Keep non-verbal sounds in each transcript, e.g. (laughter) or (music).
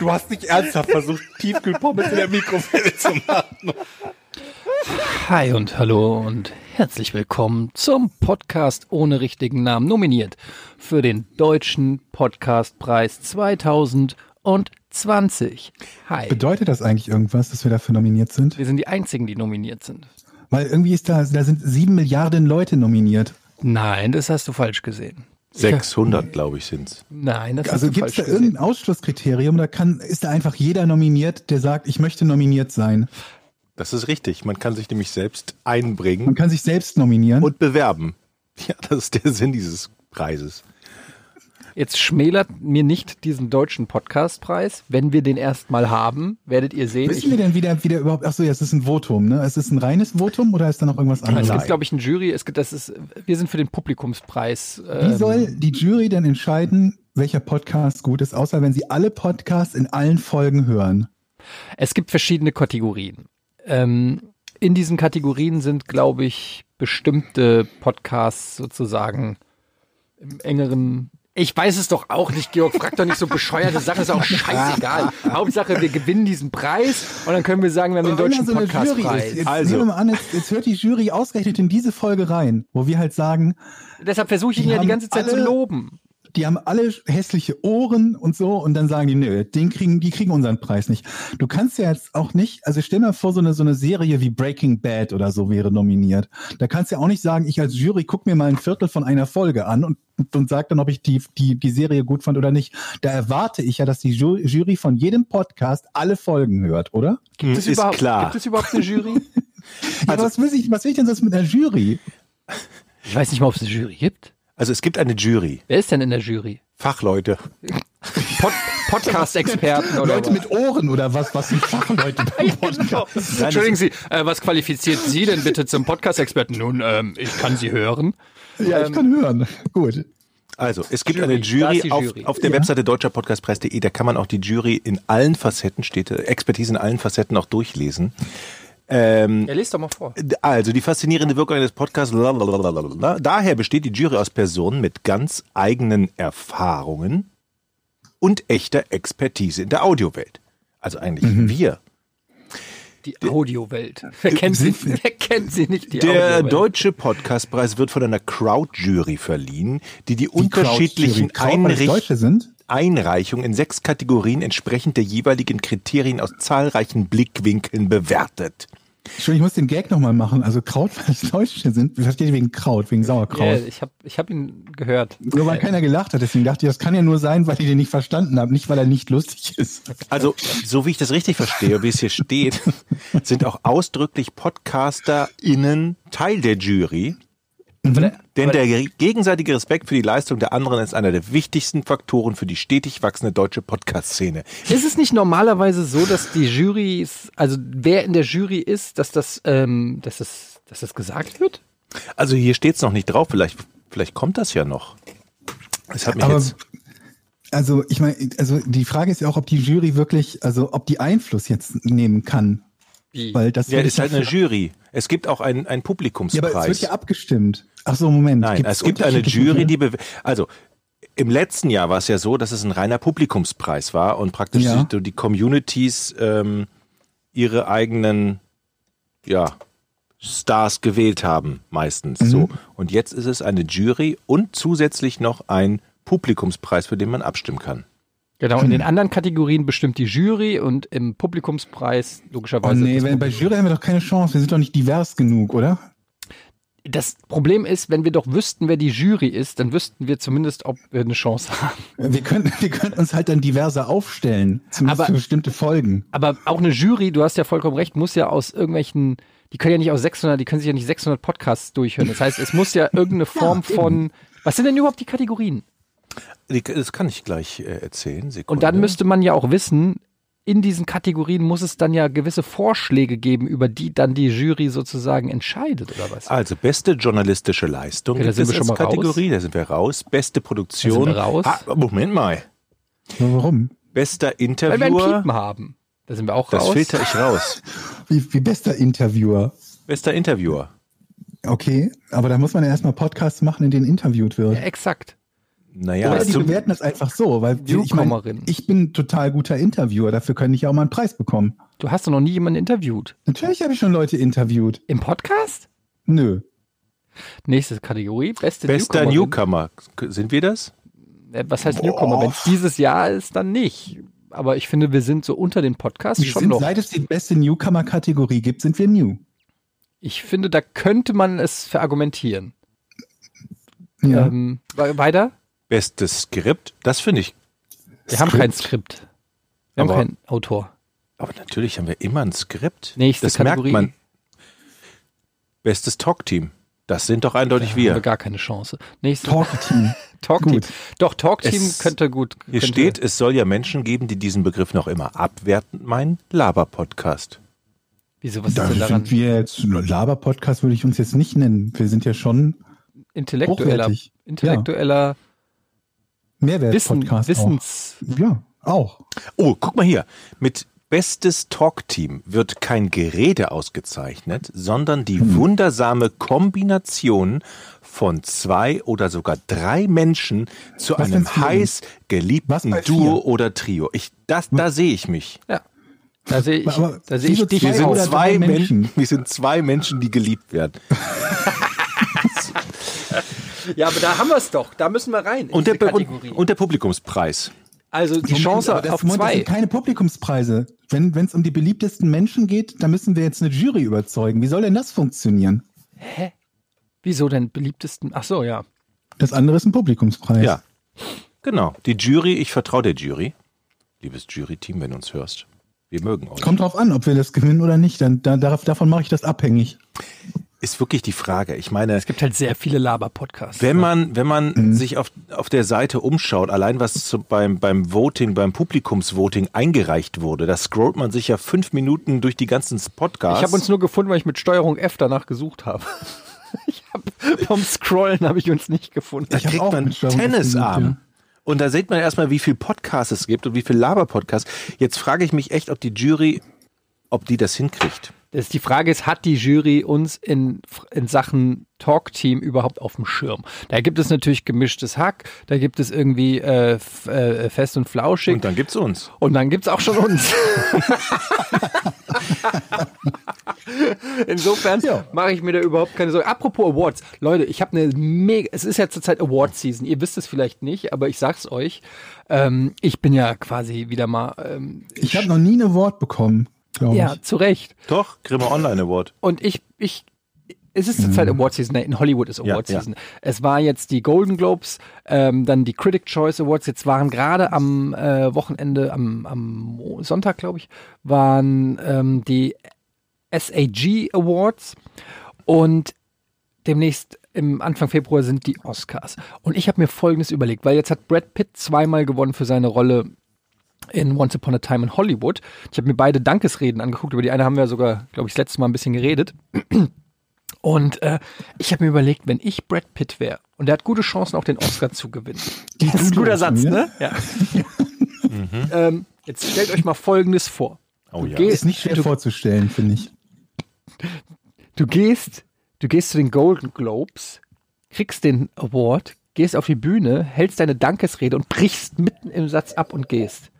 Du hast nicht ernsthaft versucht, Tiefkühlpommes in der Mikrowelle zu machen. Hi und hallo und herzlich willkommen zum Podcast ohne richtigen Namen nominiert für den Deutschen Podcastpreis 2020. Hi. Bedeutet das eigentlich irgendwas, dass wir dafür nominiert sind? Wir sind die einzigen, die nominiert sind. Weil irgendwie ist da, da sind sieben Milliarden Leute nominiert. Nein, das hast du falsch gesehen. 600, glaube ich, sind's. Nein, das Also gibt es da gesehen. irgendein Ausschlusskriterium? Da kann, ist da einfach jeder nominiert, der sagt, ich möchte nominiert sein. Das ist richtig. Man kann sich nämlich selbst Man einbringen kann sich selbst nominieren. und bewerben. Ja, das ist der Sinn dieses Preises. Jetzt schmälert mir nicht diesen deutschen Podcastpreis. Wenn wir den erstmal haben, werdet ihr sehen. Wissen wir denn wieder, wieder überhaupt, ach so, ja, es ist ein Votum, ne? Es ist ein reines Votum oder ist da noch irgendwas es anderes? gibt, glaube ich, eine Jury. Es gibt, das ist, wir sind für den Publikumspreis. Wie ähm, soll die Jury denn entscheiden, welcher Podcast gut ist, außer wenn sie alle Podcasts in allen Folgen hören? Es gibt verschiedene Kategorien. Ähm, in diesen Kategorien sind, glaube ich, bestimmte Podcasts sozusagen im engeren. Ich weiß es doch auch nicht, Georg. Frag doch nicht so bescheuerte Sachen, ist auch scheißegal. Hauptsache, wir gewinnen diesen Preis und dann können wir sagen, wir haben den Aber deutschen so Podcastpreis. jetzt Also. nehmen wir mal an, jetzt, jetzt hört die Jury ausgerechnet in diese Folge rein, wo wir halt sagen, Deshalb versuche ich ihn ja die ganze Zeit zu loben. Die haben alle hässliche Ohren und so und dann sagen die, nö, den kriegen, die kriegen unseren Preis nicht. Du kannst ja jetzt auch nicht, also stell mir vor, so eine, so eine Serie wie Breaking Bad oder so wäre nominiert. Da kannst du ja auch nicht sagen, ich als Jury guck mir mal ein Viertel von einer Folge an und, und sag dann, ob ich die, die, die Serie gut fand oder nicht. Da erwarte ich ja, dass die Ju- Jury von jedem Podcast alle Folgen hört, oder? Gibt es ist überhaupt, klar. Gibt es überhaupt eine Jury? (laughs) Ja, aber was will ich, was will ich denn sonst mit einer Jury? Ich weiß nicht mal, ob es eine Jury gibt. Also es gibt eine Jury. Wer ist denn in der Jury? Fachleute. Pod Podcast-Experten oder Leute was? mit Ohren oder was, was sind Fachleute (laughs) beim Podcast? Entschuldigen Sie, äh, was qualifiziert Sie denn bitte zum Podcast-Experten? Nun, ähm, ich kann Sie hören. Ja, ich kann hören. Gut. Also, es gibt Jury, eine Jury, die auf, Jury. auf der Ja. Webseite deutscherpodcastpreis.de, da kann man auch die Jury in allen Facetten, steht, äh, Expertise in allen Facetten auch durchlesen. Ähm, Ja, lest doch mal vor. also, die faszinierende Wirkung eines Podcasts, lalalala. daher besteht die Jury aus Personen mit ganz eigenen Erfahrungen und echter Expertise in der Audiowelt. Also eigentlich wir. Die Audiowelt. Wer kennt sie, wer kennt sie nicht, die Der Audiowelt? Deutsche Podcastpreis wird von einer Crowd-Jury verliehen, die die, Die unterschiedlichen Einrichtungen Deutsche sind? Einreichung in sechs Kategorien entsprechend der jeweiligen Kriterien aus zahlreichen Blickwinkeln bewertet. Entschuldigung, ich muss den Gag nochmal machen. Also Kraut, (laughs) weil es Deutsche sind. Ich verstehe wegen Kraut, wegen Sauerkraut. ich habe ich hab ihn gehört. Nur weil keiner gelacht hat, deswegen dachte ich, das kann ja nur sein, weil ich den nicht verstanden habe, nicht weil er nicht lustig ist. Also, so wie ich das richtig verstehe, wie es hier steht, (laughs) sind auch ausdrücklich PodcasterInnen Teil der Jury. Aber Denn der, gegenseitige Respekt für die Leistung der anderen ist einer der wichtigsten Faktoren für die stetig wachsende deutsche Podcast-Szene. ist es nicht normalerweise so, dass die Jurys, also wer in der Jury ist, dass das, ähm, dass das, dass das gesagt wird? Also hier steht's noch nicht drauf, vielleicht, vielleicht kommt das ja noch. Das hat mich Aber jetzt. also ich meine, also die Frage ist ja auch, ob die Jury wirklich, also ob die Einfluss jetzt nehmen kann. Wie? Weil das Ja, ist halt eine Jury. Es gibt auch einen, einen Ja, Publikumspreis. aber es wird ja abgestimmt. Ach so, Moment. Nein, Gibt's es gibt eine Jury, die bew- also im letzten Jahr war es ja so, dass es ein reiner Publikumspreis war und praktisch Ja. die, die Communities ähm, ihre eigenen ja, Stars gewählt haben, meistens Mhm. so. Und jetzt ist es eine Jury und zusätzlich noch ein Publikumspreis, für den man abstimmen kann. Genau, in den anderen Kategorien bestimmt die Jury und im Publikumspreis Oh logischerweise. nee, das wenn, bei Jury haben wir doch keine Chance. Wir sind doch nicht divers genug, oder? Das Problem ist, wenn wir doch wüssten, wer die Jury ist, dann wüssten wir zumindest, ob wir eine Chance haben. Wir können, wir können uns halt dann diverser aufstellen. Zumindest Aber- für bestimmte Folgen. Aber auch eine Jury, du hast ja vollkommen recht, muss ja aus irgendwelchen, die können ja nicht aus 600, die können sich ja nicht 600 Podcasts durchhören. Das heißt, es muss ja (laughs) irgendeine Form von, was sind denn überhaupt die Kategorien? Das kann ich gleich äh, erzählen. Sekunde. Und dann müsste man ja auch wissen, in diesen Kategorien muss es dann ja gewisse Vorschläge geben, über die dann die Jury sozusagen entscheidet, oder was? Also beste journalistische Leistung Okay, da sind wir schon mal raus. Kategorie, da sind wir raus. Beste Produktion. Da sind wir raus. Ah, Moment mal. Warum? Bester Weil wir ein Interviewer. Piepen haben. Da sind wir auch Das raus. filter ich raus. (laughs) Wie, wie bester Interviewer. Bester Interviewer. Okay, aber da muss man ja erstmal Podcasts machen, in denen interviewt wird. Ja, exakt. Naja, Oder die bewerten das einfach so, weil ich, mein, ich bin ein total guter Interviewer, dafür könnte ich ja auch mal einen Preis bekommen. Du hast doch noch nie jemanden interviewt. Natürlich habe ich schon Leute interviewt. Im Podcast? Nö. Nächste Kategorie. Beste bester Newcomerin. Newcomer. Sind wir das? Äh, Was heißt Newcomer? Wenn es dieses Jahr ist, dann nicht. Aber ich finde, wir sind so unter den Podcasts Wir schon sind, noch. seit es die beste Newcomer-Kategorie gibt, sind wir new. Ich finde, da könnte man es verargumentieren. Ja. Ähm, we- weiter? Bestes Skript. Das finde ich. Wir haben kein Skript. Wir haben Aber- keinen Autor. Aber natürlich haben wir immer ein Skript. Nächste das Kategorie. merkt man. Bestes Talkteam. Das sind doch eindeutig Haben wir wir. gar keine Chance. Nächste Talk-Team. (laughs) Talkteam. Doch, Talkteam könnte gut. Hier könnte, steht, es soll ja Menschen geben, die diesen Begriff noch immer abwertend meinen. Laber-Podcast. Wieso, was Da ist denn daran? sind wir jetzt, Laber-Podcast würde ich uns jetzt nicht nennen. Wir sind ja schon Intellektueller, hochwertig. intellektueller Wissen, Mehrwert-Podcast. Wissens. Auch. Ja, auch. Oh, guck mal hier. Mit Bestes Talkteam wird kein Gerede ausgezeichnet, sondern die Hm. wundersame Kombination von zwei oder sogar drei Menschen zu Was einem heiß geliebten Duo vier? oder Trio. Ich, das, da sehe ich mich. Ja. Da sehe ich, Aber da sehe ich dich Wir sind zwei Menschen. Menschen? Wir sind zwei Menschen, die geliebt werden. (laughs) (laughs) Ja, aber da haben wir es doch. Da müssen wir rein. in Und der, Kategorie. und der Publikumspreis. also die Moment, Chance aber das, auf Moment, das zwei. sind keine Publikumspreise. Wenn es um die beliebtesten Menschen geht, dann müssen wir jetzt eine Jury überzeugen. Wie soll denn das funktionieren? Hä? Wieso denn beliebtesten? Ach so, ja. Das andere ist ein Publikumspreis. Ja. Genau. Die Jury, ich vertraue der Jury. Liebes Jury-Team, wenn du uns hörst. Wir mögen euch. Kommt drauf an, ob wir das gewinnen oder nicht. Dann, da, darauf, davon mache ich das abhängig. Ist wirklich die Frage. Ich meine, Es gibt halt sehr viele Laber-Podcasts. Wenn man, wenn man Mhm. sich auf, auf der Seite umschaut, allein was zu, beim, beim Voting, beim Publikumsvoting eingereicht wurde, da scrollt man sich ja fünf Minuten durch die ganzen Podcasts. Ich habe uns nur gefunden, weil ich mit Steuerung F danach gesucht habe. (laughs) Ich hab, vom Scrollen habe ich uns nicht gefunden. da Ich hab kriegt auch man Tennisarm. Und da sieht man erstmal, wie viel Podcasts es gibt und wie viel Laber-Podcasts. Jetzt frage ich mich echt, ob die Jury, ob die das hinkriegt. Das die Frage ist, hat die Jury uns in, in Sachen Talk-Team überhaupt auf dem Schirm? Da gibt es natürlich gemischtes Hack, da gibt es irgendwie äh, äh, fest und flauschig Und dann gibt's uns. und dann gibt's auch schon uns. (laughs) (laughs) Insofern mache ich mir da überhaupt keine Sorgen. Apropos Awards, Leute, ich habe eine mega, es ist ja zurzeit Award-Season, ihr wisst es vielleicht nicht, aber ich sag's euch, ähm, ich bin ja quasi wieder mal, ähm, Ich habe noch nie ein Award bekommen, glaube ja, ich. zu Recht. Doch, Grimme Online Award. Und ich, ich, es ist zurzeit Award Season, in Hollywood ist Ja, Award ja. Season. Es war jetzt die Golden Globes, ähm, dann die Critic Choice Awards, jetzt waren gerade am äh, Wochenende, am, am Sonntag, glaube ich, waren ähm, die SAG Awards und demnächst im Anfang Februar sind die Oscars. Und ich habe mir Folgendes überlegt, weil jetzt hat Brad Pitt zweimal gewonnen für seine Rolle in Once Upon a Time in Hollywood. Ich habe mir beide Dankesreden angeguckt. Über die eine haben wir sogar, glaube ich, das letzte Mal ein bisschen geredet. Und äh, ich habe mir überlegt, wenn ich Brad Pitt wäre und der hat gute Chancen, auch den Oscar zu gewinnen. (laughs) Das ist ein guter Satz, ne? Ja. (laughs) ähm, jetzt stellt euch mal Folgendes vor. Oh ja. gehst- Ist nicht schwer du- vorzustellen, finde ich. Du gehst, du gehst zu den Golden Globes, kriegst den Award, gehst auf die Bühne, hältst deine Dankesrede und brichst mitten im Satz ab und gehst.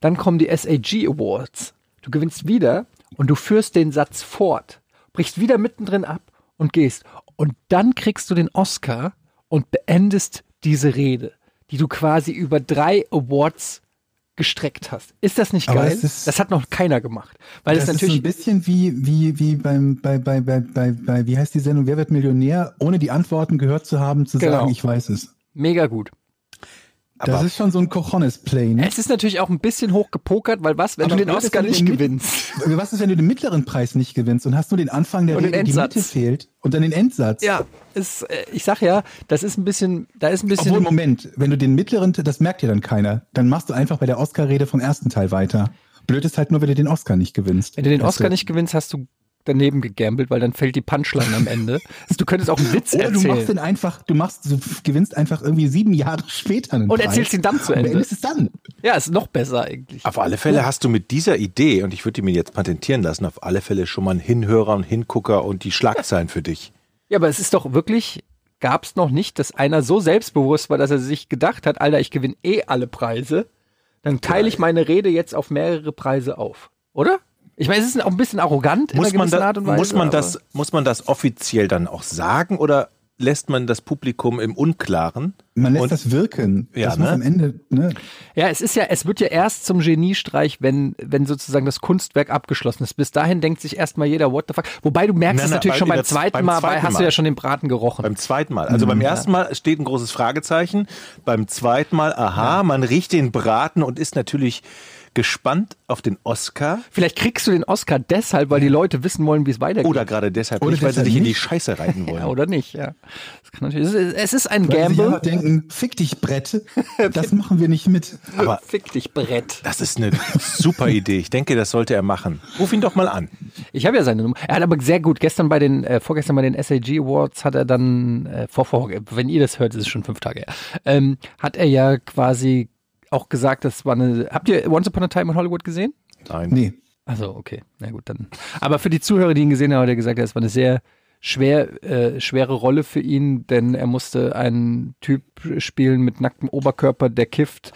Dann kommen die SAG Awards. Du gewinnst wieder und du führst den Satz fort, brichst wieder mittendrin ab und gehst. Und dann kriegst du den Oscar und beendest diese Rede, die du quasi über drei Awards gestreckt hast. Ist das nicht geil? es ist- das hat noch keiner gemacht. Weil das das, ist so ein natürlich bisschen wie, wie, wie beim, bei, bei, bei, bei, bei, wie heißt die Sendung, Wer wird Millionär, ohne die Antworten gehört zu haben, zu Genau. sagen, ich weiß es. mega gut. Das Aber- ist schon so ein Cojones-Play, ne? Es ist natürlich auch ein bisschen hoch gepokert, weil was, wenn Aber du den Oscar nicht den gewinnst? Was ist, wenn du den mittleren Preis nicht gewinnst und hast nur den Anfang der Und den Rede, die Endsatz. Mitte fehlt und dann den Endsatz? Ja, ist, äh, ich sag ja, das ist ein bisschen, da ist ein bisschen. Obwohl, Moment, wenn du den mittleren, das merkt ja dann keiner, dann machst du einfach bei der Oscar-Rede vom ersten Teil weiter. Blöd ist halt nur, wenn du den Oscar nicht gewinnst. Wenn du den Oscar nicht gewinnst, hast du daneben gegambelt, weil dann fällt die Punchline am Ende. Also du könntest auch einen Witz Oder du machst erzählen den einfach, du machst, du gewinnst einfach irgendwie sieben Jahre später einen und Preis. erzählst ihn dann zu Und Ende. beendest es dann. Ja, ist noch besser eigentlich. Auf alle Fälle hast du mit dieser Idee, und ich würde die mir jetzt patentieren lassen, auf alle Fälle schon mal einen Hinhörer und Hingucker und die Schlagzeilen für dich. Ja, aber es ist doch wirklich, gab es noch nicht, dass einer so selbstbewusst war, dass er sich gedacht hat, Alter, ich gewinne eh alle Preise, dann teile ich meine Rede jetzt auf mehrere Preise auf. Oder? Ich meine, es ist auch ein bisschen arrogant in Muss einer man, da, Art und Weise. muss, man das, muss man das offiziell dann auch sagen oder lässt man das Publikum im Unklaren? Man lässt Und- das wirken. Ja, das muss ne? am Ende, ne? Ja, es ist ja, es wird ja erst zum Geniestreich, wenn, wenn sozusagen das Kunstwerk abgeschlossen ist. Bis dahin denkt sich erstmal jeder, what the fuck. Wobei du merkst Nein, es nein, natürlich schon beim beim zweiten Mal, weil hast du ja schon den Braten gerochen. Beim zweiten Mal. Also beim Mhm. ersten Mal steht ein großes Fragezeichen. Beim zweiten Mal, aha, man riecht den Braten und ist natürlich gespannt auf den Oscar. Vielleicht kriegst du den Oscar deshalb, weil die Leute wissen wollen, wie es weitergeht. Oder gerade deshalb Oder nicht, weil sie dich in die. Scheiße reiten (laughs) wollen. ja, oder nicht, ja. Das kann natürlich, es ist, ein Weil sie Gamble. einfach denken, fick dich, Brett. (laughs) Das machen wir nicht mit. Aber Fick dich, Brett. das ist eine super Idee. Ich denke, das sollte er machen. Ruf ihn doch mal an. Ich habe ja seine Nummer. Er hat aber sehr gut, gestern bei den, äh, vorgestern bei den SAG Awards hat er dann, äh, vor, vor, wenn ihr das hört, ist es schon fünf Tage her, ähm, hat er ja quasi auch gesagt, das war eine, habt ihr Once Upon a Time in Hollywood gesehen? Nein. Nee. Also, okay, na gut, dann. Aber für die Zuhörer, die ihn gesehen haben, hat er gesagt, es war eine sehr schwer, äh, schwere Rolle für ihn, denn er musste einen Typ spielen mit nacktem Oberkörper, der kifft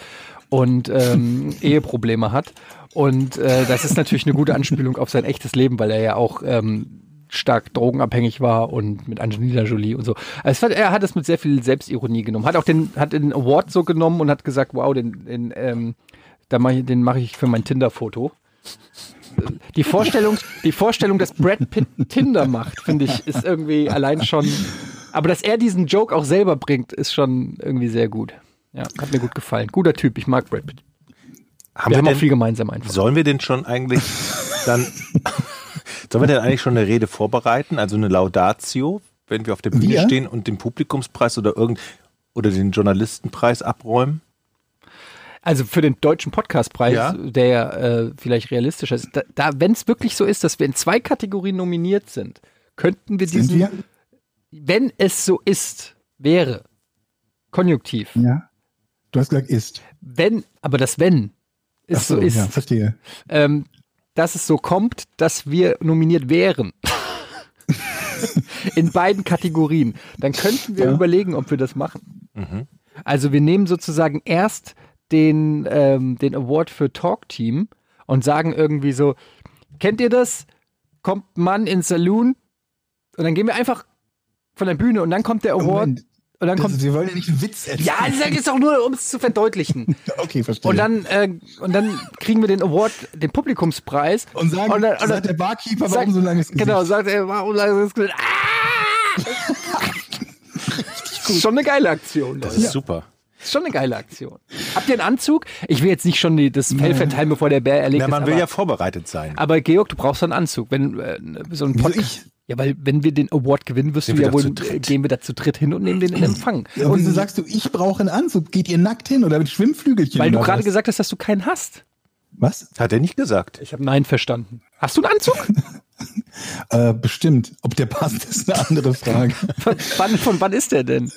und ähm, (laughs) Eheprobleme hat. Und äh, das ist natürlich eine gute Anspielung auf sein echtes Leben, weil er ja auch ähm, stark drogenabhängig war und mit Angelina Jolie und so. Also er hat es mit sehr viel Selbstironie genommen. Hat auch den, hat den Award so genommen und hat gesagt, wow, den, den, ähm, da mach ich, den mache ich für mein Tinder-Foto. Die Vorstellung, die Vorstellung, dass Brad Pitt Tinder macht, finde ich, ist irgendwie allein schon. Aber dass er diesen Joke auch selber bringt, ist schon irgendwie sehr gut. Ja, hat mir gut gefallen. Guter Typ, ich mag Brad Pitt. Haben Wir haben auch denn- viel gemeinsam einfach. Sollen wir denn schon eigentlich dann, (laughs) sollen wir denn eigentlich schon eine Rede vorbereiten, also eine Laudatio, wenn wir auf der Bühne Wir? stehen und den Publikumspreis oder irgend, oder den Journalistenpreis abräumen? Also für den deutschen Podcastpreis, Ja. der ja äh, vielleicht realistischer ist, da, da wenn es wirklich so ist, dass wir in zwei Kategorien nominiert sind, könnten wir Sind diesen, wir? wenn es so ist, wäre, konjunktiv, Ja. Du hast gesagt, ist. wenn, aber das wenn Ach es so, ist, ja, verstehe. ähm, dass es so kommt, dass wir nominiert wären. (laughs) In beiden Kategorien. Dann könnten wir Ja. überlegen, ob wir das machen. Also wir nehmen sozusagen erst den, ähm, den Award für Talk Team und sagen irgendwie so, kennt ihr das? Kommt Mann ins Saloon und dann gehen wir einfach von der Bühne und dann kommt der Award Moment, und dann das, kommt wir wollen ja nicht einen Witz erzählen. ja, das ist doch nur, um es zu verdeutlichen. (laughs) Okay, verstehe. Und dann, äh, und dann kriegen wir den Award, den Publikumspreis. und sagen, und dann, und sagt der Barkeeper, sagt- warum so langes Gesicht? Genau, sagt er, warum so langes Gesicht? (laughs) Ah! Das ist schon eine geile Aktion. Das ist super. Das ist schon eine geile Aktion. Habt ihr einen Anzug? Ich will jetzt nicht schon die, das Fell verteilen, bevor der Bär erlegt Na, ist. man will aber, ja vorbereitet sein. aber Georg, du brauchst einen Anzug. Wenn, äh, so ein Podcast. Ja, weil wenn wir den Award gewinnen, wirst Sind du ja wohl, dritt. gehen wir da zu dritt hin und nehmen den in Empfang. Ja, und wieso sagst du, ich brauche einen Anzug? Geht ihr nackt hin oder mit Schwimmflügelchen? Weil du gerade gesagt hast, dass du keinen hast. Was? Hat er nicht gesagt. Ich habe Nein verstanden. Hast du einen Anzug? (laughs) (laughs) Äh, bestimmt. Ob der passt, ist eine andere Frage. Von (laughs) wann, von wann ist der denn?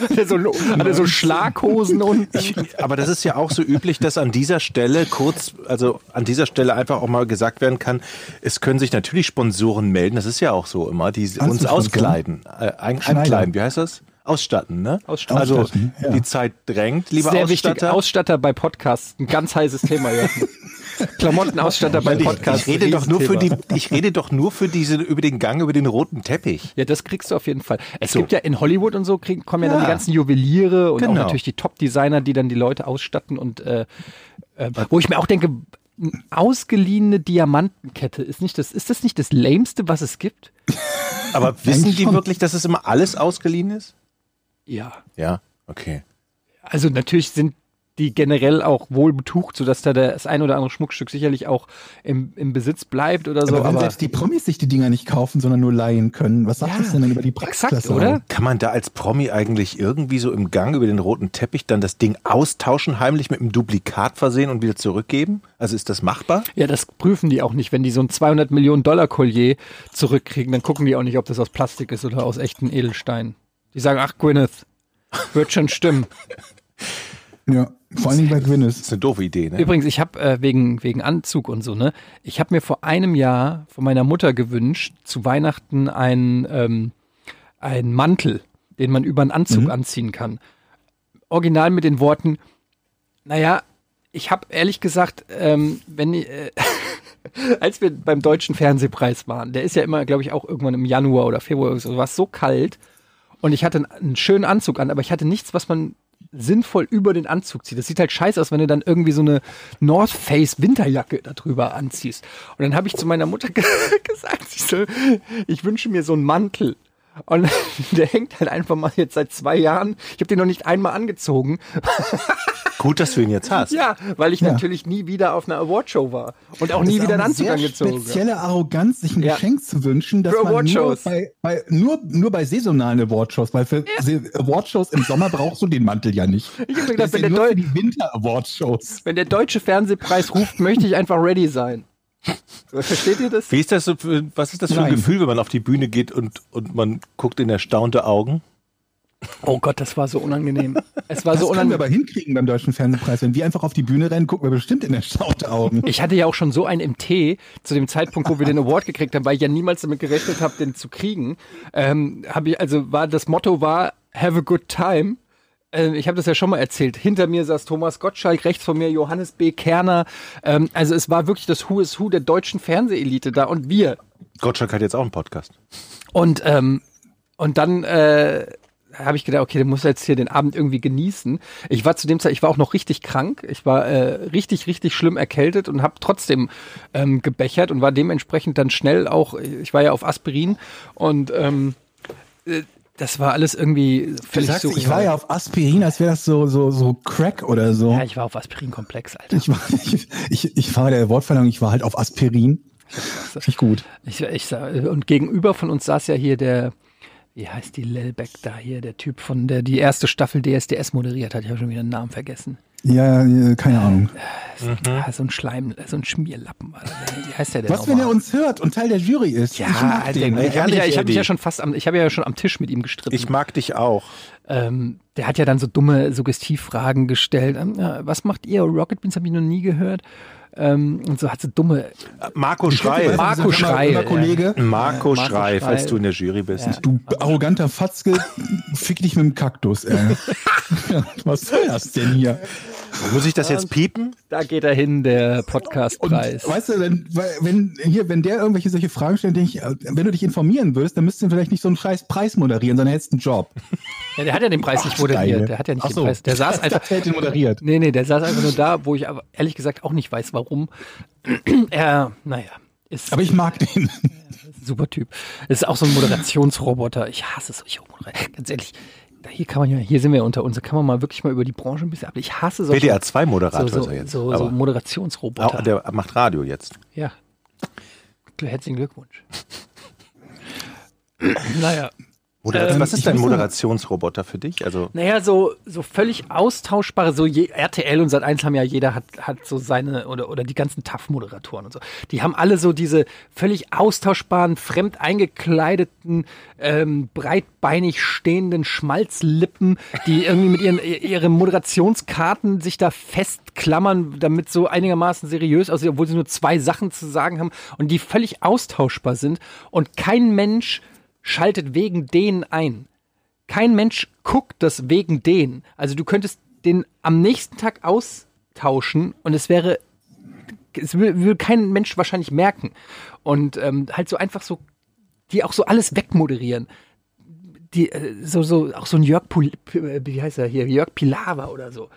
Hat er so, hat er so Schlaghosen und. (laughs) Aber das ist ja auch so üblich, dass an dieser Stelle kurz, also an dieser Stelle einfach auch mal gesagt werden kann, es können sich natürlich Sponsoren melden, das ist ja auch so immer, die uns auskleiden, äh, einkleiden, wie heißt das? Ausstatten, ne? Ausstatten. Also Ausstatten, ja. die Zeit drängt, lieber Sehr wichtig. Ausstatter. Ausstatter bei Podcasts. Ein ganz heißes Thema, Jochen. (laughs) Klamottenausstatter bei Podcasts. ich rede doch nur für die, ich rede doch nur für diese, über den Gang, über den roten Teppich. Ja, das kriegst du auf jeden Fall. Es So. gibt ja in Hollywood und so kriegen, kommen ja, dann Ja. die ganzen Juweliere und auch Genau. natürlich die Top-Designer, die dann die Leute ausstatten und äh, äh, wo ich mir auch denke, eine ausgeliehene Diamantenkette ist nicht das, ist das nicht das lämste, was es gibt? Aber (laughs) wissen die wirklich, dass es immer alles ausgeliehen ist? Ja. Ja, okay. Also natürlich sind die generell auch wohl betucht, sodass da das ein oder andere Schmuckstück sicherlich auch im, im Besitz bleibt oder so. aber wenn Aber, selbst die Promis sich die Dinger nicht kaufen, sondern nur leihen können, was sagt Ja, das denn dann über die exakt, Preisklasse? oder? Kann man da als Promi eigentlich irgendwie so im Gang über den roten Teppich dann das Ding austauschen, heimlich mit einem Duplikat versehen und wieder zurückgeben? Also ist das machbar? Ja, das prüfen die auch nicht. Wenn die so ein 200 Millionen Dollar Collier zurückkriegen, dann gucken die auch nicht, ob das aus Plastik ist oder aus echten Edelsteinen. Die sagen, ach Gwyneth, wird schon stimmen. (laughs) Ja, vor allen Dingen bei Das Gwyneth. ist eine doofe Idee, ne? Übrigens, ich habe äh, wegen, wegen Anzug und so, ne? Ich habe mir vor einem Jahr von meiner Mutter gewünscht, zu Weihnachten einen, ähm, einen Mantel, den man über einen Anzug anziehen kann. Original mit den Worten, naja, ich habe ehrlich gesagt, ähm, wenn äh, (laughs) als wir beim deutschen Fernsehpreis waren, der ist ja immer, glaube ich, auch irgendwann im Januar oder Februar oder so, war es so kalt und ich hatte einen, schönen Anzug an, aber ich hatte nichts, was man sinnvoll über den Anzug zieht. Das sieht halt scheiße aus, wenn du dann irgendwie so eine North Face Winterjacke darüber anziehst. Und dann habe ich zu meiner Mutter (laughs) ge gesagt, ich, so, ich wünsche mir so einen Mantel. Und (laughs) der hängt halt einfach mal jetzt seit zwei Jahren. Ich habe den noch nicht einmal angezogen. Gut, dass du ihn jetzt hast. Ja, weil ich Ja. natürlich nie wieder auf einer Awardshow war und auch Das nie ist wieder einen eine Anzug sehr angezogen. habe. Spezielle Arroganz, sich ein Ja. Geschenk zu wünschen, dass Für man nur Awardshows. bei, bei, nur, nur bei saisonalen Awardshows, weil für Se- Awardshows im Sommer brauchst du den Mantel ja nicht. Ich hab mir Das gedacht, wenn ja der, nur für Deu die Winter Awardshows. wenn der deutsche Fernsehpreis ruft, möchte ich einfach ready sein. Versteht ihr das? Wie ist das so für, was ist das für ein Nein. Gefühl, wenn man auf die Bühne geht und, und man guckt in erstaunte Augen? Oh Gott, das war so unangenehm. Es war Das so können wir unangenehm. aber hinkriegen beim Deutschen Fernsehpreis. Wenn wir einfach auf die Bühne rennen, gucken wir bestimmt in erstaunte Augen. Ich hatte ja auch schon so einen MT zu dem Zeitpunkt, wo wir den Award gekriegt haben, weil ich ja niemals damit gerechnet habe, den zu kriegen. Ähm, habe ich also war das Motto war Have a good time. Ähm, ich habe das ja schon mal erzählt. Hinter mir saß Thomas Gottschalk, rechts von mir Johannes B. Kerner. Ähm, also es war wirklich das Who is Who der deutschen Fernsehelite da und wir. Gottschalk hat jetzt auch einen Podcast. Und, ähm, und dann äh, habe ich gedacht, okay, du musst jetzt hier den Abend irgendwie genießen. Ich war zu dem Zeit, ich war auch noch richtig krank. Ich war äh, richtig, richtig schlimm erkältet und habe trotzdem ähm, gebechert und war dementsprechend dann schnell auch, ich war ja auf Aspirin und ähm, äh, das war alles irgendwie völlig sagst, surreal. ich war ja auf Aspirin, als wäre das so, so, so Crack oder so. ja, ich war auf Aspirin-Komplex, Alter. Ich, war, (laughs) ich, ich, ich war der Wortverlangung, ich war halt auf Aspirin. (laughs) Nicht gut. Ich, ich, und gegenüber von uns saß ja hier der, wie heißt die Lelbeck da hier, der Typ von der die erste Staffel DSDS moderiert hat. Ich habe schon wieder den Namen vergessen. Ja, äh, keine Ahnung. Ah, so ein Schleim, so ein Schmierlappen. Wie heißt der denn Was, wenn er uns hört und Teil der Jury ist? Ja, ich mag Alter, den. ich habe mich, ja, hab mich ja Eddie. schon fast am, ich habe ja schon am Tisch mit ihm gestritten. Ich mag dich auch. ähm, der hat ja dann so dumme Suggestivfragen gestellt. Ähm, was macht ihr? Rocket Beans habe ich noch nie gehört. Ähm, und so hat sie dumme. Marco Schreil. Marco Schreil, Kollege. Marco Schreil, falls du in der Jury bist. Du arroganter Fatzke, fick dich mit dem Kaktus, ey. (laughs) Was soll das denn hier? Muss ich das jetzt piepen? Da geht er hin, der Podcastpreis. weißt du, wenn, wenn hier, wenn der irgendwelche solche Fragen stellt, denke ich, äh, wenn du dich informieren würdest, dann müsstest du vielleicht nicht so einen scheiß Preis moderieren, sondern hättest einen Job. Ja, der hat ja den Preis nicht moderiert. Der hat ja nicht Ach den so. Preis. Der (laughs) saß einfach. er ihn moderiert. Nee, nee, der saß einfach nur da, wo ich aber ehrlich gesagt auch nicht weiß, warum. (clears throat) er, naja, ist Aber ich mag den. super Typ. Ist auch so ein Moderationsroboter. Ich hasse solche Moderatoren. Ganz ehrlich, da hier kann man ja, hier sind wir unter uns, da kann man mal wirklich mal über die Branche ein bisschen ab. Ich hasse solche WDR 2 Moderator so, ist so, er jetzt. so, so Moderationsroboter. auch, der macht Radio jetzt. ja. Herzlichen Glückwunsch. (clears throat) naja. Modera Ähm, Was ist noch- Moderationsroboter für dich? Also Naja, so, so völlig austauschbare, so je, RTL und Sat1 haben ja jeder hat, hat so seine, oder, oder die ganzen TAF-Moderatoren und so. Die haben alle so diese völlig austauschbaren, fremd eingekleideten, ähm, breitbeinig stehenden Schmalzlippen, die irgendwie mit ihren, ihre Moderationskarten sich da festklammern, damit so einigermaßen seriös aussieht, obwohl sie nur zwei Sachen zu sagen haben und die völlig austauschbar sind und kein Mensch schaltet wegen denen ein kein Mensch guckt das wegen den. Also du könntest den am nächsten Tag austauschen und es wäre, es wür- würde kein Mensch wahrscheinlich merken. Und ähm, halt so einfach so, die auch so alles wegmoderieren. Die, äh, so, so, auch so ein Jörg, Pul, P- wie heißt er hier, Jörg Pilawa oder so.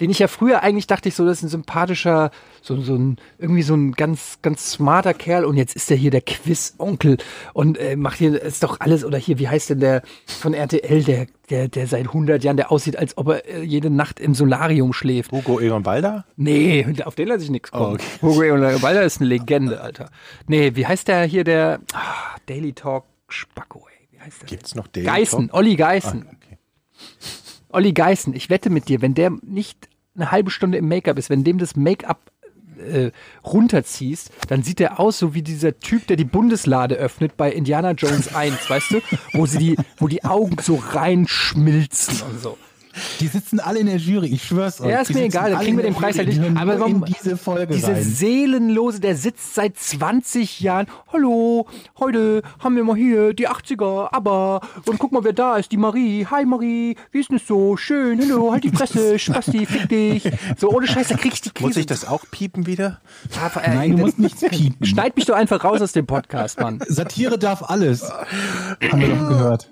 Den ich ja früher eigentlich dachte ich so, das ist ein sympathischer, so, so ein, irgendwie so ein ganz, ganz smarter Kerl und jetzt ist er hier der Quiz-Onkel und äh, macht hier, ist doch alles, oder hier, wie heißt denn der von RTL, der, der, der seit 100 Jahren, der aussieht, als ob er äh, jede Nacht im Solarium schläft. Hugo Egon Balder? Nee, auf den lasse ich nichts kommen. Oh, okay. (laughs) Hugo Egon Balder ist eine Legende, Alter. Nee, wie heißt der hier, der ah, Daily Talk Spacko, ey. Wie heißt der? Gibt's noch den? Geißen, Olli Geißen. Ah, okay. Olli Geißen, ich wette mit dir, wenn der nicht eine halbe Stunde im Make-up ist, wenn dem das Make-up äh, runterziehst, dann sieht er aus so wie dieser Typ, der die Bundeslade öffnet bei Indiana Jones 1, weißt du? Wo sie die, wo die Augen so reinschmilzen und so. Die sitzen alle in der Jury, ich schwör's euch. Ja, ist mir egal, dann kriegen wir den Preis halt nicht. Aber warum- diese Folge Diese rein. seelenlose, der sitzt seit 20 Jahren. Hallo, heute haben wir mal hier die 80er, aber und guck mal, wer da ist, die Marie. Hi Marie, wie ist denn es so? Schön, hallo, halt die Fresse, (laughs) Spasti, fick dich. So ohne Scheiß, da krieg ich die Krise. Muss ich das auch piepen wieder? Ah, äh, Nein, du musst nichts (laughs) piepen. Schneid mich doch einfach raus aus dem Podcast, Mann. Satire darf alles. Haben wir doch gehört.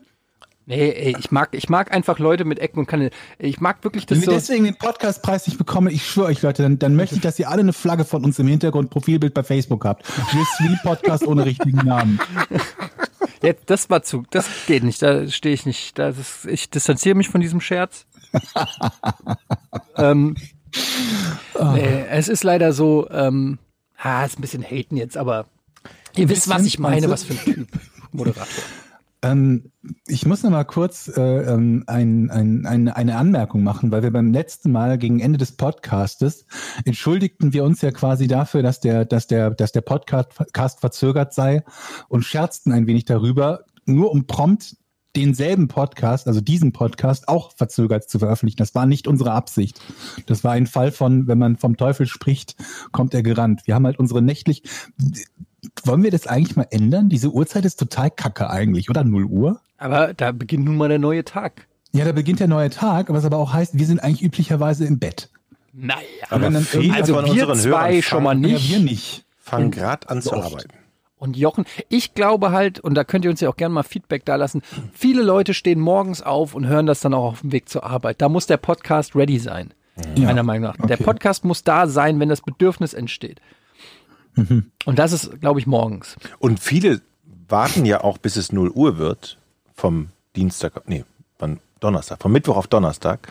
Nee, ey, ich mag, ich mag einfach Leute mit Ecken und Kanten. Ich mag wirklich das Wenn wir so. deswegen den Podcastpreis nicht bekommen, ich schwöre euch Leute, dann, dann möchte ich, dass ihr alle eine Flagge von uns im Hintergrund Profilbild bei Facebook habt. Suis Podcast ohne richtigen Namen. (laughs) Jetzt, das war zu, das geht nicht, da stehe ich nicht. Das ist, ich distanziere mich von diesem Scherz. (laughs) ähm, nee, es ist leider so, ähm, ah, ist ein bisschen haten jetzt, aber ihr wisst, was ich meine, was für ein Typ. Moderator. Ähm, ich muss noch mal kurz äh, ähm, ein, ein, ein, eine Anmerkung machen, weil wir beim letzten Mal gegen Ende des Podcastes entschuldigten wir uns ja quasi dafür, dass der, dass der, dass der Podcast verzögert sei und scherzten ein wenig darüber, nur um prompt denselben Podcast, also diesen Podcast, auch verzögert zu veröffentlichen. Das war nicht unsere Absicht. Das war ein Fall von, wenn man vom Teufel spricht, kommt er gerannt. Wir haben halt unsere nächtlich. Wollen wir das eigentlich mal ändern? Diese Uhrzeit ist total kacke eigentlich, oder? 0 Uhr? Aber da beginnt nun mal der neue Tag. Ja, da beginnt der neue Tag, was aber auch heißt, wir sind eigentlich üblicherweise im Bett. Naja. Aber wenn dann viele Also von wir unseren zwei Hörern schon mal nicht. Ja, wir nicht. fangen gerade an zu oft. arbeiten. Und Jochen, ich glaube halt, und da könnt ihr uns ja auch gerne mal Feedback da lassen, viele Leute stehen morgens auf und hören das dann auch auf dem Weg zur Arbeit. Da muss der Podcast ready sein, Ja. meiner Meinung nach. Der Okay. Podcast muss da sein, wenn das Bedürfnis entsteht. Mhm. Und das ist, glaube ich, morgens. Und viele warten ja auch, bis es 0 Uhr wird, vom Dienstag, nee, von Donnerstag, vom Mittwoch auf Donnerstag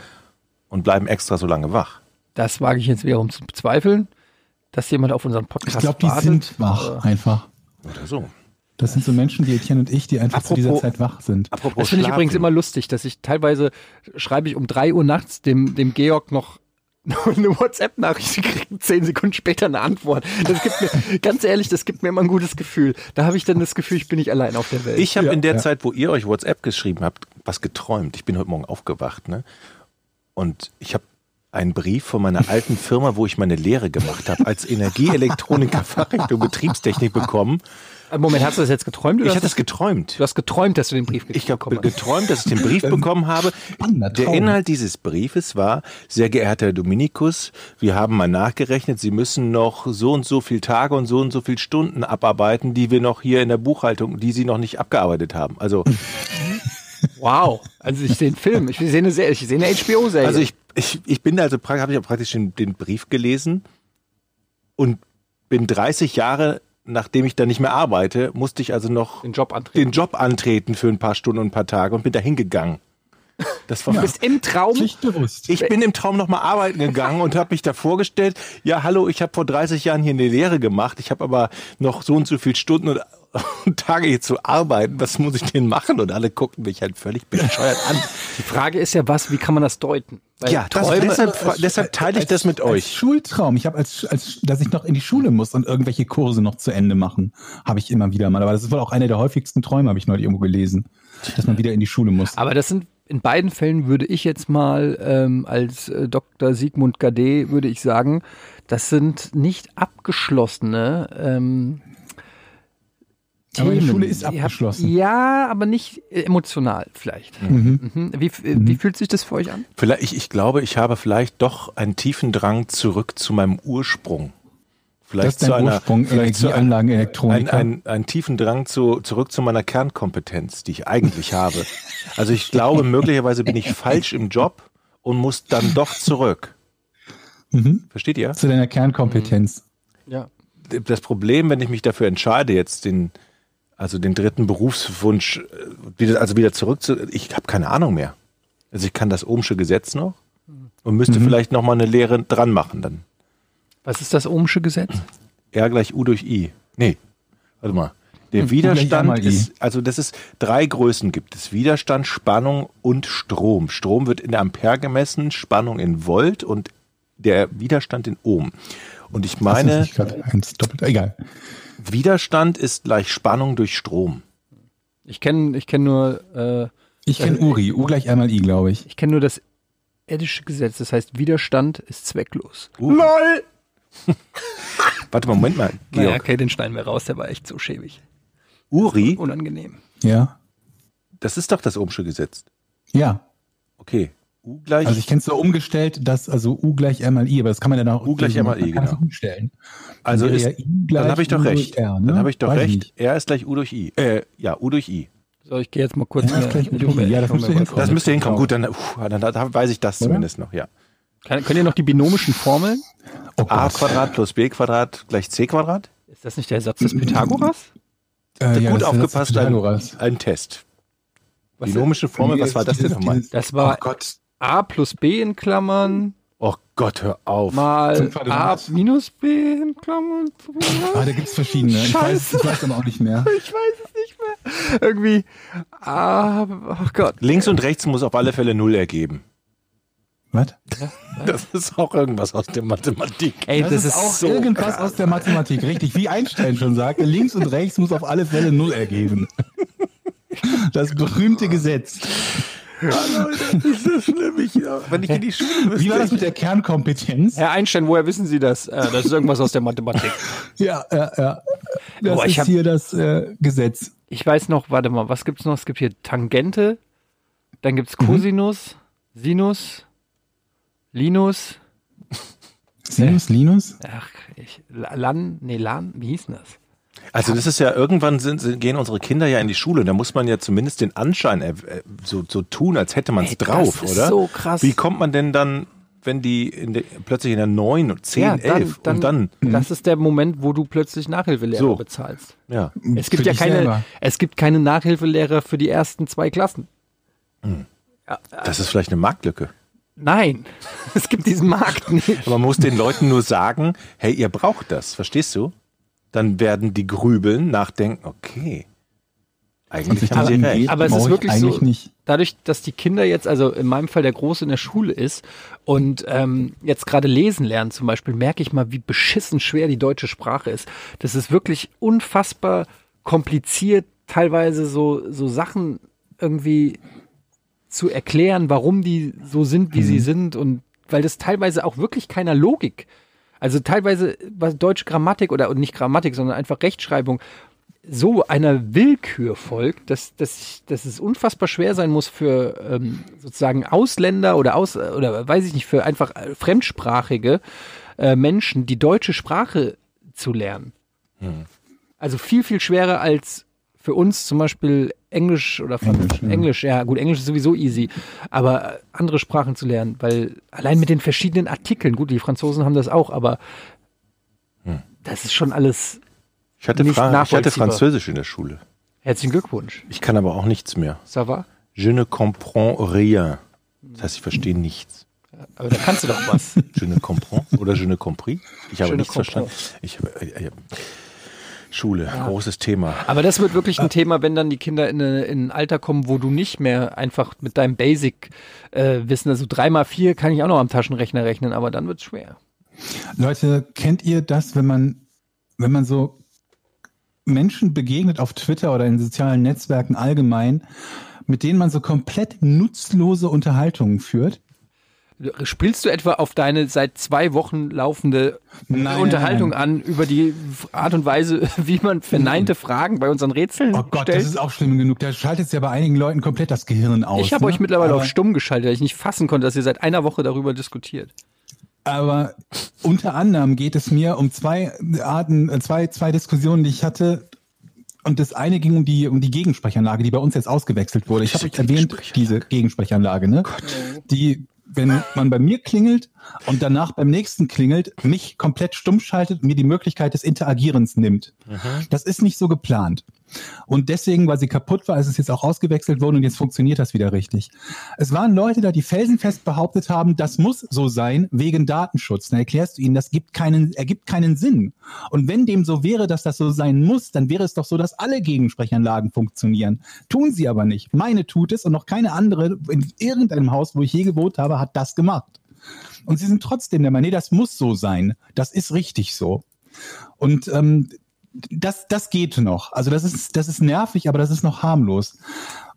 und bleiben extra so lange wach. Das wage ich jetzt wiederum zu bezweifeln, dass jemand auf unseren Podcast Ich glaube, die wartet. sind wach, einfach. Oder so. Das sind so Menschen wie Etienne und ich, die einfach zu dieser Apropos- Zeit wach sind. Apropos Das finde ich übrigens immer lustig, dass ich teilweise schreibe ich um drei Uhr nachts dem, dem Georg noch (laughs) eine WhatsApp-Nachricht, kriege zehn Sekunden später eine Antwort. Das gibt mir, (laughs) ganz ehrlich, das gibt mir immer ein gutes Gefühl. Da habe ich dann das Gefühl, ich bin nicht allein auf der Welt. Ich habe Ja, in der ja. Zeit, wo ihr euch WhatsApp geschrieben habt, was geträumt. Ich bin heute Morgen aufgewacht, ne? Und ich habe einen Brief von meiner alten Firma, wo ich meine Lehre gemacht habe, als (laughs) Energieelektroniker Fachrichtung Betriebstechnik bekommen. Moment, hast du das jetzt geträumt? Oder Ich hatte es geträumt. du hast geträumt, dass du den Brief Ich gekriegt habe bekommen hast. geträumt, dass ich den Brief (laughs) bekommen habe. Der. Inhalt dieses Briefes war, sehr geehrter Herr Dominikus, wir haben mal nachgerechnet, Sie müssen noch so und so viel Tage und so und so viel Stunden abarbeiten, die wir noch hier in der Buchhaltung, die Sie noch nicht abgearbeitet haben. Also, (laughs) Wow. Also ich sehe einen Film, ich sehe eine, Serie, ich sehe eine HBO-Serie. also ich, ich, ich bin also, habe ich ja praktisch den, den Brief gelesen und bin 30 Jahre, nachdem ich da nicht mehr arbeite, musste ich also noch den Job antreten. den Job antreten für ein paar Stunden und ein paar Tage und bin da hingegangen. Das war Du bist im Traum. Pflichtbewusst. Ich bin im Traum nochmal arbeiten gegangen und habe mich da vorgestellt, ja hallo, ich habe vor 30 Jahren hier eine Lehre gemacht, ich habe aber noch so und so viele Stunden und, und Tage hier zu arbeiten, was muss ich denn machen? Und alle guckten mich halt völlig bescheuert an. Die Frage ist ja, was, wie kann man das deuten? Weil Ja, das, Träume, deshalb, fra- deshalb teile ich das mit Als euch. Schultraum. Ich habe als, als, dass ich noch in die Schule muss und irgendwelche Kurse noch zu Ende machen, habe ich immer wieder mal. Aber das ist wohl auch einer der häufigsten Träume, habe ich neulich irgendwo gelesen, dass man wieder in die Schule muss. Aber das sind in beiden Fällen würde ich jetzt mal ähm, als äh, Dr. Sigmund Gade würde ich sagen, das sind nicht abgeschlossene ähm, Aber die Themen. Schule ist Ihr habt- abgeschlossen. Ja, aber nicht emotional vielleicht. Mhm. Wie, f- äh, wie fühlt sich das für euch an? Vielleicht, ich, ich glaube, ich habe vielleicht doch einen tiefen Drang zurück zu meinem Ursprung. Das Vielleicht ist dein zu einer, Ursprung, vielleicht Energieanlagen, ein, Elektronik. ein, einen tiefen Drang zu, zurück zu meiner Kernkompetenz, die ich eigentlich habe. Also ich glaube, (laughs) möglicherweise bin ich falsch im Job und muss dann doch zurück. Mhm. Versteht ihr? Zu deiner Kernkompetenz. Ja. Das Problem, wenn ich mich dafür entscheide, jetzt den, also den dritten Berufswunsch, äh, wieder, also wieder zurück zu, ich habe keine Ahnung mehr. Also ich kann das Ohmsche Gesetz noch und müsste vielleicht noch mal eine Lehre dran machen dann. Was ist das Ohmsche Gesetz? R gleich U durch I. Nee, warte mal. Der Hm, R Widerstand mal ist, also das ist, drei Größen gibt es. Widerstand, Spannung und Strom. Strom wird in Ampere gemessen, Spannung in Volt und der Widerstand in Ohm. Und ich meine, nicht gerade eins doppelt? Egal. Widerstand ist gleich Spannung durch Strom. Ich kenne ich kenn nur, äh, Ich kenne Uri. U gleich einmal I, glaube ich. ich kenn nur das Eddische Gesetz. Das heißt, Widerstand ist zwecklos. LOL! (laughs) Warte mal, Moment mal, Georg. Naja, okay, den schneiden wir raus. Der war echt so schäbig. Uri, Unangenehm. Ja. das ist doch das Ohmsche Gesetz. Ja. Okay. U gleich. Also ich kenne es so umgestellt, dass also U gleich R mal I, aber das kann man dann auch U gleich R mal I, genau. umstellen. Also Dann ist, ja dann habe ich doch U recht. R, ne? Dann habe ich doch Weiß recht. nicht. R ist gleich U durch I. Äh, ja, U durch I. So, ich gehe jetzt mal kurz Ja, gleich Ja, das müsste hinkommen. Das müsste hinkommen. Genau. Gut, dann, uff, dann, dann weiß ich das Oder? zumindest noch, ja. Kann, könnt ihr noch die binomischen Formeln? Oh A. Quadrat plus B Quadrat gleich C Quadrat? Ist das nicht der Satz des Pythagoras? Äh, ja, Gut aufgepasst, ein, Pythagoras. ein Test. Was Binomische Formel, was war das denn nochmal? Das war Oh Gott. a plus b in Klammern Oh Gott, hör auf. mal a minus b in Klammern. Ah, da gibt's verschiedene. Ich weiß, ich weiß aber auch nicht mehr. (laughs) Ich weiß es nicht mehr. Irgendwie. Ah, oh Gott. Links und rechts muss auf alle Fälle Null ergeben. Was? (laughs) Das ist auch irgendwas aus der Mathematik. Ey, Das, das, ist, auch so. irgendwas aus der Mathematik, richtig. Wie Einstein schon sagte, links und rechts muss auf alle Fälle Null ergeben. Das berühmte Gesetz. Das ist so schlimm. Ich, wenn ich in die Schule müsste. Wie war das mit der Kernkompetenz? Herr Einstein, woher wissen Sie das? Äh, das ist irgendwas aus der Mathematik. Ja, ja, ja. Das Boah, ist hab- hier das äh, Gesetz. Ich weiß noch, warte mal, was gibt's noch? Es gibt hier Tangente, dann gibt's Cosinus, Sinus, Linus, (laughs) Sinus, Linus? ach, ich, Lan, nee, Lan, wie hieß denn das? Also das ist ja, irgendwann sind, sind, gehen unsere Kinder ja in die Schule und da muss man ja zumindest den Anschein äh, äh, so, so tun, als hätte man es Ey, das drauf, ist oder? so krass. Wie kommt man denn dann, wenn die in der, plötzlich in der 9 und 10, 11 und dann, Das ist der Moment, wo du plötzlich Nachhilfelehrer So. bezahlst. ja. Es gibt Für ja keine, selber. es gibt keine Nachhilfelehrer für die ersten zwei Klassen. Das ist vielleicht eine Marktlücke. Nein, (laughs) es gibt diesen Markt nicht. Aber man muss den Leuten nur sagen, hey, ihr braucht das, verstehst du? Dann werden die grübeln, nachdenken, okay. Eigentlich sich haben sie recht. Aber es ist ich wirklich so, nicht. dadurch, dass die Kinder jetzt, also in meinem Fall der Große in der Schule ist und ähm, jetzt gerade lesen lernen zum Beispiel, merke ich mal, wie beschissen schwer die deutsche Sprache ist. Das ist wirklich unfassbar kompliziert, teilweise so, so Sachen irgendwie zu erklären, warum die so sind, wie sie sind und weil das teilweise auch wirklich keiner Logik, also teilweise was deutsche Grammatik oder nicht Grammatik, sondern einfach Rechtschreibung so einer Willkür folgt, dass, dass, ich, dass es unfassbar schwer sein muss für ähm, sozusagen Ausländer oder aus oder weiß ich nicht für einfach äh, fremdsprachige äh, Menschen die deutsche Sprache zu lernen. Also viel viel schwerer als für uns zum Beispiel Englisch oder Englisch, Englisch, ja. gut, Englisch ist sowieso easy, aber äh, andere Sprachen zu lernen, weil allein mit den verschiedenen Artikeln, gut, die Franzosen haben das auch, aber das ist schon alles. Ich hatte, nicht Fra ich hatte. Französisch in der Schule. Herzlichen Glückwunsch. Ich kann aber auch nichts mehr. Ça va? Je ne comprends rien. Das heißt, ich verstehe nichts. Aber da kannst du doch was. (laughs) Je ne comprends oder je ne compris. Ich habe Je ne nichts verstanden. Ich, habe- äh, äh, Schule, großes Thema. Aber das wird wirklich ein Thema, wenn dann die Kinder in, eine, in ein Alter kommen, wo du nicht mehr einfach mit deinem Basic-Wissen, also drei mal vier kann ich auch noch am Taschenrechner rechnen, aber dann wird's schwer. Leute, kennt ihr das, wenn man, wenn man so Menschen begegnet auf Twitter oder in sozialen Netzwerken allgemein, mit denen man so komplett nutzlose Unterhaltungen führt? Spielst du etwa auf deine seit zwei Wochen laufende Nein, Unterhaltung nein, an über die Art und Weise, (laughs) wie man verneinte Fragen bei unseren Rätseln Oh Gott, stellt? das ist auch schlimm genug. Da schaltet ja bei einigen Leuten komplett das Gehirn aus. ich habe ne? euch mittlerweile aber, auf stumm geschaltet, weil ich nicht fassen konnte, dass ihr seit einer Woche darüber diskutiert. Aber unter anderem geht es mir um zwei Arten, äh, zwei, zwei Diskussionen, die ich hatte. Und das eine ging um die, um die Gegensprechanlage, die bei uns jetzt ausgewechselt wurde. Ich habe erwähnt, diese Gegensprechanlage, ne? Die wenn man bei mir klingelt und danach beim nächsten klingelt, mich komplett stumm schaltet und mir die Möglichkeit des Interagierens nimmt. Das ist nicht so geplant. Und deswegen, weil sie kaputt war, ist es jetzt auch ausgewechselt worden und jetzt funktioniert das wieder richtig. Es waren Leute da, die felsenfest behauptet haben, das muss so sein wegen Datenschutz. Dann erklärst du ihnen, das gibt keinen, ergibt keinen Sinn. Und wenn dem so wäre, dass das so sein muss, dann wäre es doch so, dass alle Gegensprechanlagen funktionieren. Tun sie aber nicht. Meine tut es und noch keine andere in irgendeinem Haus, wo ich je gewohnt habe, hat das gemacht. Und sie sind trotzdem der Meinung, nee, das muss so sein. Das ist richtig so. Und ähm, das, das geht noch. Also das ist, das ist nervig, aber das ist noch harmlos.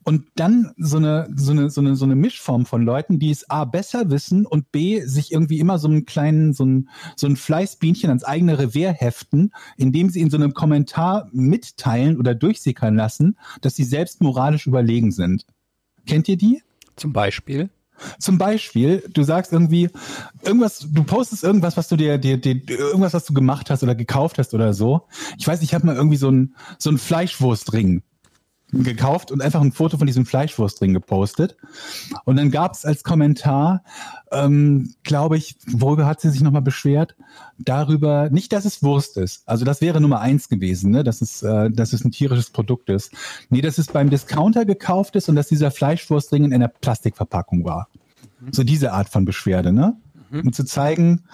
Und dann so eine, so eine, so eine, so eine Mischform von Leuten, die es A besser wissen und B sich irgendwie immer so einen kleinen, so ein, so ein Fleißbienchen ans eigene Revier heften, indem sie in so einem Kommentar mitteilen oder durchsickern lassen, dass sie selbst moralisch überlegen sind. Kennt ihr die? Zum Beispiel. Zum Beispiel, du sagst irgendwie irgendwas, du postest irgendwas, was du dir, dir, dir irgendwas, was du gemacht hast oder gekauft hast oder so. Ich weiß, ich habe mal irgendwie so ein so ein Fleischwurstring gekauft und einfach ein Foto von diesem Fleischwurstring gepostet. Und dann gab es als Kommentar, ähm, glaube ich, worüber hat sie sich nochmal beschwert? Darüber, nicht, dass es Wurst ist. Also das wäre Nummer eins gewesen, ne? dass, es, äh, dass es ein tierisches Produkt ist. Nee, dass es beim Discounter gekauft ist und dass dieser Fleischwurstring in einer Plastikverpackung war. So diese Art von Beschwerde, ne? Um zu zeigen,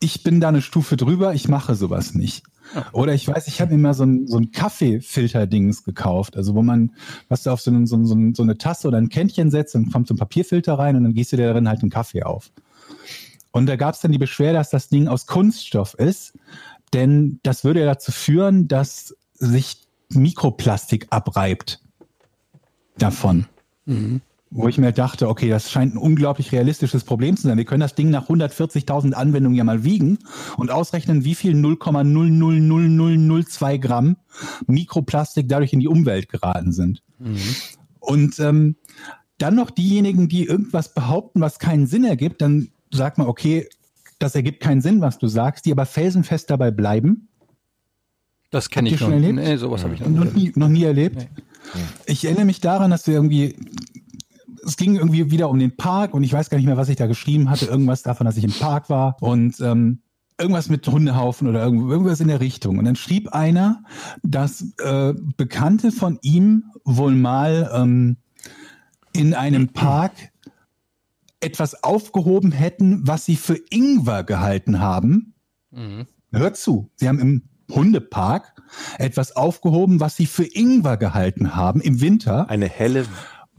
ich bin da eine Stufe drüber, ich mache sowas nicht. Oder ich weiß, ich habe mir mal so ein, so ein Kaffeefilter-Dings gekauft, also wo man, was du auf so, ein, so, ein, so eine Tasse oder ein Kännchen setzt, dann kommt so ein Papierfilter rein und dann gießt du dir darin halt einen Kaffee auf. Und da gab es dann die Beschwerde, dass das Ding aus Kunststoff ist, denn das würde ja dazu führen, dass sich Mikroplastik abreibt davon. Wo ich mir dachte, okay, das scheint ein unglaublich realistisches Problem zu sein. Wir können das Ding nach 140.000 Anwendungen ja mal wiegen und ausrechnen, wie viel 0,00002 Gramm Mikroplastik dadurch in die Umwelt geraten sind. Und ähm, dann noch diejenigen, die irgendwas behaupten, was keinen Sinn ergibt, dann sagt man, okay, das ergibt keinen Sinn, was du sagst, die aber felsenfest dabei bleiben. Das kenne ich schon nicht. erlebt? Nee, sowas habe ich noch Noch nicht. nie, noch nie erlebt. Ich erinnere mich daran, dass wir irgendwie, es ging irgendwie wieder um den Park und ich weiß gar nicht mehr, was ich da geschrieben hatte. Irgendwas davon, dass ich im Park war und ähm, irgendwas mit Hundehaufen oder irgend- irgendwas in der Richtung. Und dann schrieb einer, dass äh, Bekannte von ihm wohl mal ähm, in einem Park etwas aufgehoben hätten, was sie für Ingwer gehalten haben. Hört zu, sie haben im Hundepark etwas aufgehoben, was sie für Ingwer gehalten haben im Winter. Eine helle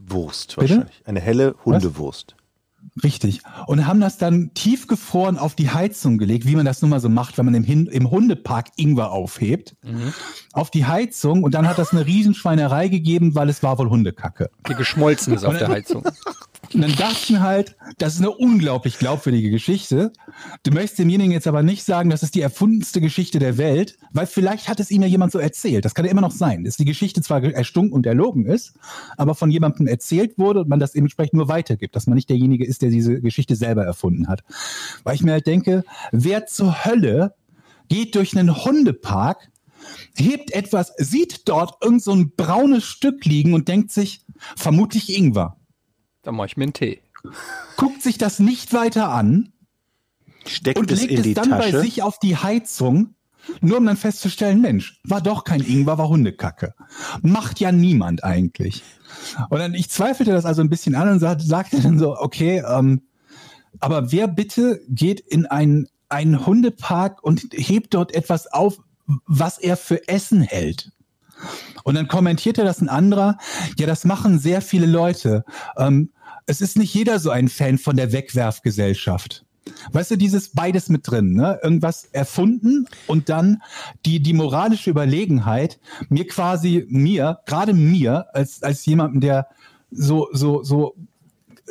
Wurst Bitte? wahrscheinlich. Eine helle Hundewurst. Richtig. Und haben das dann tiefgefroren auf die Heizung gelegt, wie man das nun mal so macht, wenn man im, Hin im Hundepark Ingwer aufhebt. Auf die Heizung und dann hat das eine Riesenschweinerei gegeben, weil es war wohl Hundekacke. Die geschmolzen ist auf der (laughs) Heizung. Und dann dachte ich mir halt, das ist eine unglaublich glaubwürdige Geschichte. Du möchtest demjenigen jetzt aber nicht sagen, das ist die erfundenste Geschichte der Welt, weil vielleicht hat es ihm ja jemand so erzählt. Das kann ja immer noch sein, dass die Geschichte zwar erstunken und erlogen ist, aber von jemandem erzählt wurde und man das dementsprechend nur weitergibt, dass man nicht derjenige ist, der diese Geschichte selber erfunden hat. Weil ich mir halt denke, wer zur Hölle geht durch einen Hundepark, hebt etwas, sieht dort irgend so ein braunes Stück liegen und denkt sich, vermutlich Ingwer Dann mache ich mir einen Tee. guckt sich das nicht weiter an Steckt und es legt in es die dann bei Tasche. sich auf die Heizung, nur um dann festzustellen, Mensch, war doch kein Ingwer, war Hundekacke. Macht ja niemand eigentlich. Und dann, ich zweifelte das also ein bisschen an und sag, sagte dann so, okay, ähm, aber wer bitte geht in einen, einen Hundepark und hebt dort etwas auf, was er für Essen hält? Und dann kommentierte das ein anderer, ja, das machen sehr viele Leute. Ähm, es ist nicht jeder so ein Fan von der Wegwerfgesellschaft. Weißt du, dieses beides mit drin, ne? Irgendwas erfunden und dann die, die moralische Überlegenheit, mir quasi, mir, gerade mir, als, als jemanden, der so, so, so,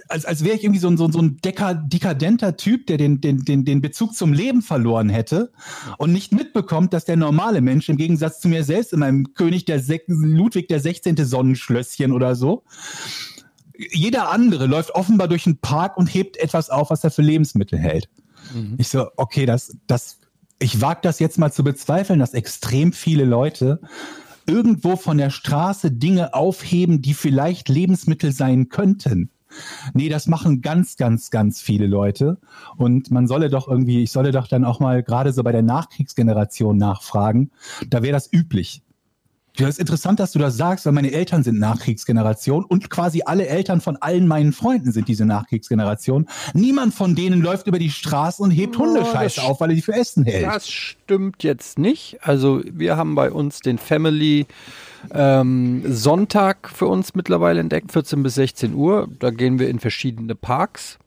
als, als wäre ich irgendwie so ein, so, so ein deka, dekadenter Typ, der den, den, den, den Bezug zum Leben verloren hätte und nicht mitbekommt, dass der normale Mensch im Gegensatz zu mir selbst in meinem König der Sek Ludwig der 16. Sonnenschlösschen oder so, jeder andere läuft offenbar durch einen Park und hebt etwas auf, was er für Lebensmittel hält. Ich so, okay, das, das, ich wage das jetzt mal zu bezweifeln, dass extrem viele Leute irgendwo von der Straße Dinge aufheben, die vielleicht Lebensmittel sein könnten. nee, das machen ganz, ganz, ganz viele Leute. Und man solle doch irgendwie, ich solle doch dann auch mal gerade so bei der Nachkriegsgeneration nachfragen. Da wäre das üblich. Ja, ist interessant, dass du das sagst, weil meine Eltern sind Nachkriegsgeneration und quasi alle Eltern von allen meinen Freunden sind diese Nachkriegsgeneration. Niemand von denen läuft über die Straße und hebt Oh, Hundescheiße das auf, weil er die für Essen hält. Das stimmt jetzt nicht. Also wir haben bei uns den Family ähm, Sonntag für uns mittlerweile entdeckt, 14 bis 16 Uhr. Da gehen wir in verschiedene Parks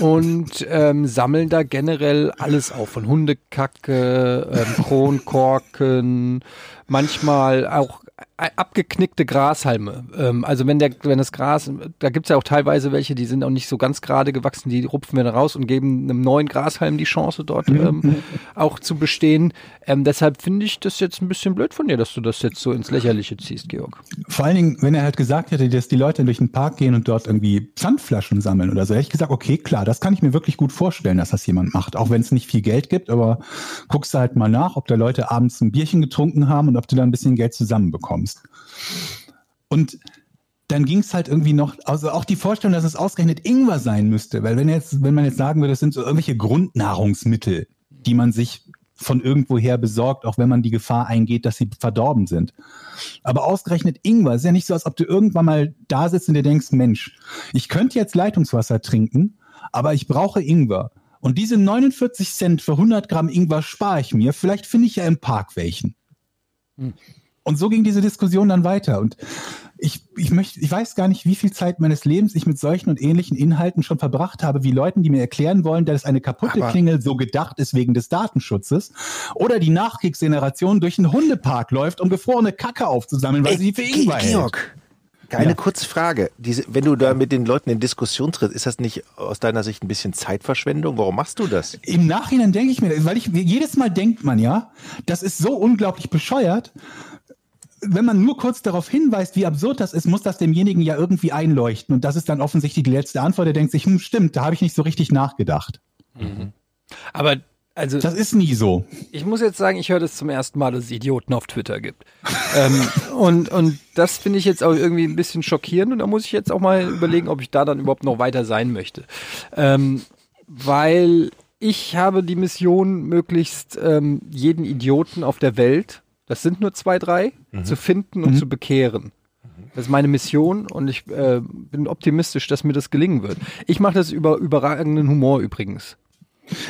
und ähm, sammeln da generell alles auf. Von Hundekacke, ähm, Kronkorken, manchmal auch abgeknickte Grashalme. Ähm, also wenn der, wenn das Gras, da gibt's ja auch teilweise welche, die sind auch nicht so ganz gerade gewachsen, die rupfen wir dann raus und geben einem neuen Grashalm die Chance, dort ähm, auch zu bestehen. Ähm, deshalb finde ich das jetzt ein bisschen blöd von dir, dass du das jetzt so ins Lächerliche ziehst, Georg. Vor allen Dingen, wenn er halt gesagt hätte, dass die Leute durch den Park gehen und dort irgendwie Pfandflaschen sammeln oder so, hätte ich gesagt, okay, klar, das kann ich mir wirklich gut vorstellen, dass das jemand macht. Auch wenn es nicht viel Geld gibt, aber guckst du halt mal nach, ob da Leute abends ein Bierchen getrunken haben und ob du da ein bisschen Geld zusammenbekommst. Und dann ging es halt irgendwie noch, also auch die Vorstellung, dass es ausgerechnet Ingwer sein müsste, weil wenn jetzt, wenn man jetzt sagen würde, das sind so irgendwelche Grundnahrungsmittel, die man sich von irgendwoher besorgt, auch wenn man die Gefahr eingeht, dass sie verdorben sind. Aber ausgerechnet Ingwer ist ja nicht so, als ob du irgendwann mal da sitzt und dir denkst, Mensch, ich könnte jetzt Leitungswasser trinken, aber ich brauche Ingwer. Und diese 49 Cent für 100 Gramm Ingwer spare ich mir. Vielleicht finde ich ja im Park welchen. Und so ging diese Diskussion dann weiter. Und ich, ich möchte, ich weiß gar nicht, wie viel Zeit meines Lebens ich mit solchen und ähnlichen Inhalten schon verbracht habe, wie Leuten, die mir erklären wollen, dass eine kaputte Aber- Klingel so gedacht ist wegen des Datenschutzes. Oder die Nachkriegsgeneration durch einen Hundepark läuft, um gefrorene Kacke aufzusammeln, weil sie die für Ge- Ingwer. Georg, eine Ja. kurze Frage. Diese, wenn du da mit den Leuten in Diskussion trittst, ist das nicht aus deiner Sicht ein bisschen Zeitverschwendung? Warum machst du das? Im Nachhinein denke ich mir, weil ich jedes Mal denkt man ja, das ist so unglaublich bescheuert. Wenn man nur kurz darauf hinweist, wie absurd das ist, muss das demjenigen ja irgendwie einleuchten. Und das ist dann offensichtlich die letzte Antwort. Der denkt sich, hm, stimmt, da habe ich nicht so richtig nachgedacht. Aber also Das ist nie so. ich muss jetzt sagen, ich höre das zum ersten Mal, dass es Idioten auf Twitter gibt. (laughs) ähm, und, und das finde ich jetzt auch irgendwie ein bisschen schockierend und da muss ich jetzt auch mal überlegen, ob ich da dann überhaupt noch weiter sein möchte. Ähm, weil ich habe die Mission, möglichst ähm, jeden Idioten auf der Welt, das sind nur zwei, drei, zu finden und zu bekehren. Das ist meine Mission und ich äh, bin optimistisch, dass mir das gelingen wird. Ich mache das über überragenden Humor übrigens.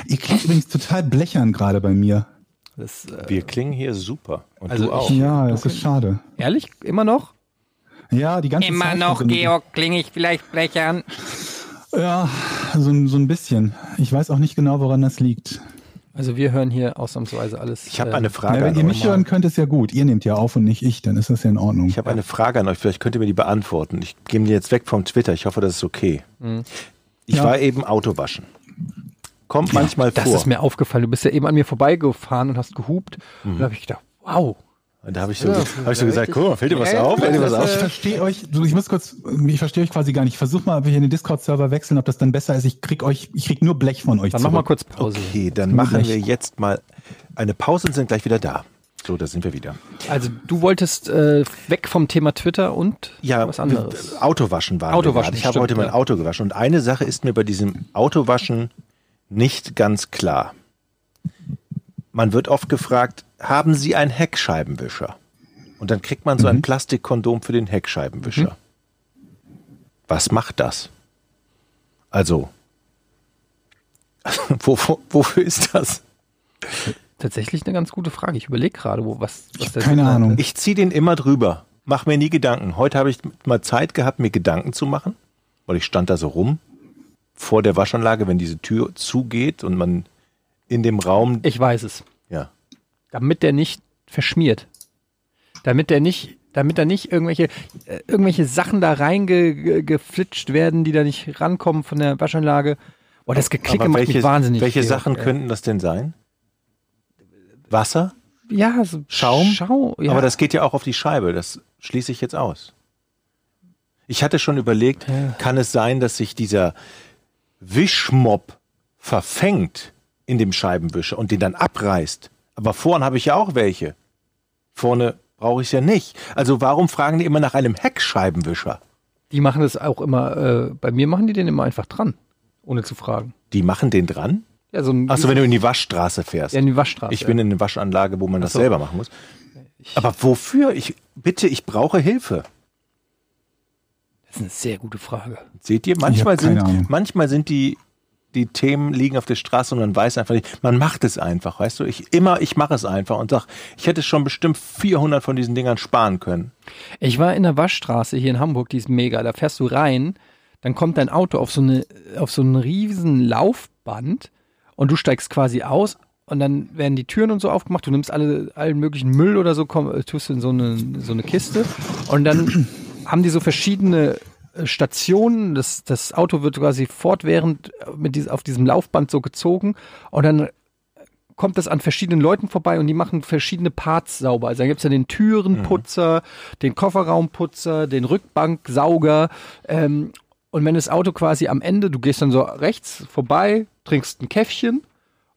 Ihr klingt übrigens total blechern gerade bei mir. Das, äh, Wir klingen hier super. Und Also du auch. Ja, das ist schade. ehrlich, immer noch? Ja, die ganze Immer Zeit noch, so eine- Georg, klinge ich vielleicht blechern. Ja, so, so ein bisschen. Ich weiß auch nicht genau, woran das liegt. Also wir hören hier ausnahmsweise alles. Ich habe äh, eine Frage Ja, wenn an ihr mich euch. hören könnt, ist ja gut. Ihr nehmt ja auf und nicht ich, dann ist das ja in Ordnung. Ich habe eine Frage an euch. Vielleicht könnt ihr mir die beantworten. Ich gehe mir jetzt weg vom Twitter. Ich hoffe, das ist okay. Ich Ja. war eben Autowaschen. Kommt manchmal Das vor. ist mir aufgefallen. Du bist ja eben an mir vorbeigefahren und hast gehupt. Und da habe ich gedacht, wow. Und da habe ich so, Ja, hab ich so gesagt, guck mal, fällt dir was Ja, auf? Fällt dir was auf? Ich verstehe euch, ich muss kurz, ich verstehe euch quasi gar nicht. Ich versuche mal, ob wir hier den Discord-Server wechseln, ob das dann besser ist. Ich krieg euch, ich krieg nur Blech von euch Dann mach zurück. mal kurz Pause. Okay, dann machen Blech. wir jetzt mal eine Pause und sind gleich wieder da. So, da sind wir wieder. Also du wolltest äh, weg vom Thema Twitter und Ja, was anderes. Autowaschen waren Autowaschen. Ich habe heute mein. Auto gewaschen. Und eine Sache ist mir bei diesem Autowaschen nicht ganz klar. Man wird oft gefragt, haben Sie einen Heckscheibenwischer? Und dann kriegt man so ein Plastikkondom für den Heckscheibenwischer. Was macht das? Also, (laughs) wo, wo, wofür ist das? Tatsächlich eine ganz gute Frage. Ich überlege gerade, wo was, was der Keine Sinn Ahnung. hatte. Ich ziehe den immer drüber. Mach mir nie Gedanken. Heute habe ich mal Zeit gehabt, mir Gedanken zu machen, weil ich stand da so rum vor der Waschanlage, wenn diese Tür zugeht und man in dem Raum, Ich weiß es. ja, Damit der nicht verschmiert. Damit der nicht, damit da nicht irgendwelche, äh, irgendwelche Sachen da reingeflitscht werden, die da nicht rankommen von der Waschanlage. Boah, das Geklicke aber macht welche, mich wahnsinnig. welche Georg. Sachen Ja. könnten das denn sein? Wasser? Ja, so Schaum? Schau, ja. Aber das geht ja auch auf die Scheibe, das schließe ich jetzt aus. Ich hatte schon überlegt, kann es sein, dass sich dieser Wischmob verfängt in dem Scheibenwischer und den dann abreißt? Aber vorne habe ich ja auch welche. Vorne brauche ich es ja nicht. Also warum fragen die immer nach einem Heckscheibenwischer? Die machen das auch immer, äh, bei mir machen die den immer einfach dran, ohne zu fragen. Die machen den dran? Ja, so ein, Achso, wenn du in die Waschstraße fährst. ja, in die Waschstraße. ich bin in eine Waschanlage, wo man das so. selber machen muss. Aber wofür? Ich bitte, ich brauche Hilfe. das ist eine sehr gute Frage. Seht ihr? Manchmal Ich sind, Ahnung. manchmal sind die, die Themen liegen auf der Straße und man weiß einfach nicht. Man macht es einfach, weißt du? Ich immer, ich mache es einfach und sag, ich hätte schon bestimmt 400 von diesen Dingern sparen können. Ich war in der Waschstraße hier in Hamburg, die ist mega. Da fährst du rein, dann kommt dein Auto auf so eine, auf so ein riesen Laufband und du steigst quasi aus und dann werden die Türen und so aufgemacht. Du nimmst alle, allen möglichen Müll oder so, komm, äh, tust du in so eine, so eine Kiste und dann haben die so verschiedene Stationen. Das, das Auto wird quasi fortwährend mit dies, auf diesem Laufband so gezogen und dann kommt das an verschiedenen Leuten vorbei und die machen verschiedene Parts sauber. Also da gibt's ja den Türenputzer, den Kofferraumputzer, den Rückbanksauger. Ähm, und wenn das Auto quasi am Ende, du gehst dann so rechts vorbei, trinkst ein Käffchen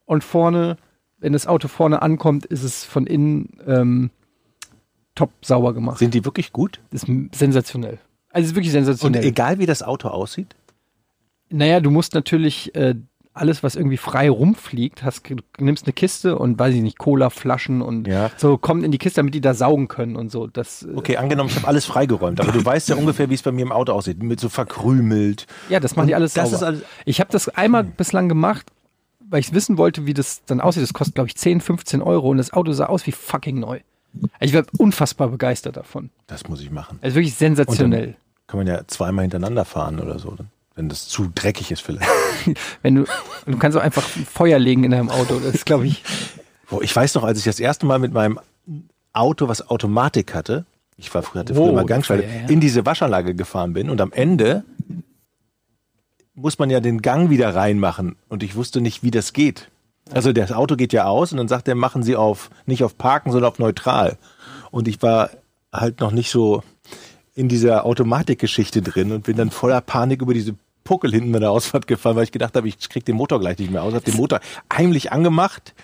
und vorne, wenn das Auto vorne ankommt, ist es von innen ähm, top sauber gemacht. Sind die wirklich gut? Das ist sensationell. Also es ist wirklich Und sensationell. egal wie das Auto aussieht? Naja, du musst natürlich äh, alles, was irgendwie frei rumfliegt, hast, nimmst eine Kiste und weiß ich nicht, Cola-Flaschen und Ja. so kommt in die Kiste, damit die da saugen können und so. Das, äh, Okay, angenommen, ich habe alles freigeräumt, aber du weißt ja ungefähr, wie es bei mir im Auto aussieht. Mit so verkrümelt. Ja, das machen die Und alles das sauber. ist alles- ich habe das einmal bislang gemacht, weil ich wissen wollte, wie das dann aussieht. Das kostet, glaube ich, 10, 15 Euro und das Auto sah aus wie fucking neu. Ich war unfassbar begeistert davon. Das muss ich machen. Also wirklich sensationell. Kann man ja zweimal hintereinander fahren oder so, wenn das zu dreckig ist vielleicht. (laughs) Wenn du, du kannst auch einfach Feuer legen in deinem Auto. Das glaube ich, Boah, ich weiß noch, als ich das erste Mal mit meinem Auto, was Automatik hatte, ich war früher, hatte früher Oh, mal Gangschaltung, ja, ja. in diese Waschanlage gefahren bin und am Ende muss man ja den Gang wieder reinmachen und ich wusste nicht, wie das geht. Also das Auto geht ja aus und dann sagt er, machen Sie auf, nicht auf Parken, sondern auf neutral. Und ich war halt noch nicht so in dieser Automatikgeschichte drin und bin dann voller Panik über diese Puckel hinten bei der Ausfahrt gefahren, weil ich gedacht habe, ich krieg den Motor gleich nicht mehr aus. Hab den Motor heimlich angemacht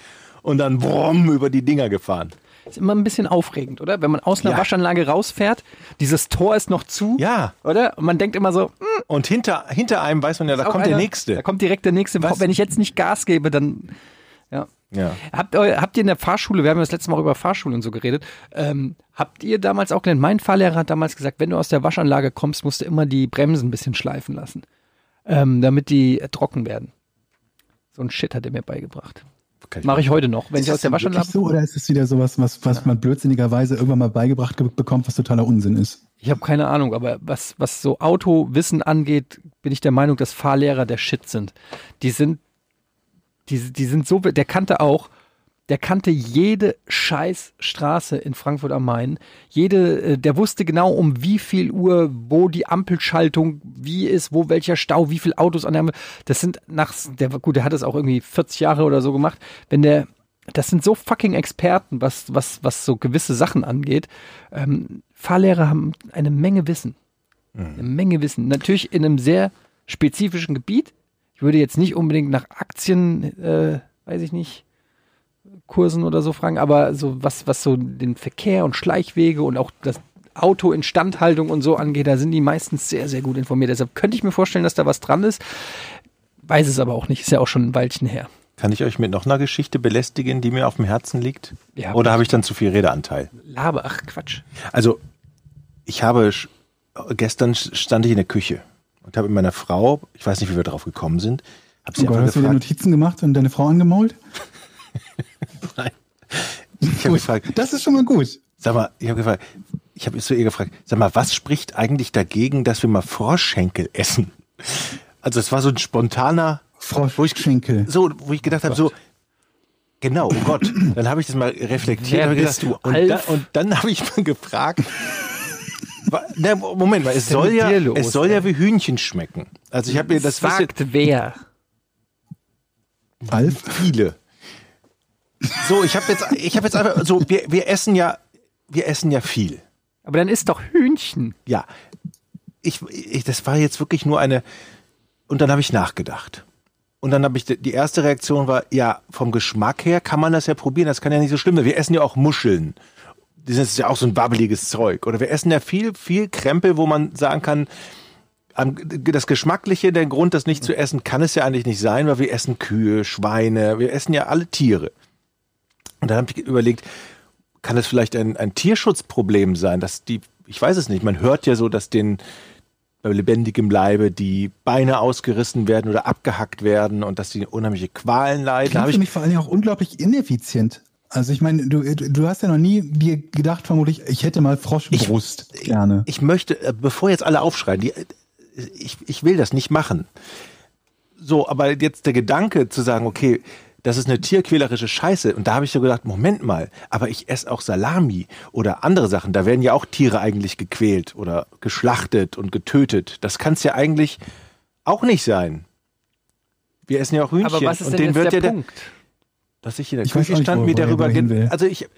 und dann brumm über die Dinger gefahren. ist immer ein bisschen aufregend, oder? Wenn man aus einer Ja. Waschanlage rausfährt, dieses Tor ist noch zu, Ja. oder? Und man denkt immer so, hm, Und hinter, hinter einem weiß man ja, da kommt der einer- nächste. Da kommt direkt der nächste. Was? Wenn ich jetzt nicht Gas gebe, dann ja. Ja. Habt, habt ihr in der Fahrschule, wir haben ja das letzte Mal über Fahrschule und so geredet, ähm, habt ihr damals auch gelernt, mein Fahrlehrer hat damals gesagt, wenn du aus der Waschanlage kommst, musst du immer die Bremsen ein bisschen schleifen lassen, ähm, damit die äh, trocken werden. So ein Shit hat er mir beigebracht. Mache ich heute noch. Wenn ich aus der Waschanlage so oder ist es wieder sowas, was, was man blödsinnigerweise irgendwann mal beigebracht ge- bekommt, was totaler Unsinn ist? Ich habe keine Ahnung, aber was, was so Autowissen angeht, bin ich der Meinung, dass Fahrlehrer der Shit sind. Die sind, die, die sind so, der kannte auch, der kannte jede scheiß Straße in Frankfurt am Main. Jede, äh, der wusste genau um wie viel Uhr, wo die Ampelschaltung, wie ist, wo welcher Stau, wie viele Autos an der Ampel. Das sind nach, der, gut, der hat es auch irgendwie 40 Jahre oder so gemacht. Wenn der, das sind so fucking Experten, was, was, was so gewisse Sachen angeht. Ähm, Fahrlehrer haben eine Menge Wissen. Eine Menge Wissen. Natürlich in einem sehr spezifischen Gebiet. Ich würde jetzt nicht unbedingt nach Aktien, äh, weiß ich nicht, Kursen oder so fragen, aber so was, was so den Verkehr und Schleichwege und auch das Auto Instandhaltung und so angeht, da sind die meistens sehr, sehr gut informiert. Deshalb könnte ich mir vorstellen, dass da was dran ist. Weiß es aber auch nicht. Ist ja auch schon ein Weilchen her. Kann ich euch mit noch einer Geschichte belästigen, die mir auf dem Herzen liegt? Ja, Oder habe ich dann zu viel Redeanteil? Laber, ach Quatsch. Also, ich habe gestern stand ich in der Küche und habe mit meiner Frau, ich weiß nicht, wie wir drauf gekommen sind, habe Oh sie Gott, einfach hast du dir. Notizen gemacht und deine Frau angemault? (laughs) Ich habe gefragt, das ist schon mal gut. sag mal, ich habe gefragt, ich habe zu ihr gefragt, sag mal, was spricht eigentlich dagegen, dass wir mal Froschschenkel essen? Also es war so ein spontaner, Froschschenkel. so, wo ich gedacht habe, so, genau, oh Gott. Dann habe ich das mal reflektiert. Wer bist gedacht, du, und, Alf? da, und dann habe ich mal gefragt, na, Moment mal, es soll ja, los, es soll ja wie Hühnchen schmecken. Also ich habe mir das bisschen- Sagt wer? Alf? viele. So, ich habe jetzt, ich habe jetzt einfach, so, wir, wir essen ja, wir essen ja viel. Aber dann ist doch Hühnchen. Ja, ich, ich, das war jetzt wirklich nur eine. Und dann habe ich nachgedacht. Und dann habe ich die erste Reaktion war, ja, vom Geschmack her kann man das ja probieren. Das kann ja nicht so schlimm sein. Wir essen ja auch Muscheln. Das ist ja auch so ein wabbeliges Zeug. Oder wir essen ja viel, viel Krempel, wo man sagen kann, das Geschmackliche, der Grund, das nicht zu essen, kann es ja eigentlich nicht sein, weil wir essen Kühe, Schweine, wir essen ja alle Tiere. Und dann habe ich überlegt, kann es vielleicht ein, ein Tierschutzproblem sein, dass die, ich weiß es nicht, man hört ja so, dass den bei lebendigem Leibe die Beine ausgerissen werden oder abgehackt werden und dass die unheimliche Qualen leiden. Klingt habe für ich mich vor allen Dingen auch unglaublich ineffizient. Also ich meine, du, du hast ja noch nie dir gedacht, vermutlich, ich hätte mal Froschbrust gerne. ich möchte, äh, bevor jetzt alle aufschreien, die, äh, ich, ich will das nicht machen. So, aber jetzt der Gedanke zu sagen, okay, das ist eine tierquälerische Scheiße. Und da habe ich so gedacht, Moment mal, aber ich esse auch Salami oder andere Sachen. Da werden ja auch Tiere eigentlich gequält oder geschlachtet und getötet. Das kann es ja eigentlich auch nicht sein. Wir essen ja auch Hühnchen. Aber was ist und denn den jetzt wird der ja der, Punkt? Dass ich in der Ich Küche nicht, stand, mir er- darüber, er also ich,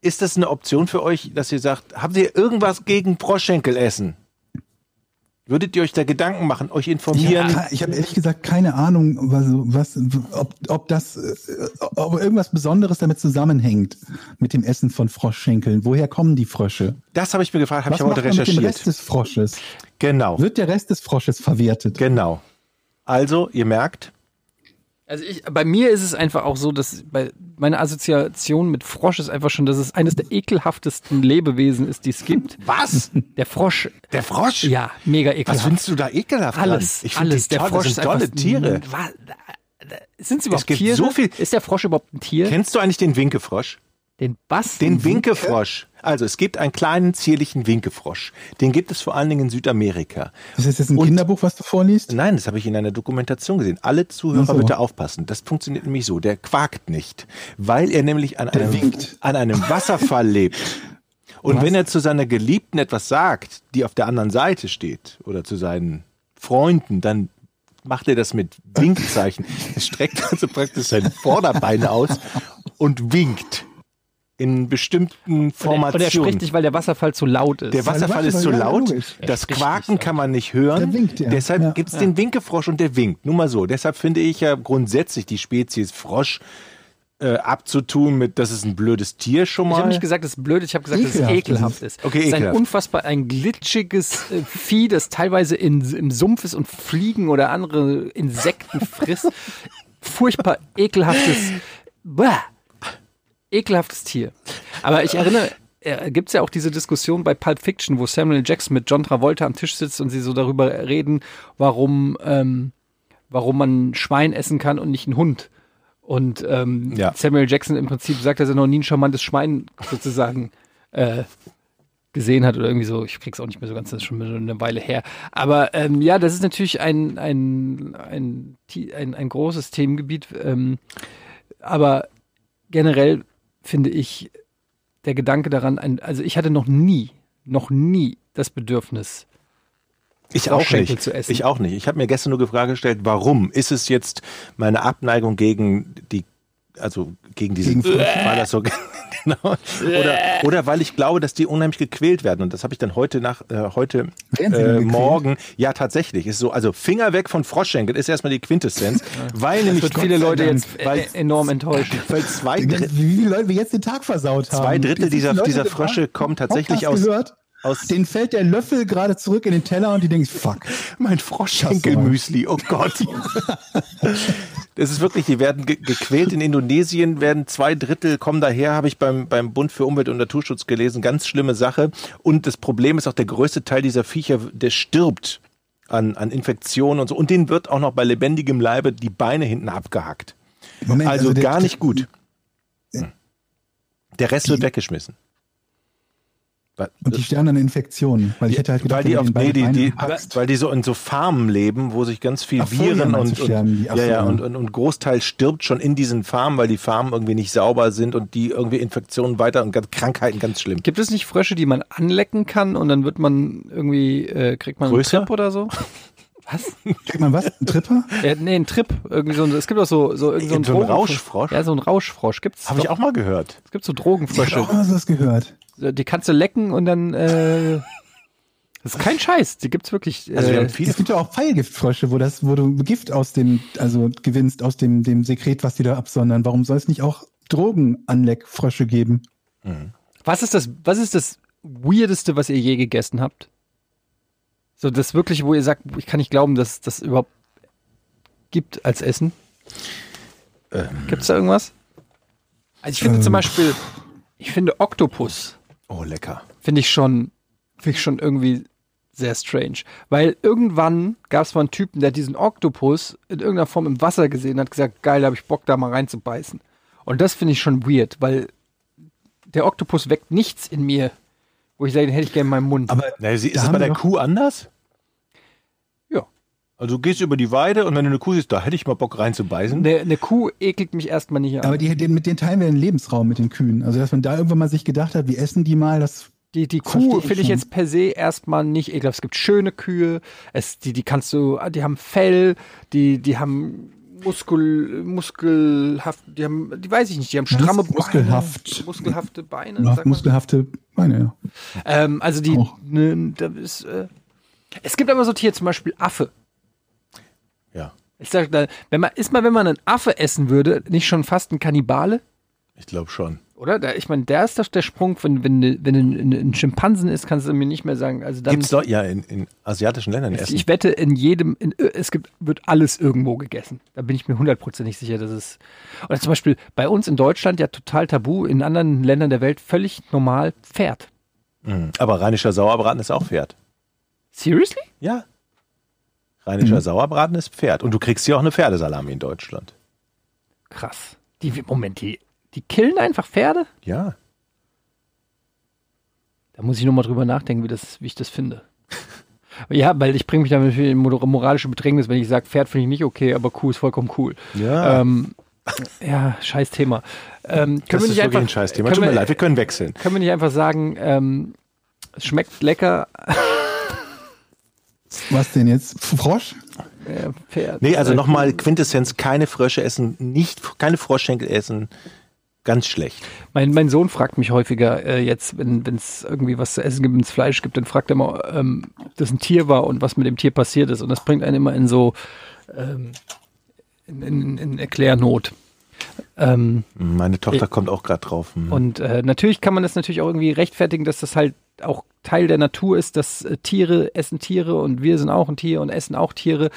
ist das eine Option für euch, dass ihr sagt, habt ihr irgendwas gegen Froschschenkel essen? Würdet ihr euch da Gedanken machen, euch Ich informieren? habe ich hab ehrlich gesagt keine Ahnung, was, was, ob, ob das, äh, ob irgendwas Besonderes damit zusammenhängt mit dem Essen von Froschschenkeln. Woher kommen die Frösche? Das habe ich mir gefragt, habe ich heute macht man mit dem Rest recherchiert. des Frosches? Genau, Wird der Rest des Frosches verwertet? genau. Also, ihr merkt, Also ich, bei mir ist es einfach auch so, dass bei meine Assoziation mit Frosch ist einfach schon, dass es eines der ekelhaftesten Lebewesen ist, die es gibt. was? Der Frosch, Der Frosch? ja, mega Was ekelhaft. findest du da ekelhaft alles, dran? Ich finde alles. Der toll, Frosch das ist sind tolle einfach, Tiere. Sind sie überhaupt gibt Tiere? so viel- Ist der Frosch überhaupt ein Tier? Kennst du eigentlich den Winkefrosch? Den was? Den Winkefrosch. Also es gibt einen kleinen, zierlichen Winkefrosch. Den gibt es vor allen Dingen in Südamerika. Ist das jetzt ein Und- Kinderbuch, was du vorliest? Nein, das habe ich in einer Dokumentation gesehen. Alle Zuhörer so. bitte aufpassen. Das funktioniert nämlich so. Der quakt nicht, weil er nämlich an, Der einem, winkt. an einem Wasserfall (laughs) lebt. Und Was? wenn er zu seiner Geliebten etwas sagt, die auf der anderen Seite steht, oder zu seinen Freunden, dann macht er das mit Winkzeichen. (laughs) Er streckt also praktisch sein Vorderbein aus und winkt. In bestimmten Formationen. und er spricht nicht, weil der Wasserfall zu laut ist. Der Wasserfall ist zu ja, laut, das Quaken kann man nicht hören. Der winkt, ja. Deshalb Ja. gibt's den Winkefrosch und der winkt. Nur mal so. Deshalb finde ich ja grundsätzlich die Spezies Frosch äh, abzutun mit, das ist ein blödes Tier schon Ich mal. habe nicht gesagt, dass es blöd ist, ich habe gesagt, dass es Ekelhaft ekelhaft ist ist. Okay, es ist ein ekelhaft. unfassbar, ein glitschiges äh, Vieh, das teilweise in, im Sumpf ist und Fliegen oder andere Insekten frisst. (laughs) Furchtbar ekelhaftes, Bäh, ekelhaftes Tier. Aber ich erinnere, äh, gibt's ja auch diese Diskussion bei Pulp Fiction, wo Samuel Jackson mit John Travolta am Tisch sitzt und sie so darüber reden, warum, ähm, warum man Schwein essen kann und nicht einen Hund. Und ähm, Ja. Samuel Jackson im Prinzip sagt, dass er noch nie ein charmantes Schwein sozusagen äh, gesehen hat oder irgendwie so. Ich krieg's auch nicht mehr so ganz, das ist schon eine Weile her. Aber ähm, ja, das ist natürlich ein, ein, ein, ein, ein großes Themengebiet. Ähm, aber generell finde ich der Gedanke daran, ein, also ich hatte noch nie, noch nie das Bedürfnis, ich auch nicht. zu essen. Ich auch nicht. Ich habe mir gestern nur die Frage gestellt, warum ist es jetzt meine Abneigung gegen die, also gegen diese, Gegen war das so (laughs) (laughs) genau, oder oder weil ich glaube, dass die unheimlich gequält werden. Und das habe ich dann heute nach äh, heute äh, morgen ja tatsächlich. Ist so also Finger weg von Froschschenkel ist erstmal die Quintessenz, (laughs) weil nämlich wird viele Leute jetzt weil- äh, enorm enttäuschen. (laughs) weil zwei Wie Drittel, viele Leute jetzt den Tag versaut haben. zwei Drittel dieser dieser Frösche kommen tatsächlich aus Gehört, aus denen fällt der Löffel gerade zurück in den Teller und die denken, fuck. Mein Froschschenkelmüsli, oh Gott. Das ist wirklich, die werden ge gequält in Indonesien, werden zwei Drittel kommen daher, habe ich beim, beim Bund für Umwelt und Naturschutz gelesen. Ganz schlimme Sache. Und das Problem ist auch, der größte Teil dieser Viecher, der stirbt an, an Infektionen und so. Und denen wird auch noch bei lebendigem Leibe die Beine hinten abgehackt. Moment, Also, der- gar nicht gut. Der Rest wird Die- weggeschmissen. Und die sterben an Infektionen. Weil ich hätte halt gedacht, weil die, auf, nee, die, die, weil die so in so Farmen leben, wo sich ganz viel Ach, Viren und, sterben ja, so, ja, ja. und, und, und Großteil stirbt schon in diesen Farmen, weil die Farmen irgendwie nicht sauber sind und die irgendwie Infektionen weiter und ganz, Krankheiten ganz schlimm. Gibt es nicht Frösche, die man anlecken kann und dann wird man irgendwie, äh, kriegt man Größer? einen Trip oder so? (laughs) Was? Kriegt man was? Ein Tripper? (laughs) Ja, nee, ein Trip. Irgendwie so, ein- es gibt auch so, so, irgend so, ein So ein Drogen- Rauschfrosch? Ja, so ein Rauschfrosch. Gibt's Habe ich doch. auch mal gehört. Es gibt so Ich Drogenfrösche. habe auch mal sowas gehört. Die kannst du lecken und dann, äh, (laughs) das ist kein Scheiß. Die gibt's wirklich. Also wir äh, haben viele Es gibt ja auch Pfeilgiftfrösche, wo das, wo du Gift aus dem, also gewinnst aus dem, dem Sekret, was die da absondern. Warum soll es nicht auch Drogenanleckfrösche geben? Was ist das, was ist das Weirdeste, was ihr je gegessen habt? So das wirklich, wo ihr sagt, ich kann nicht glauben, dass das überhaupt gibt als Essen. Ähm. Gibt es da irgendwas? Also ich finde Ähm. zum Beispiel, ich finde Oktopus, Oh, lecker. finde ich schon, finde ich schon irgendwie sehr strange. Weil irgendwann gab es mal einen Typen, der diesen Oktopus in irgendeiner Form im Wasser gesehen hat gesagt, geil, da habe ich Bock, da mal reinzubeißen. Und das finde ich schon weird, weil der Oktopus weckt nichts in mir, wo ich sage, den hätte ich gerne in meinem Mund. Aber Na, ist es bei der Kuh anders? Ja. Also du gehst über die Weide und wenn du eine Kuh siehst, da hätte ich mal Bock reinzubeißen. Eine, eine Kuh ekelt mich erstmal nicht an. Aber die, mit den teilen wir den Lebensraum mit den Kühen. Also, dass man da irgendwann mal sich gedacht hat, wie essen die mal, das. Die, die Kuh finde ich jetzt per se erstmal nicht ekelhaft. Es gibt schöne Kühe, es, die, die kannst du, die haben Fell, die, die haben Muskel, muskelhaft, die haben, die weiß ich nicht, die haben stramme Mus- muskelhaft. Beine. Muskelhafte Beine. Ja, muskelhafte Beine, ja. Ähm, also die, ne, da ist, äh, es gibt aber so Tiere, zum Beispiel Affe. Ja, Ich sag, da, wenn man, ist mal, wenn man einen Affe essen würde, nicht schon fast ein Kannibale? ich glaube schon. Oder? Da, ich meine, der ist doch der Sprung, wenn, wenn, du- wenn ein, ein Schimpansen ist, kannst du mir nicht mehr sagen. Also dann, Gibt's doch, ja, in, in asiatischen Ländern essen. ich wette, in jedem, in, es gibt, wird alles irgendwo gegessen. Da bin ich mir hundertprozentig sicher, dass es. Oder zum Beispiel bei uns in Deutschland ja total tabu, in anderen Ländern der Welt völlig normal Pferd. Mhm. Aber rheinischer Sauerbraten ist auch Pferd. Seriously? Ja. Rheinischer Mhm. Sauerbraten ist Pferd. Und du kriegst hier auch eine Pferdesalami in Deutschland. Krass. Die, Moment, die, die killen einfach Pferde? Ja. Da muss ich nochmal drüber nachdenken, wie, das, wie ich das finde. (laughs) Ja, weil ich bringe mich damit in mor- moralische Bedrängnis, wenn ich sage, Pferd finde ich nicht okay, aber Kuh ist vollkommen cool. Ja. Ähm, ja, scheiß Thema. Ähm, können das wir ist nicht wirklich einfach, ein Scheißthema. können Tut mir wir- leid, wir können wechseln. Können wir nicht einfach sagen, ähm, es schmeckt lecker, (laughs) Was denn jetzt? Frosch? äh, Pferd. Nee, also nochmal Quintessenz, keine Frösche essen, nicht, keine Froschschenkel essen. Ganz schlecht. Mein, mein Sohn fragt mich häufiger äh, jetzt, wenn es irgendwie was zu essen gibt, wenn es Fleisch gibt, dann fragt er immer, ähm, ob das ein Tier war und was mit dem Tier passiert ist. Und das bringt einen immer in so ähm, in, in, in Erklärnot. Ähm, Meine Tochter kommt auch gerade drauf. Hm. Und äh, natürlich kann man das natürlich auch irgendwie rechtfertigen, dass das halt auch Teil der Natur ist, dass äh, Tiere essen Tiere und wir sind auch ein Tier und essen auch Tiere.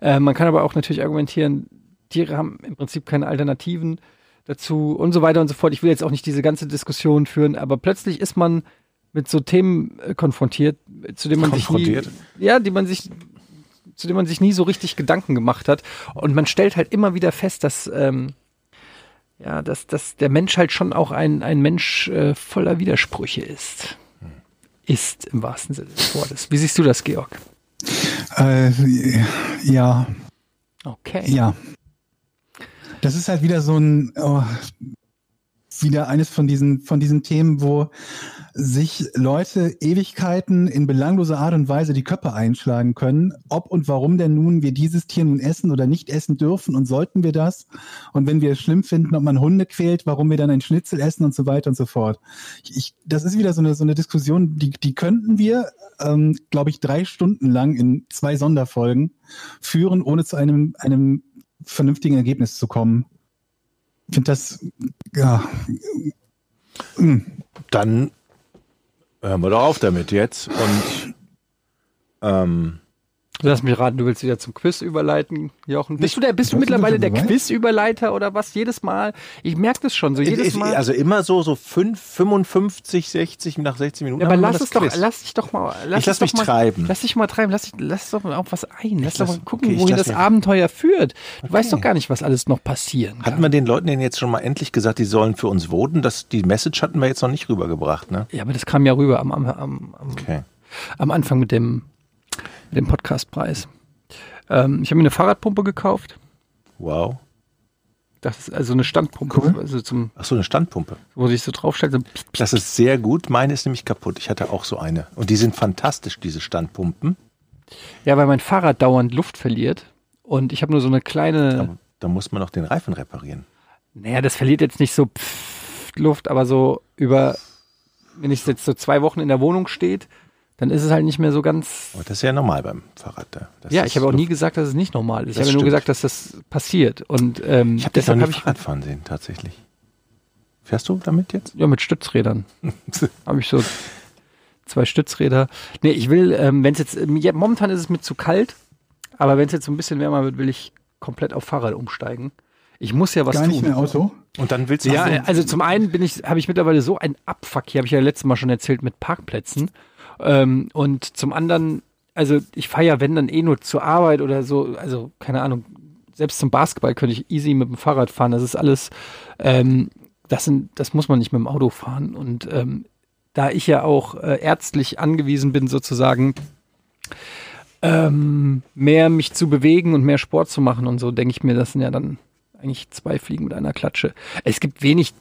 Äh, man kann aber auch natürlich argumentieren, Tiere haben im Prinzip keine Alternativen dazu und so weiter und so fort. Ich will jetzt auch nicht diese ganze Diskussion führen, aber plötzlich ist man mit so Themen äh, konfrontiert, zu denen man sich nie, ja, die man sich zu dem man sich nie so richtig Gedanken gemacht hat. Und man stellt halt immer wieder fest, dass ähm, ja, dass, dass der Mensch halt schon auch ein, ein Mensch äh, voller Widersprüche ist. Ist im wahrsten Sinne des Wortes. Wie siehst du das, Georg? Äh, ja, Okay. ja. Das ist halt wieder so ein, oh, wieder eines von diesen, von diesen Themen, wo sich Leute Ewigkeiten in belangloser Art und Weise die Köpfe einschlagen können, ob und warum denn nun wir dieses Tier nun essen oder nicht essen dürfen und sollten wir das? Und wenn wir es schlimm finden, ob man Hunde quält, warum wir dann ein Schnitzel essen und so weiter und so fort. Ich, das ist wieder so eine, so eine Diskussion, die, die könnten wir, ähm, glaube ich, drei Stunden lang in zwei Sonderfolgen führen, ohne zu einem, einem vernünftigen Ergebnis zu kommen. Ich finde das, ja, mm. Dann hören wir doch auf damit jetzt. Und ähm, Lass mich raten, du willst wieder zum Quiz überleiten, Jochen. Bist du der, bist du mittlerweile der? Quizüberleiter oder was? Jedes Mal? Ich merke das schon, so jedes Mal. also immer so, so 5, 55, 60, nach 60 Minuten. Ja, aber lass es doch, Quiz. lass dich doch mal. Lass Ich lass doch mich mal, treiben. Lass dich mal treiben, lass, dich, lass doch mal auf was ein. Lass Ich doch lass- mal gucken, okay, wohin lass das mich- Abenteuer führt. Du weißt doch gar nicht, was alles noch passieren kann. Hatten wir den Leuten denn jetzt schon mal endlich gesagt, die sollen für uns voten? Das, die Message hatten wir jetzt noch nicht rübergebracht, ne? Ja, aber das kam ja rüber am, am, am, am, Okay. am Anfang mit dem, mit dem Podcastpreis. Ähm, ich habe mir eine Fahrradpumpe gekauft. Wow. Das ist also eine Standpumpe, Cool. also zum, Ach so, eine Standpumpe. wo sich so draufstellt. So Das ist sehr gut. Meine ist nämlich kaputt. Ich hatte auch so eine. Und die sind fantastisch, diese Standpumpen. ja, weil mein Fahrrad dauernd Luft verliert. Und ich habe nur so eine kleine, Da, da muss man noch den Reifen reparieren. naja, das verliert jetzt nicht so Luft, aber so über, wenn es jetzt so zwei Wochen in der Wohnung steht, dann ist es halt nicht mehr so ganz. Aber das ist ja normal beim Fahrrad. Da. Das ja, ich habe auch nie gesagt, dass es nicht normal ist. Ich Das habe nur gesagt, dass das passiert. Und ähm, Ich habe dich noch deshalb nie habe ich Fahrrad fahren sehen, tatsächlich. Fährst du damit jetzt? Ja, mit Stützrädern. (laughs) Habe ich so zwei Stützräder. Nee, ich will, ähm, wenn es jetzt, ähm, ja, momentan ist es mir zu kalt, aber wenn es jetzt so ein bisschen wärmer wird, will ich komplett auf Fahrrad umsteigen. Ich muss ja was Gar tun. nicht mehr Auto. Und dann willst du Ja, Ach so. also zum einen bin ich, habe ich mittlerweile so ein Abfuck, hier habe ich ja letztes Mal schon erzählt, mit Parkplätzen. Ähm, und zum anderen, also ich fahre ja, wenn dann eh nur zur Arbeit oder so, also keine Ahnung, selbst zum Basketball könnte ich easy mit dem Fahrrad fahren. Das ist alles, ähm, das sind, das muss man nicht mit dem Auto fahren. Und ähm, da ich ja auch äh, ärztlich angewiesen bin, sozusagen, ähm, mehr mich zu bewegen und mehr Sport zu machen und so, denke ich mir, das sind ja dann eigentlich zwei Fliegen mit einer Klatsche. Es gibt wenig,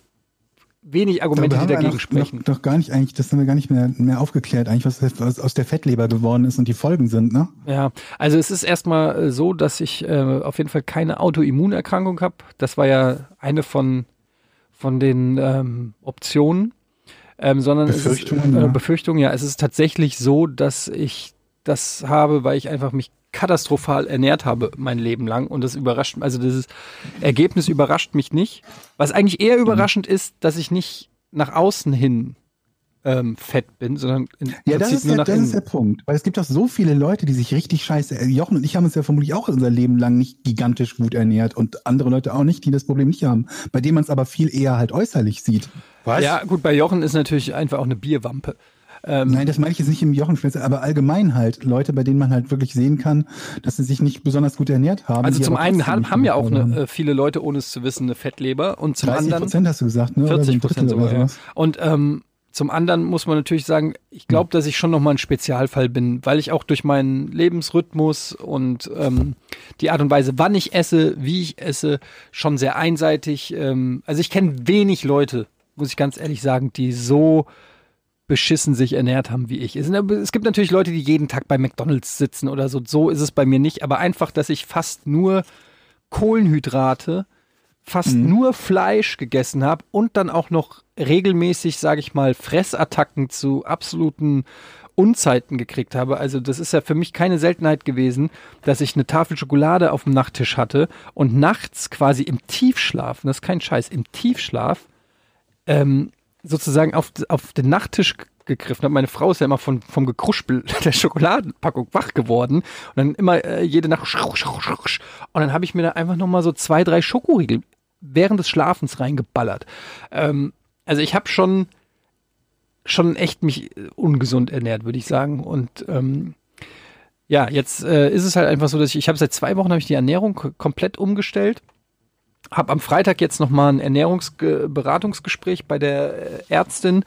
wenig Argumente, die dagegen sprechen. Noch, doch gar nicht eigentlich, das haben wir gar nicht mehr, mehr aufgeklärt, eigentlich, was, was aus der Fettleber geworden ist und die Folgen sind, ne? Ja, also es ist erstmal äh, so, dass ich äh, auf jeden Fall keine Autoimmunerkrankung habe. Das war ja eine von, von den ähm, Optionen. Ähm, sondern Befürchtungen, es ist, äh, ja. Befürchtungen, ja. Es ist tatsächlich so, dass ich das habe, weil ich einfach mich katastrophal ernährt habe mein Leben lang und das überrascht, also dieses Ergebnis überrascht mich nicht. Was eigentlich Mhm. eher überraschend ist, dass ich nicht nach außen hin ähm, fett bin, sondern im Ja, das ist, nur der, nach das innen. ist der Punkt. Weil es gibt doch so viele Leute, die sich richtig scheiße, äh, Jochen und ich haben uns ja vermutlich auch unser Leben lang nicht gigantisch gut ernährt und andere Leute auch nicht, die das Problem nicht haben. Bei denen man es aber viel eher halt äußerlich sieht. Was? Ja, gut, bei Jochen ist natürlich einfach auch eine Bierwampe. Ähm, Nein, das meine ich jetzt nicht im Jochen-Spezial, aber allgemein halt Leute, bei denen man halt wirklich sehen kann, dass sie sich nicht besonders gut ernährt haben. also zum einen haben, haben ja auch eine, äh, viele Leute, ohne es zu wissen, eine Fettleber und zum 30 anderen Prozent hast du gesagt, ne? Oder so ein 40 Prozent sogar. Ja. Und ähm, zum anderen muss man natürlich sagen, ich glaube, dass ich schon nochmal ein Spezialfall bin, weil ich auch durch meinen Lebensrhythmus und ähm, die Art und Weise, wann ich esse, wie ich esse, schon sehr einseitig. Ähm, also ich kenne wenig Leute, muss ich ganz ehrlich sagen, die so beschissen sich ernährt haben wie ich. Es, gibt natürlich Leute, die jeden Tag bei McDonalds sitzen oder so. So ist es bei mir nicht. Aber einfach, dass ich fast nur Kohlenhydrate, fast nur Fleisch gegessen habe und dann auch noch regelmäßig, sage ich mal, Fressattacken zu absoluten Unzeiten gekriegt habe. Also das ist ja für mich keine Seltenheit gewesen, dass ich eine Tafel Schokolade auf dem Nachttisch hatte und nachts quasi im Tiefschlaf, und das ist kein Scheiß, im Tiefschlaf ähm, sozusagen auf, auf den Nachttisch gegriffen habe. Meine Frau ist ja immer von, vom Gekruspel (laughs) der Schokoladenpackung wach geworden und dann immer äh, jede Nacht schruch, schruch, schruch. und dann habe ich mir da einfach nochmal so zwei, drei Schokoriegel während des Schlafens reingeballert. Ähm, also ich habe schon schon echt mich äh, ungesund ernährt, würde ich sagen. Und ähm, ja, jetzt äh, ist es halt einfach so, dass ich, ich habe seit zwei Wochen habe ich die Ernährung komplett umgestellt. Habe am Freitag jetzt nochmal ein Ernährungsberatungsgespräch bei der äh, Ärztin,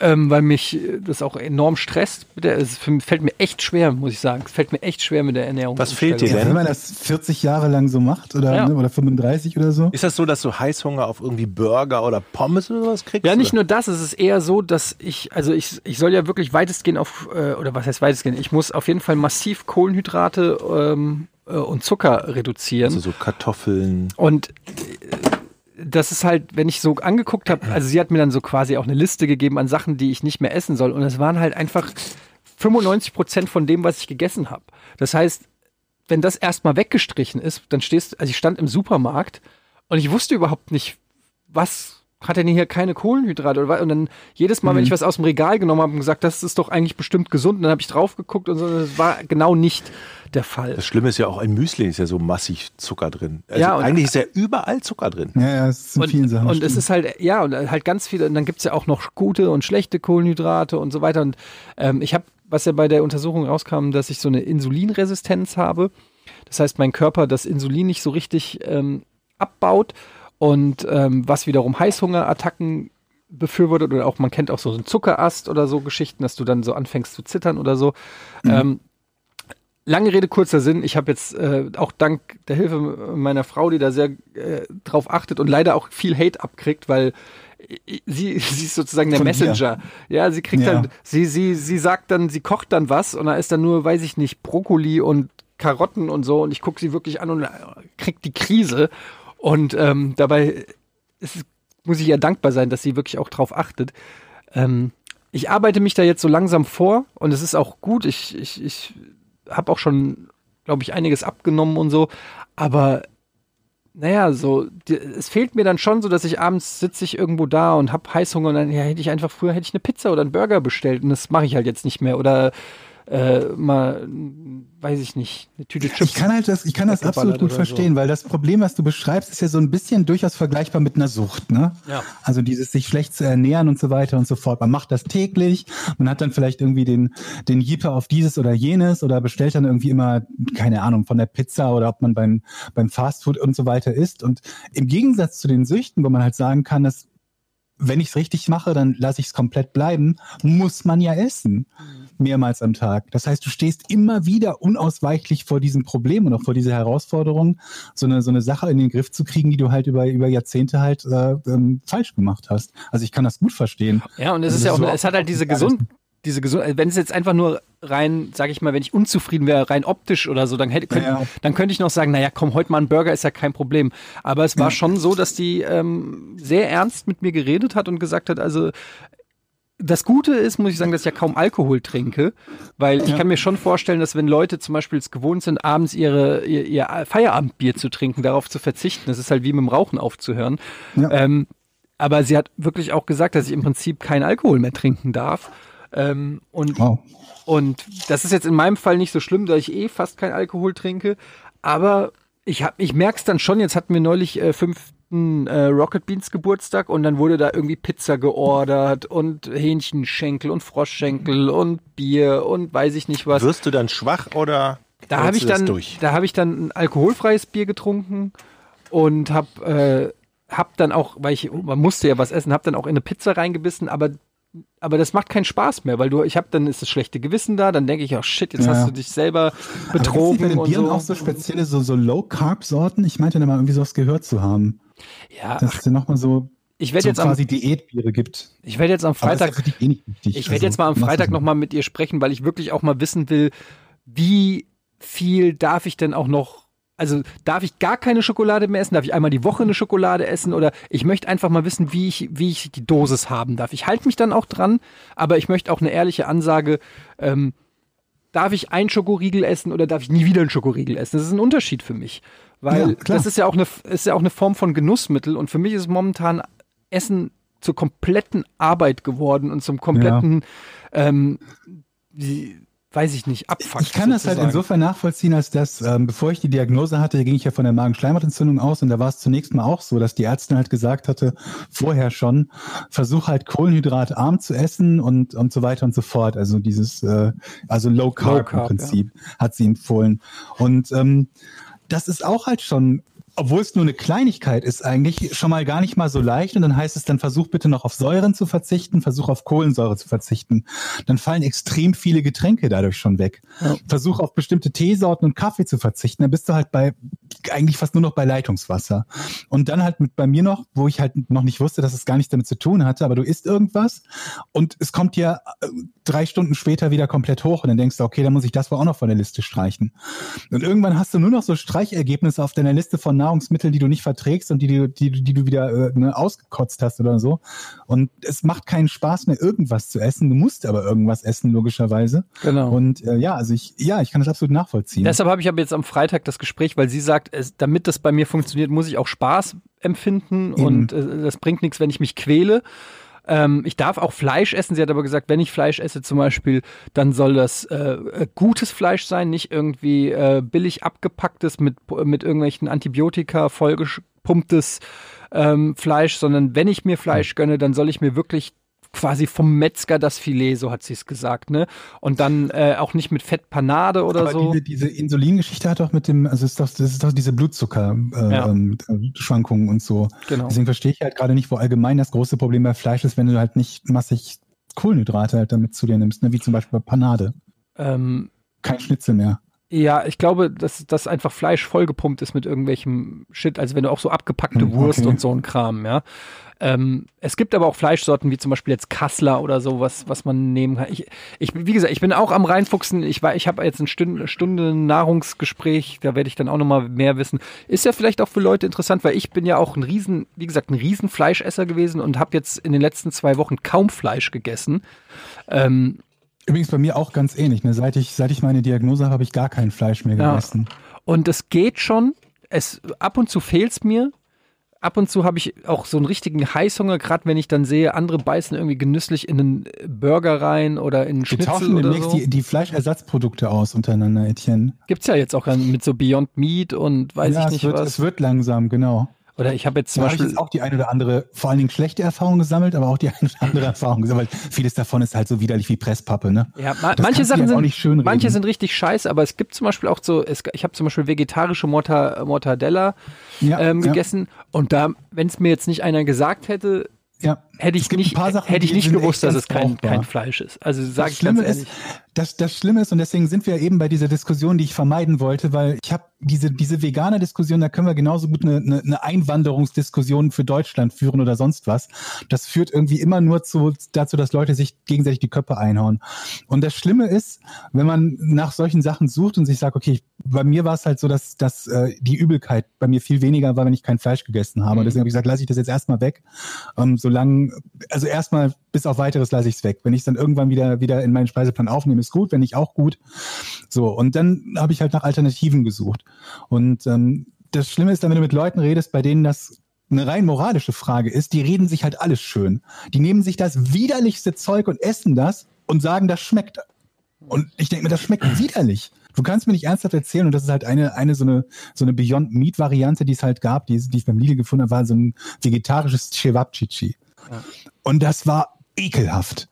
ähm, weil mich äh, das auch enorm stresst. Es fällt mir echt schwer, muss ich sagen. Es fällt mir echt schwer mit der Ernährung. Was fehlt dir Ja, denn? wenn man das 40 Jahre lang so macht oder, Ja. ne, oder 35 oder so. Ist das so, dass du Heißhunger auf irgendwie Burger oder Pommes oder sowas kriegst? Ja, nicht oder? nur das, es ist eher so, dass ich, also ich, ich soll ja wirklich weitestgehend auf, äh, oder was heißt weitestgehend, ich muss auf jeden Fall massiv Kohlenhydrate ähm, äh, und Zucker reduzieren. Also so Kartoffeln. Und äh, das ist halt, wenn ich so angeguckt habe, also sie hat mir dann so quasi auch eine Liste gegeben an Sachen, die ich nicht mehr essen soll. Und es waren halt einfach 95 Prozent von dem, was ich gegessen habe. Das heißt, wenn das erstmal weggestrichen ist, dann stehst, also ich stand im Supermarkt und ich wusste überhaupt nicht, was hat denn hier keine Kohlenhydrate oder was? Und dann jedes Mal, wenn ich was aus dem Regal genommen habe und gesagt, das ist doch eigentlich bestimmt gesund, und dann habe ich drauf geguckt und so, das war genau nicht der Fall. Das Schlimme ist ja auch, ein Müsli ist ja so massig Zucker drin. Also Ja, und- eigentlich ist ja überall Zucker drin. Ja, ja, es sind und, vielen Sachen. Und es stimmt. ist halt, ja, und halt ganz viele, und dann gibt's ja auch noch gute und schlechte Kohlenhydrate und so weiter. Und ähm, ich habe, was ja bei der Untersuchung rauskam, dass ich so eine Insulinresistenz habe. Das heißt, mein Körper das Insulin nicht so richtig ähm, abbaut und ähm, was wiederum Heißhungerattacken befürwortet oder auch man kennt auch so einen Zuckerast oder so Geschichten, dass du dann so anfängst zu zittern oder so. Ähm, lange Rede, kurzer Sinn. Ich habe jetzt äh, auch dank der Hilfe meiner Frau, die da sehr äh, drauf achtet und leider auch viel Hate abkriegt, weil i- sie, (laughs) sie ist sozusagen der Von dir. Messenger. Ja, sie kriegt Ja. dann, sie, sie, sie sagt dann, sie kocht dann was und da ist dann nur, weiß ich nicht, Brokkoli und Karotten und so und ich gucke sie wirklich an und äh, krieg die Krise. Und ähm, dabei ist, muss ich ihr dankbar sein, dass sie wirklich auch drauf achtet. Ähm, ich arbeite mich da jetzt so langsam vor und es ist auch gut. Ich, ich, ich habe auch schon, glaube ich, einiges abgenommen und so. Aber naja, so, die, es fehlt mir dann schon so, dass ich abends sitze ich irgendwo da und hab Heißhunger und dann ja, hätte ich einfach früher hätte ich eine Pizza oder einen Burger bestellt und das mache ich halt jetzt nicht mehr oder äh, mal, weiß ich nicht, eine Tüte Chips. Ich kann halt das, ich kann das absolut gut oder so. verstehen, weil das Problem, was du beschreibst, ist ja so ein bisschen durchaus vergleichbar mit einer Sucht, ne? Ja. Also dieses sich schlecht zu ernähren und so weiter und so fort. Man macht das täglich, man hat dann vielleicht irgendwie den, den Jeeper auf dieses oder jenes oder bestellt dann irgendwie immer, keine Ahnung, von der Pizza oder ob man beim, beim Fastfood und so weiter isst. Und im Gegensatz zu den Süchten, wo man halt sagen kann, dass wenn ich es richtig mache, dann lasse ich es komplett bleiben, muss man ja essen. Mehrmals am Tag. Das heißt, du stehst immer wieder unausweichlich vor diesem Problem und auch vor dieser Herausforderung, so eine, so eine Sache in den Griff zu kriegen, die du halt über, über Jahrzehnte halt äh, ähm, falsch gemacht hast. Also ich kann das gut verstehen. Ja, und es Also ist ja auch, so es hat halt diese gesund, diese gesund, wenn es jetzt einfach nur rein, sag ich mal, wenn ich unzufrieden wäre, rein optisch oder so, dann hätte, könnt, ja. dann könnte ich noch sagen, naja, komm, heute mal ein Burger ist ja kein Problem. Aber es war Ja. schon so, dass die ähm, sehr ernst mit mir geredet hat und gesagt hat, also das Gute ist, muss ich sagen, dass ich ja kaum Alkohol trinke, weil ich Ja. kann mir schon vorstellen, dass wenn Leute zum Beispiel es gewohnt sind, abends ihre, ihr, ihr Feierabendbier zu trinken, darauf zu verzichten, das ist halt wie mit dem Rauchen aufzuhören. Ja. Ähm, aber sie hat wirklich auch gesagt, dass ich im Prinzip keinen Alkohol mehr trinken darf. Ähm, und, Wow. und das ist jetzt in meinem Fall nicht so schlimm, da ich eh fast keinen Alkohol trinke. Aber ich, hab- ich merke es dann schon. Jetzt hatten wir neulich äh, fünften äh, Rocket Beans Geburtstag und dann wurde da irgendwie Pizza geordert und Hähnchenschenkel und Froschschenkel und Bier und weiß ich nicht was. Wirst du dann schwach oder Da habe ich du das dann, durch? da habe ich dann ein alkoholfreies Bier getrunken und habe äh, hab dann auch, weil ich man musste ja was essen, habe dann auch in eine Pizza reingebissen, aber aber das macht keinen Spaß mehr, weil du ich habe dann ist das schlechte Gewissen da, dann denke ich, oh shit, jetzt Ja. hast du dich selber Aber gibt's nicht betrogen bei den und Bieren so. auch so spezielle, so, so Low-Carb-Sorten? Ich meinte da mal irgendwie sowas gehört zu haben. Ja, Dass es nochmal so, ich werde so jetzt am quasi Diätbiere gibt. ich werde jetzt am Freitag eh. Ich werde Also, jetzt mal am Freitag nochmal mit ihr sprechen, weil ich wirklich auch mal wissen will, wie viel darf ich denn auch noch, also darf ich gar keine Schokolade mehr essen? Darf ich einmal die Woche eine Schokolade essen? Oder ich möchte einfach mal wissen, wie ich, wie ich die Dosis haben darf. Ich halte mich dann auch dran, aber ich möchte auch eine ehrliche Ansage, ähm, darf ich einen Schokoriegel essen oder darf ich nie wieder einen Schokoriegel essen? Das ist ein Unterschied für mich. Weil Ja, das ist ja auch eine, ist ja auch eine Form von Genussmittel und für mich ist momentan Essen zur kompletten Arbeit geworden und zum kompletten, ähm, wie, weiß ich nicht, Abfuck. Ich kann das halt sozusagen. insofern nachvollziehen, als dass, ähm, bevor ich die Diagnose hatte, ging ich ja von der Magenschleimhautentzündung aus und da war es zunächst mal auch so, dass die Ärztin halt gesagt hatte, vorher schon, versuch halt kohlenhydratarm zu essen und, und so weiter und so fort. Also dieses, äh, also Low Carb, Low Carb, im Prinzip hat sie empfohlen. Und ähm, das ist auch halt schon obwohl es nur eine Kleinigkeit ist, eigentlich schon mal gar nicht mal so leicht. Und dann heißt es, dann versuch bitte noch auf Säuren zu verzichten, versuch auf Kohlensäure zu verzichten. Dann fallen extrem viele Getränke dadurch schon weg. Ja. Versuch auf bestimmte Teesorten und Kaffee zu verzichten. Dann bist du halt bei eigentlich fast nur noch bei Leitungswasser. Und dann halt mit bei mir noch, wo ich halt noch nicht wusste, dass es gar nichts damit zu tun hatte, aber du isst irgendwas und es kommt dir äh, drei Stunden später wieder komplett hoch und dann denkst du, okay, dann muss ich das wohl auch noch von der Liste streichen. Und irgendwann hast du nur noch so Streichergebnisse auf deiner Liste von Nahrungsmitteln, die du nicht verträgst und die, die, die, die du wieder äh, ne, ausgekotzt hast oder so. Und es macht keinen Spaß mehr, irgendwas zu essen. Du musst aber irgendwas essen, logischerweise. Genau. Und äh, ja, also ich, ja, ich kann das absolut nachvollziehen. Deshalb habe ich aber jetzt am Freitag das Gespräch, weil sie sagt, es, damit das bei mir funktioniert, muss ich auch Spaß empfinden Eben. und äh, das bringt nichts, wenn ich mich quäle. Ähm, ich darf auch Fleisch essen. Sie hat aber gesagt, wenn ich Fleisch esse zum Beispiel, dann soll das äh, äh, gutes Fleisch sein, nicht irgendwie äh, billig abgepacktes mit, mit irgendwelchen Antibiotika vollgepumptes ähm, Fleisch, sondern wenn ich mir Fleisch gönne, dann soll ich mir wirklich quasi vom Metzger das Filet, so hat sie es gesagt, ne? Und dann äh, auch nicht mit Fettpanade oder aber so. diese, diese Insulingeschichte hat doch mit dem, also ist doch, das ist doch diese Blutzuckerschwankungen äh, Ja. ähm, Schwankungen und so. Genau. Deswegen verstehe ich halt gerade nicht, wo allgemein das große Problem bei Fleisch ist, wenn du halt nicht massig Kohlenhydrate halt damit zu dir nimmst, ne? wie zum Beispiel bei Panade. Ähm, Kein Schnitzel mehr. Ja, ich glaube, dass, dass einfach Fleisch vollgepumpt ist mit irgendwelchem Shit. Also wenn du auch so abgepackte Hm, Wurst okay. und so ein Kram, ja. Ähm, es gibt aber auch Fleischsorten wie zum Beispiel jetzt Kassler oder so, was, was man nehmen kann. Ich, ich, wie gesagt, ich bin auch am reinfuchsen. Ich, war- ich habe jetzt eine Stunde, Stunde Nahrungsgespräch, da werde ich dann auch nochmal mehr wissen. Ist ja vielleicht auch für Leute interessant, weil ich bin ja auch ein riesen, wie gesagt, ein riesen Fleischesser gewesen und habe jetzt in den letzten zwei Wochen kaum Fleisch gegessen. Ähm, Übrigens bei mir auch ganz ähnlich. Ne? Seit, ich, seit ich meine Diagnose habe, habe ich gar kein Fleisch mehr Ja. gegessen. Und es geht schon. es ab und zu fehlt's mir. Ab und zu habe ich auch so einen richtigen Heißhunger, gerade wenn ich dann sehe, andere beißen irgendwie genüsslich in einen Burger rein oder in einen Wir Schnitzel tauschen demnächst so. die, die Fleischersatzprodukte aus untereinander, Etienne. Gibt's ja jetzt auch mit so Beyond Meat und weiß ja, ich es nicht wird, was. Es wird langsam, genau. Oder ich habe jetzt zum Da habe ich Beispiel jetzt auch die eine oder andere, vor allen Dingen schlechte Erfahrung gesammelt, aber auch die (laughs) eine oder andere Erfahrung gesammelt. Vieles davon ist halt so widerlich wie Presspappe, ne? Ja, ma Das manche Sachen sind manche sind richtig scheiße, aber es gibt zum Beispiel auch so, es, ich habe zum Beispiel vegetarische Morta Mortadella Ja, ähm, ja. gegessen und da, wenn es mir jetzt nicht einer gesagt hätte, Ja. Hätte ich nicht, Sachen, hätte ich nicht gewusst, dass es ganz kein, kein Fleisch ist. Also sage Das ich ganz Schlimme ehrlich. ist, das, das Schlimme ist, und deswegen sind wir eben bei dieser Diskussion, die ich vermeiden wollte, weil ich habe diese, diese vegane Diskussion, da können wir genauso gut eine, eine, eine Einwanderungsdiskussion für Deutschland führen oder sonst was. Das führt irgendwie immer nur zu, dazu, dass Leute sich gegenseitig die Köpfe einhauen. Und das Schlimme ist, wenn man nach solchen Sachen sucht und sich sagt, okay, bei mir war es halt so, dass, dass äh, die Übelkeit bei mir viel weniger war, wenn ich kein Fleisch gegessen habe. Und deswegen habe ich gesagt, lasse ich das jetzt erstmal weg. Ähm, solange, also erstmal bis auf weiteres lasse ich es weg. Wenn ich es dann irgendwann wieder, wieder in meinen Speiseplan aufnehme, ist gut, wenn nicht auch gut. So, und dann habe ich halt nach Alternativen gesucht. Und ähm, das Schlimme ist dann, wenn du mit Leuten redest, bei denen das eine rein moralische Frage ist, die reden sich halt alles schön. Die nehmen sich das widerlichste Zeug und essen das und sagen, das schmeckt. Und ich denke mir, das schmeckt widerlich. Du kannst mir nicht ernsthaft erzählen, und das ist halt eine, eine so eine, so eine Beyond Meat Variante, die es halt gab, die, die ich beim Lidl gefunden habe, war so ein vegetarisches Cevapcici. Und das war ekelhaft.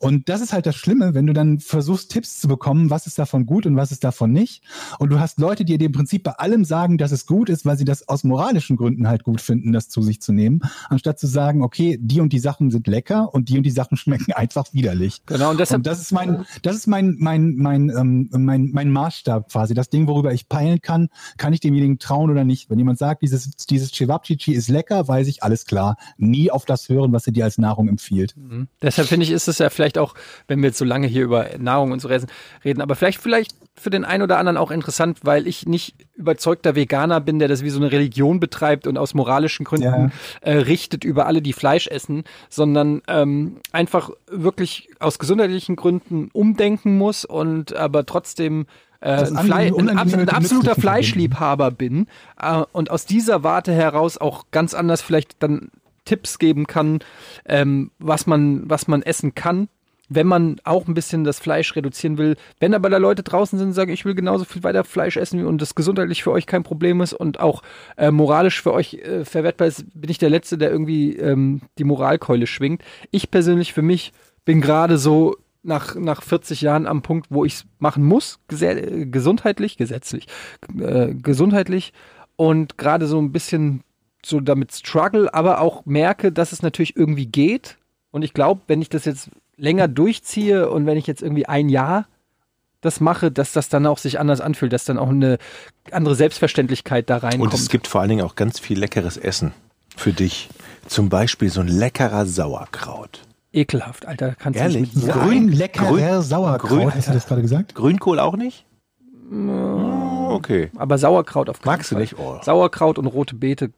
Und das ist halt das Schlimme, wenn du dann versuchst, Tipps zu bekommen, was ist davon gut und was ist davon nicht. Und du hast Leute, die dir im Prinzip bei allem sagen, dass es gut ist, weil sie das aus moralischen Gründen halt gut finden, das zu sich zu nehmen, anstatt zu sagen, okay, die und die Sachen sind lecker und die und die Sachen (laughs) schmecken einfach widerlich. Genau, und deshalb Und das ist mein, das ist mein, mein, mein, ähm, mein, mein Maßstab quasi. Das Ding, worüber ich peilen kann, kann ich demjenigen trauen oder nicht. Wenn jemand sagt, dieses, dieses Cevapcici ist lecker, weiß ich, alles klar. Nie auf das hören, was er dir als Nahrung empfiehlt. Deshalb finde ich, ist es ja vielleicht auch, wenn wir jetzt so lange hier über Nahrung und so reden, aber vielleicht, vielleicht für den einen oder anderen auch interessant, weil ich nicht überzeugter Veganer bin, der das wie so eine Religion betreibt und aus moralischen Gründen Ja. äh, richtet über alle, die Fleisch essen, sondern ähm, einfach wirklich aus gesundheitlichen Gründen umdenken muss und aber trotzdem äh, ein, Fle ein, ein absoluter Fleischliebhaber bin äh, und aus dieser Warte heraus auch ganz anders vielleicht dann Tipps geben kann, ähm, was man, was man essen kann, wenn man auch ein bisschen das Fleisch reduzieren will. Wenn aber da Leute draußen sind und sagen, ich will genauso viel weiter Fleisch essen und das gesundheitlich für euch kein Problem ist und auch äh, moralisch für euch äh, verwertbar ist, bin ich der Letzte, der irgendwie ähm, die Moralkeule schwingt. Ich persönlich für mich bin gerade so nach, nach 40 Jahren am Punkt, wo ich es machen muss, gese- gesundheitlich, gesetzlich, äh, gesundheitlich und gerade so ein bisschen so damit struggle, aber auch merke, dass es natürlich irgendwie geht. Und ich glaube, wenn ich das jetzt länger durchziehe und wenn ich jetzt irgendwie ein Jahr das mache, dass das dann auch sich anders anfühlt, dass dann auch eine andere Selbstverständlichkeit da reinkommt. Und es gibt vor allen Dingen auch ganz viel leckeres Essen für dich. Zum Beispiel so ein leckerer Sauerkraut. Ekelhaft, Alter. Kannst Ehrlich? du nicht mit. Grün, leckerer grün- Sauerkraut. grün- Hast du das gerade gesagt? Grünkohl auch nicht? Oh, okay. Aber Sauerkraut auf keinen Magst du Fall. nicht? Oh. Sauerkraut und rote Beete.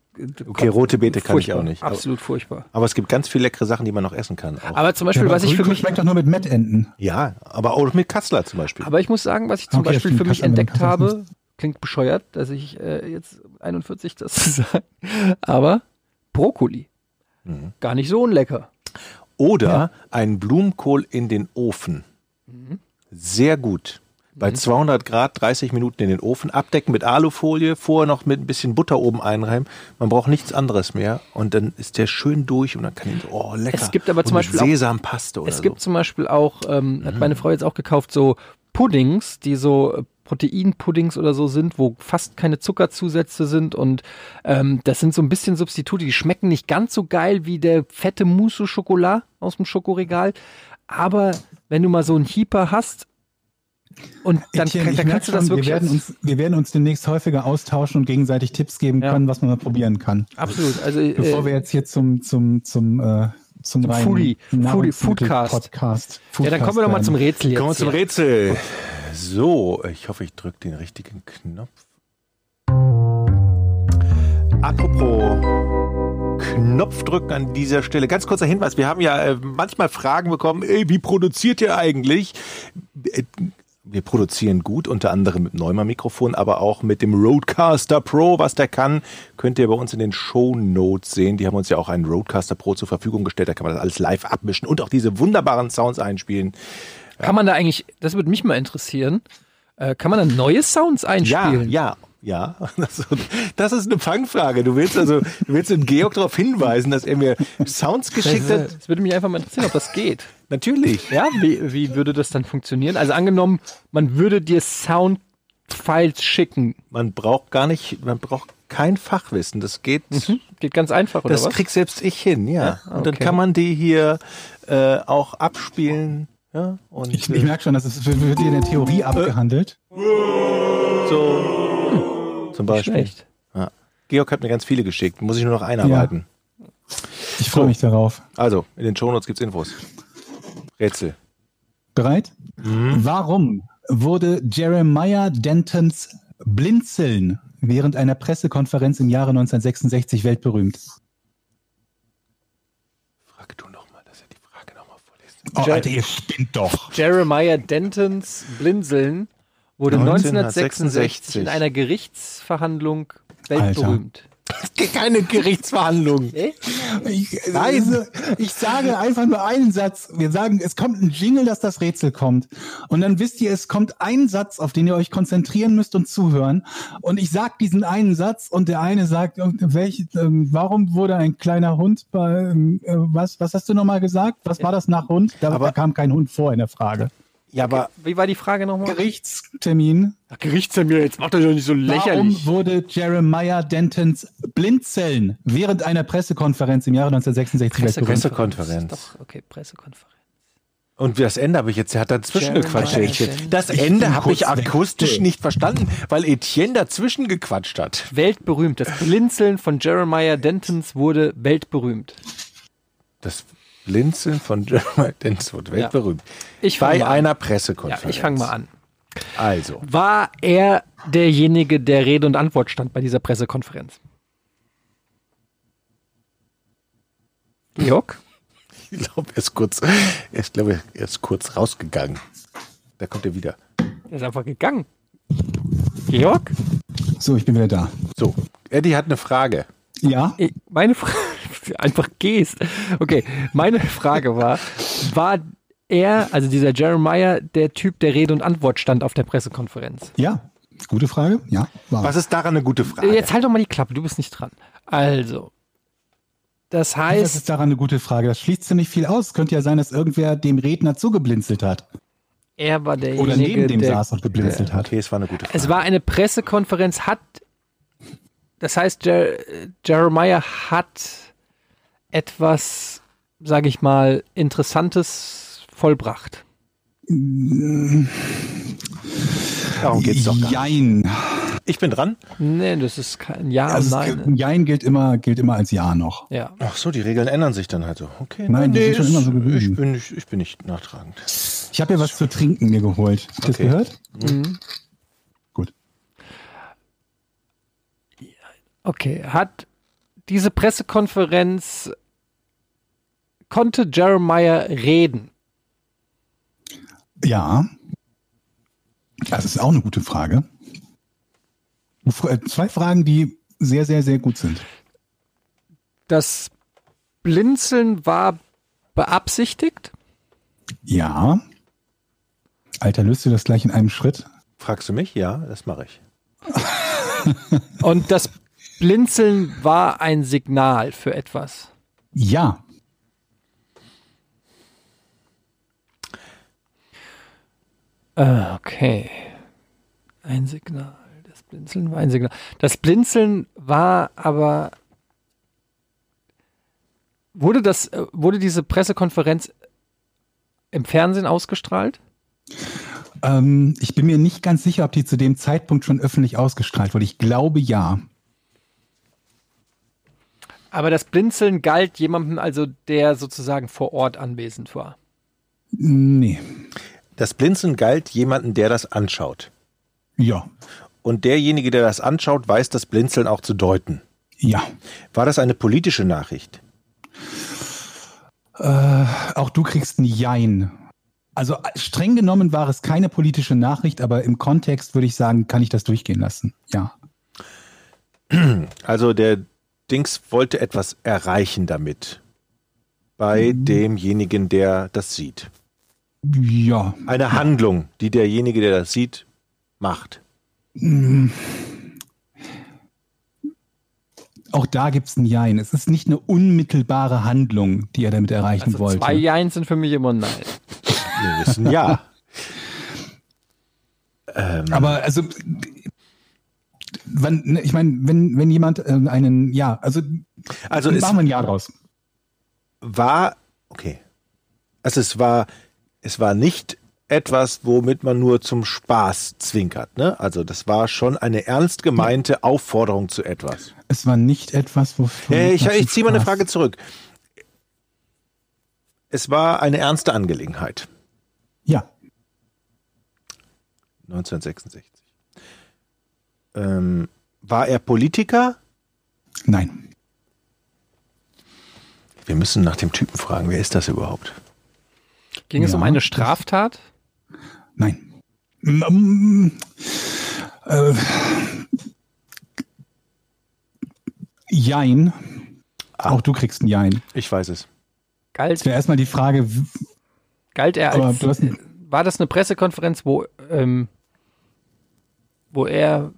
Okay, rote Beete kann ich furchtbar. auch nicht. Absolut furchtbar. Aber es gibt ganz viele leckere Sachen, die man noch essen kann. Auch. Aber zum Beispiel, aber was ich für mich schmeckt doch nur mit Mettenten. ja, aber auch mit Kassler zum Beispiel. Aber ich muss sagen, was ich zum Okay, Beispiel für mich du aber- entdeckt du habe, klingt bescheuert, dass ich äh, jetzt 41 das (laughs) sage, aber Brokkoli. Mhm. Gar nicht so unlecker. Oder ein Blumenkohl in den Ofen. Sehr gut. Bei 200 Grad 30 Minuten in den Ofen, abdecken mit Alufolie, vorher noch mit ein bisschen Butter oben einreiben. Man braucht nichts anderes mehr und dann ist der schön durch und dann kann ihn so, oh lecker. Es gibt aber zum Beispiel Sesampaste oder Es so. gibt zum Beispiel auch, ähm, Mhm. hat meine Frau jetzt auch gekauft, so Puddings, die so äh, Proteinpuddings oder so sind, wo fast keine Zuckerzusätze sind und ähm, das sind so ein bisschen Substitute, die schmecken nicht ganz so geil wie der fette Mousse au Chocolat aus dem Schokoregal, aber wenn du mal so einen Hieper hast und dann, Etienne, dann kannst du das schon, wirklich wir werden, uns, wir werden uns demnächst häufiger austauschen und gegenseitig Tipps geben Ja. können, was man mal probieren kann. absolut, also Bevor äh, wir jetzt hier zum, zum, zum, äh, zum, Zum reinen Foodie- Foodie- Foodcast. Podcast. ja, dann kommen wir doch mal zum Rätsel jetzt. Kommen wir zum. Rätsel. So, ich hoffe, ich drücke den richtigen Knopf. Apropos Knopf drücken an dieser Stelle. Ganz kurzer Hinweis. Wir haben ja äh, manchmal Fragen bekommen, ey, wie produziert ihr eigentlich? Äh, wir produzieren gut, unter anderem mit Neumann Mikrofon, aber auch mit dem Roadcaster Pro, was der kann, könnt ihr bei uns in den Show Notes sehen. Die haben uns ja auch einen Roadcaster Pro zur Verfügung gestellt, da kann man das alles live abmischen und auch diese wunderbaren Sounds einspielen. Kann man da eigentlich, das würde mich mal interessieren, äh, kann man da neue Sounds einspielen? Ja, ja, ja. (laughs) Das, ist eine Fangfrage. Du willst also, du willst den Georg darauf hinweisen, dass er mir Sounds geschickt äh, hat. das würde mich einfach mal interessieren, ob das geht. Natürlich. Ja, wie, wie würde das dann funktionieren? Also angenommen, man würde dir Soundfiles schicken. Man braucht gar nicht, man braucht kein Fachwissen. Das geht, Geht ganz einfach, oder das was? krieg selbst ich hin, ja. Und dann okay. kann man die hier äh, auch abspielen. Ja, und Ich, äh, ich merke schon, das ist, wird hier in der Theorie abgehandelt. so zum Beispiel. Schlecht. Ja. Georg hat mir ganz viele geschickt. Muss ich nur noch einarbeiten. Ich freue mich darauf. Also, in den Shownotes gibt's Infos. Rätsel. Bereit? Warum wurde Jeremiah Dentons Blinzeln während einer Pressekonferenz im Jahre 1966 weltberühmt? Frag du noch mal, dass er die Frage noch mal vorliest. Oh, Jer- Alter, ihr spinnt doch. Jeremiah Dentons Blinzeln wurde 1966 in 1966 einer Gerichtsverhandlung weltberühmt. (laughs) Keine Gerichtsverhandlung. Ich, Nein. ich sage einfach nur einen Satz. Wir sagen, es kommt ein Jingle, dass das Rätsel kommt. Und dann wisst ihr, es kommt ein Satz, auf den ihr euch konzentrieren müsst und zuhören. Und ich sag diesen einen Satz und der eine sagt, äh, welch, ähm, warum wurde ein kleiner Hund bei, ähm, äh, was, was hast du nochmal gesagt? Was war das nach Hund? Da, Aber- da kam kein Hund vor in der Frage. Ja, aber Wie war die Frage nochmal? Gerichtstermin. Gerichtstermin, jetzt macht er doch nicht so Warum wurde Jeremiah Dentons Blinzeln während einer Pressekonferenz im Jahre 1966 weltberühmt? Pressekonferenz. Doch, okay, Pressekonferenz. Und das Ende habe ich jetzt, er hat dazwischen gequatscht. Etienne. Das Ende habe ich akustisch nicht verstanden, weil Etienne dazwischen gequatscht hat. Weltberühmt. Das Blinzeln von Jeremiah Dentons wurde weltberühmt. Das Blinzeln von Jeremiah (laughs) Dentons wurde weltberühmt. Ich fang Bei mal an. einer Ja, Pressekonferenz. ich fange mal an. Also, War er derjenige, der Rede und Antwort stand bei dieser Pressekonferenz? Georg? (laughs) ich glaube, er ist kurz, ich glaube, er ist kurz rausgegangen. Da kommt er wieder. Er ist einfach gegangen. Georg? So, ich bin wieder da. So, Eddie hat eine Frage. Ja, Meine Frage, einfach gehst. Okay, meine Frage war, war er, also dieser Jeremiah, der Typ, der Rede und Antwort stand auf der Pressekonferenz? ja. Gute Frage. Ja, war. Was ist daran eine gute Frage? Jetzt halt doch mal die Klappe, du bist nicht dran. Also, das Das heißt, ist daran eine gute Frage. Das schließt ziemlich viel aus. Es könnte ja sein, dass irgendwer dem Redner zugeblinzelt hat. er war derjenige, Oder neben dem der saß und geblinzelt hat. Okay, es war eine gute Frage. Es war eine Pressekonferenz, hat, das heißt, Jer Jeremiah hat etwas, sage ich mal, Interessantes vollbracht. Darum geht's doch gar nicht. Jein. Ich bin dran. Nee, das ist kein Ja und Also es, Nein. Jein gilt immer, gilt immer als Ja noch. Ja. Ach so, die Regeln ändern sich dann halt so. Okay. Nein, die sind schon ist- immer so gewesen. Ich bin, nicht, ich bin nicht nachtragend. Ich habe ja was zu trinken mir geholt. Habt ihr das Okay. gehört? Mhm. Gut. Okay, hat diese Pressekonferenz, konnte Jeremiah reden? Ja. Das ist auch eine gute Frage. Äh, Zwei Fragen, die sehr, sehr, sehr gut sind. Das Blinzeln war beabsichtigt? Ja. Alter, löst du das gleich in einem Schritt? Fragst du mich? Ja, das mache ich. Und das Blinzeln war ein Signal für etwas. Ja. Okay. Ein Signal. Das Blinzeln war ein Signal. Das Blinzeln war aber. Wurde das, äh, wurde diese Pressekonferenz im Fernsehen ausgestrahlt? Ähm, ich bin mir nicht ganz sicher, ob die zu dem Zeitpunkt schon öffentlich ausgestrahlt wurde. Ich glaube ja. Aber das Blinzeln galt jemandem, also der sozusagen vor Ort anwesend war. Nee. Das Blinzeln galt jemanden, der das anschaut. Ja. Und derjenige, der das anschaut, weiß das Blinzeln auch zu deuten. Ja. War das eine politische Nachricht? Auch du kriegst ein Jein. Also äh, streng genommen war es keine politische Nachricht, aber im Kontext würde ich sagen, kann ich das durchgehen lassen. Ja. (clears throat) Also der Dings wollte etwas erreichen damit. Bei Mhm. demjenigen, der das sieht. Ja. Eine Handlung, die derjenige, der das sieht, macht. Auch da gibt's ein Jein. Es ist nicht eine unmittelbare Handlung, die er damit erreichen Also wollte. zwei Jeins sind für mich immer nein. Wir wissen ja. ähm, (laughs) Aber also, wann, ne, ich meine, wenn, wenn jemand äh, einen, ja, also, also es machen wir ein Ja draus. war, okay. Also es war, es war nicht etwas, womit man nur zum Spaß zwinkert. Ne? Also das war schon eine ernst gemeinte Aufforderung zu etwas. Es war nicht etwas, wofür. Hey, ich ich ziehe mal eine Frage zurück. Es war eine ernste Angelegenheit. Ja, 1966. Ähm, war er Politiker? nein. Wir müssen nach dem Typen fragen. Wer ist das überhaupt? Ging es Ja, um eine das- Straftat? Nein. Mm, mm, äh, Jein. Ah. Auch du kriegst ein Jein. Ich weiß es. Galt, Es wäre erstmal die Frage, galt er als, du hast, war das eine Pressekonferenz, wo, ähm, wo er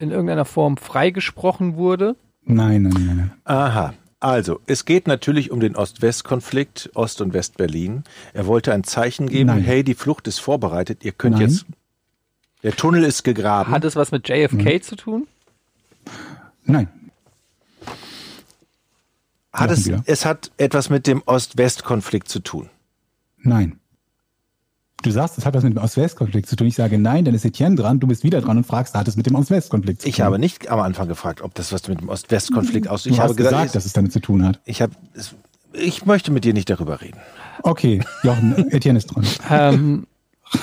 in irgendeiner Form freigesprochen wurde? nein, nein, nein, nein. Aha. Also, es geht natürlich um den Ost-West-Konflikt, Ost- und West-Berlin. Er wollte ein Zeichen geben, Nein. hey, die Flucht ist vorbereitet, ihr könnt Nein. jetzt, der Tunnel ist gegraben. Hat es was mit JFK zu tun? Nein. hat es, es hat etwas mit dem Ost-West-Konflikt zu tun. Nein. Du sagst, es hat was mit dem Ost-West-Konflikt zu tun. Ich sage nein, dann ist Etienne dran, du bist wieder dran und fragst, hat es mit dem Ost-West-Konflikt zu Ich tun? habe nicht am Anfang gefragt, ob das was mit dem Ost-West-Konflikt aussieht. du Ich hast habe gesagt, gesagt, dass es damit zu tun hat. ich, habe, es- ich möchte mit dir nicht darüber reden. Okay, Jochen, (laughs) Etienne ist dran. Ähm, (laughs)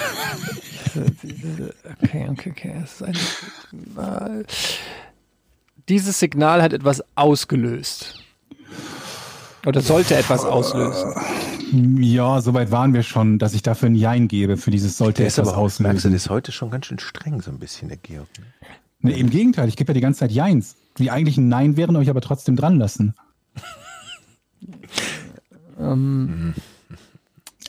okay, okay, okay. Es ist ein. Dieses Signal hat etwas ausgelöst. Oder sollte etwas auslösen. Ja, soweit waren wir schon, dass ich dafür ein Jein gebe, für dieses sollte Der etwas aber, merkst du, auslösen. der ist heute schon ganz schön streng, so ein bisschen, der Georg. ne? Nee, Im Gegenteil, ich gebe ja die ganze Zeit Jeins, die eigentlich ein Nein wären, euch aber trotzdem dran lassen. (laughs) Ähm,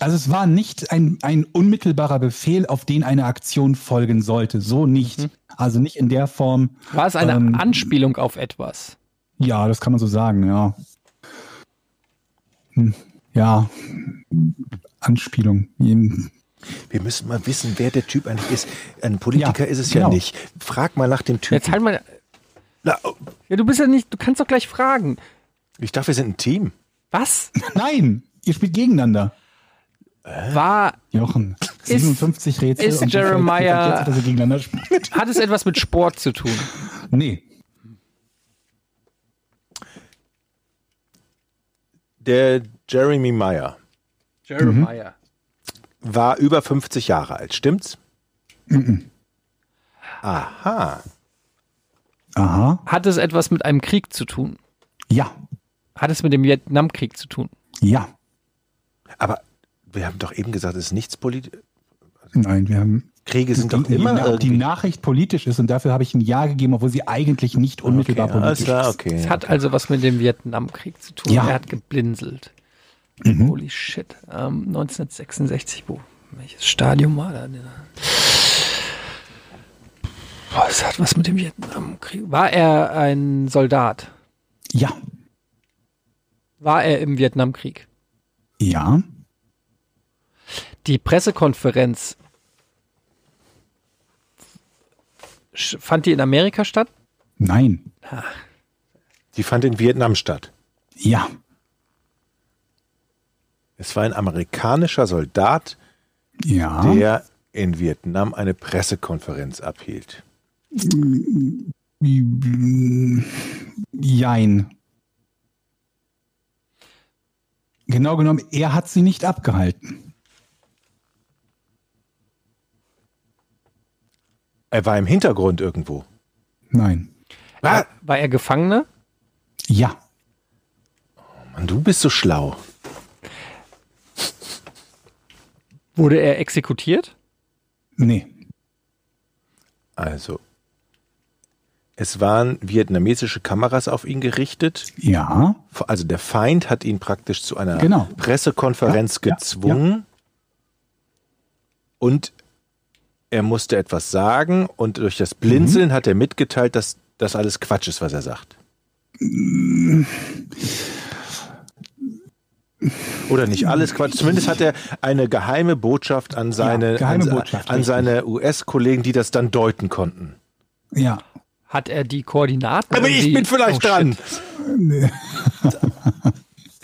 Also es war nicht ein, ein unmittelbarer Befehl, auf den eine Aktion folgen sollte. So nicht. Also nicht in der Form. war es eine Ähm, Anspielung auf etwas? Ja, das kann man so sagen, ja. Ja. Anspielung. Hm, Wir müssen mal wissen, wer der Typ eigentlich ist. Ein Politiker Ja, ist es genau. ja nicht. Frag mal nach dem Typen. Jetzt halt mal. Na, oh, Ja, du bist ja nicht. Du kannst doch gleich fragen. ich dachte, wir sind ein Team. Was (laughs) Nein, ihr spielt gegeneinander. war? Jochen, Ist- 57 Rätsel ist und Jeremiah- jetzt, dass ihr gegeneinander spielt. Hat es etwas mit Sport zu tun? Nee. Der Jeremy Meyer Jeremiah. war über 50 Jahre alt, stimmt's? Aha. Aha. Hat es etwas mit einem Krieg zu tun? Ja. Hat es mit dem Vietnamkrieg zu tun? Ja. Aber wir haben doch eben gesagt, es ist nichts politisch. Nein, wir haben Kriege sind doch die, immer die, die. Nachricht politisch ist und dafür habe ich ein Ja gegeben, obwohl sie eigentlich nicht unmittelbar okay, politisch klar, ist. okay. Es hat also was mit dem Vietnamkrieg zu tun. Ja. Er hat geblinzelt. Mhm. Holy shit. Ähm, 1966, wo? Welches Stadium war da? Boah, es hat was mit dem Vietnamkrieg. War er ein Soldat? Ja. War er im Vietnamkrieg? Ja. Die Pressekonferenz fand die in Amerika statt? Nein. Die fand in Vietnam statt. Ja. Es war ein amerikanischer Soldat, Ja. der in Vietnam eine Pressekonferenz abhielt. Jein. Genau genommen, er hat sie nicht abgehalten. Er war im Hintergrund irgendwo. Nein. Ah, War er Gefangener? Ja. Mann, du bist so schlau. Wurde er exekutiert? Nee. Also, es waren vietnamesische Kameras auf ihn gerichtet. Ja. Also der Feind hat ihn praktisch zu einer Genau. Pressekonferenz Ja, ja, gezwungen. Und er musste etwas sagen und durch das Blinzeln hat er mitgeteilt, dass das alles Quatsch ist, was er sagt. Oder nicht alles Quatsch. Zumindest hat er eine geheime Botschaft an seine, geheime an, an seine US-Kollegen, die das dann deuten konnten. Ja. Hat er die Koordinaten? Aber ich bin vielleicht Oh, dran. shit.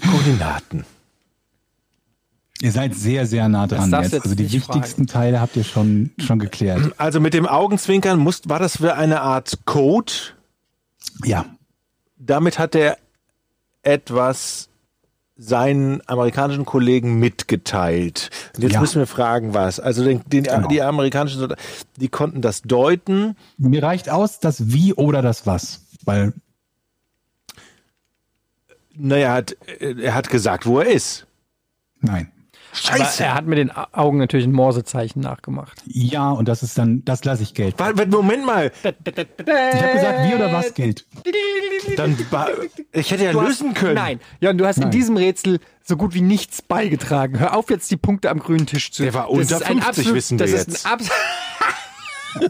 (laughs) Koordinaten. Ihr seid sehr, sehr nah dran jetzt. du Also die jetzt wichtigsten Teile habt ihr schon, schon geklärt. Also mit dem Augenzwinkern muss, war das für eine Art Code. Ja. Damit hat er etwas seinen amerikanischen Kollegen mitgeteilt. Und jetzt Ja. müssen wir fragen, was. Also den, den, Genau. die amerikanischen Soldaten, die konnten das deuten. Mir reicht aus das Wie oder das Was. Weil, Naja, er hat, er hat gesagt, wo er ist. nein. Aber er hat mit den Au- Augen natürlich ein Morsezeichen nachgemacht. Ja, und das ist dann, das lasse ich. Warte, Moment mal. Ich habe gesagt, wie oder was gilt. Dann, ich hätte ja Du lösen hast, können. Nein, Jan, du hast in Nein. diesem Rätsel so gut wie nichts beigetragen. Hör auf, jetzt die Punkte am grünen Tisch zu. Der war Das unter ist ein 50, wissen wir das jetzt. Ist ein Abs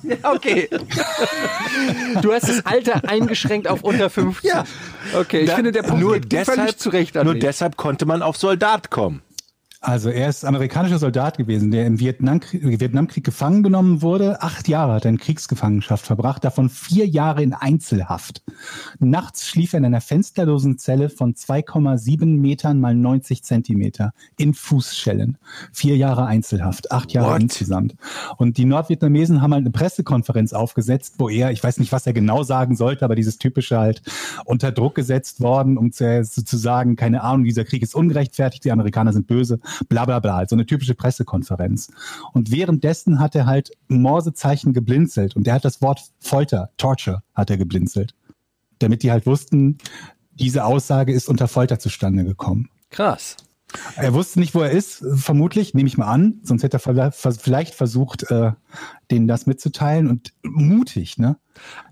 Ja, (laughs) okay. Du hast das Alter eingeschränkt auf unter 50. Ja. Okay, ich Da- finde, der Punkt nur geht völlig deshalb, zurecht an nur mich. deshalb konnte man auf Soldat kommen. Also er ist amerikanischer Soldat gewesen, der im Vietnamkrieg, Vietnamkrieg gefangen genommen wurde. Acht Jahre hat er in Kriegsgefangenschaft verbracht, davon vier Jahre in Einzelhaft. Nachts schlief er in einer fensterlosen Zelle von 2,7 Metern mal 90 Zentimeter in Fußschellen. Vier Jahre Einzelhaft, acht Jahre What? insgesamt. Und die Nordvietnamesen haben halt eine Pressekonferenz aufgesetzt, wo er, ich weiß nicht, was er genau sagen sollte, aber dieses typische halt unter Druck gesetzt worden, um zu, zu sagen, keine Ahnung, dieser Krieg ist ungerechtfertigt, die Amerikaner sind böse, bla bla bla. Also eine typische Pressekonferenz. Und währenddessen hat er halt Morsezeichen geblinzelt und der hat das Wort Folter, Torture, hat er geblinzelt. Damit die halt wussten, diese Aussage ist unter Folter zustande gekommen. Krass. Er wusste nicht, wo er ist, vermutlich, nehme ich mal an. Sonst hätte er vielleicht versucht, äh, denen das mitzuteilen. Und mutig, ne?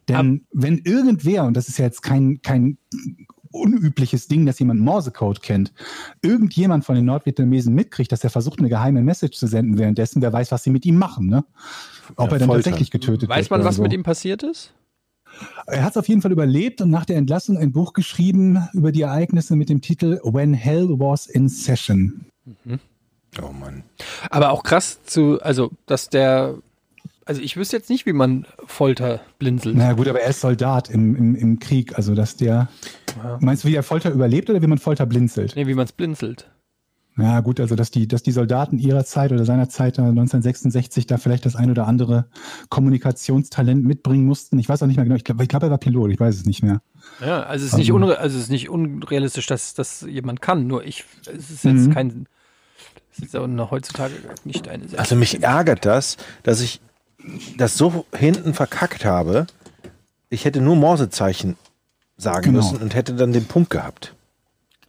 Denn wenn irgendwer, und das ist ja jetzt kein, kein unübliches Ding, dass jemand Morsecode kennt, irgendjemand von den Nordvietnamesen mitkriegt, dass er versucht, eine geheime Message zu senden währenddessen, wer weiß, was sie mit ihm machen, ne? Ob Ja, er dann Foltern. tatsächlich getötet Weiß wird. man, oder was so. mit ihm passiert ist? Er hat es auf jeden Fall überlebt und nach der Entlassung ein Buch geschrieben über die Ereignisse mit dem Titel When Hell Was in Session. Oh Mann. Aber auch krass zu, also, dass der, also ich wüsste jetzt nicht, wie man Folter blinzelt. Na gut, aber er ist Soldat im, im, im Krieg, also dass der. Meinst du, wie er Folter überlebt oder wie man Folter blinzelt? Nee, wie man es blinzelt. Ja, gut, also dass die, dass die Soldaten ihrer Zeit oder seiner Zeit äh, 1966 da vielleicht das ein oder andere Kommunikationstalent mitbringen mussten. Ich weiß auch nicht mehr genau. Ich glaube, ich glaub, er war Pilot, ich weiß es nicht mehr. Ja, also es ist nicht, Also- unre also es ist nicht unrealistisch, dass das jemand kann. Nur ich, es ist jetzt Mhm. kein, es ist auch noch heutzutage nicht eine Also mich ärgert das, dass ich das so hinten verkackt habe. Ich hätte nur Morsezeichen sagen Genau. müssen und hätte dann den Punkt gehabt.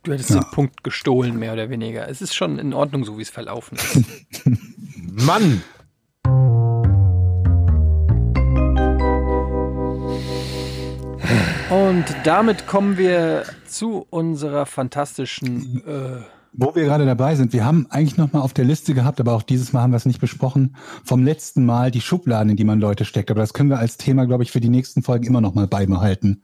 Du hättest Ja. den Punkt gestohlen, mehr oder weniger. Es ist schon in Ordnung, so wie es verlaufen ist. (laughs) Mann! Und damit kommen wir zu unserer fantastischen, äh, Wo wir gerade dabei sind, wir haben eigentlich noch mal auf der Liste gehabt, aber auch dieses Mal haben wir es nicht besprochen, vom letzten Mal die Schubladen, in die man Leute steckt. Aber das können wir als Thema, glaube ich, für die nächsten Folgen immer noch mal beibehalten.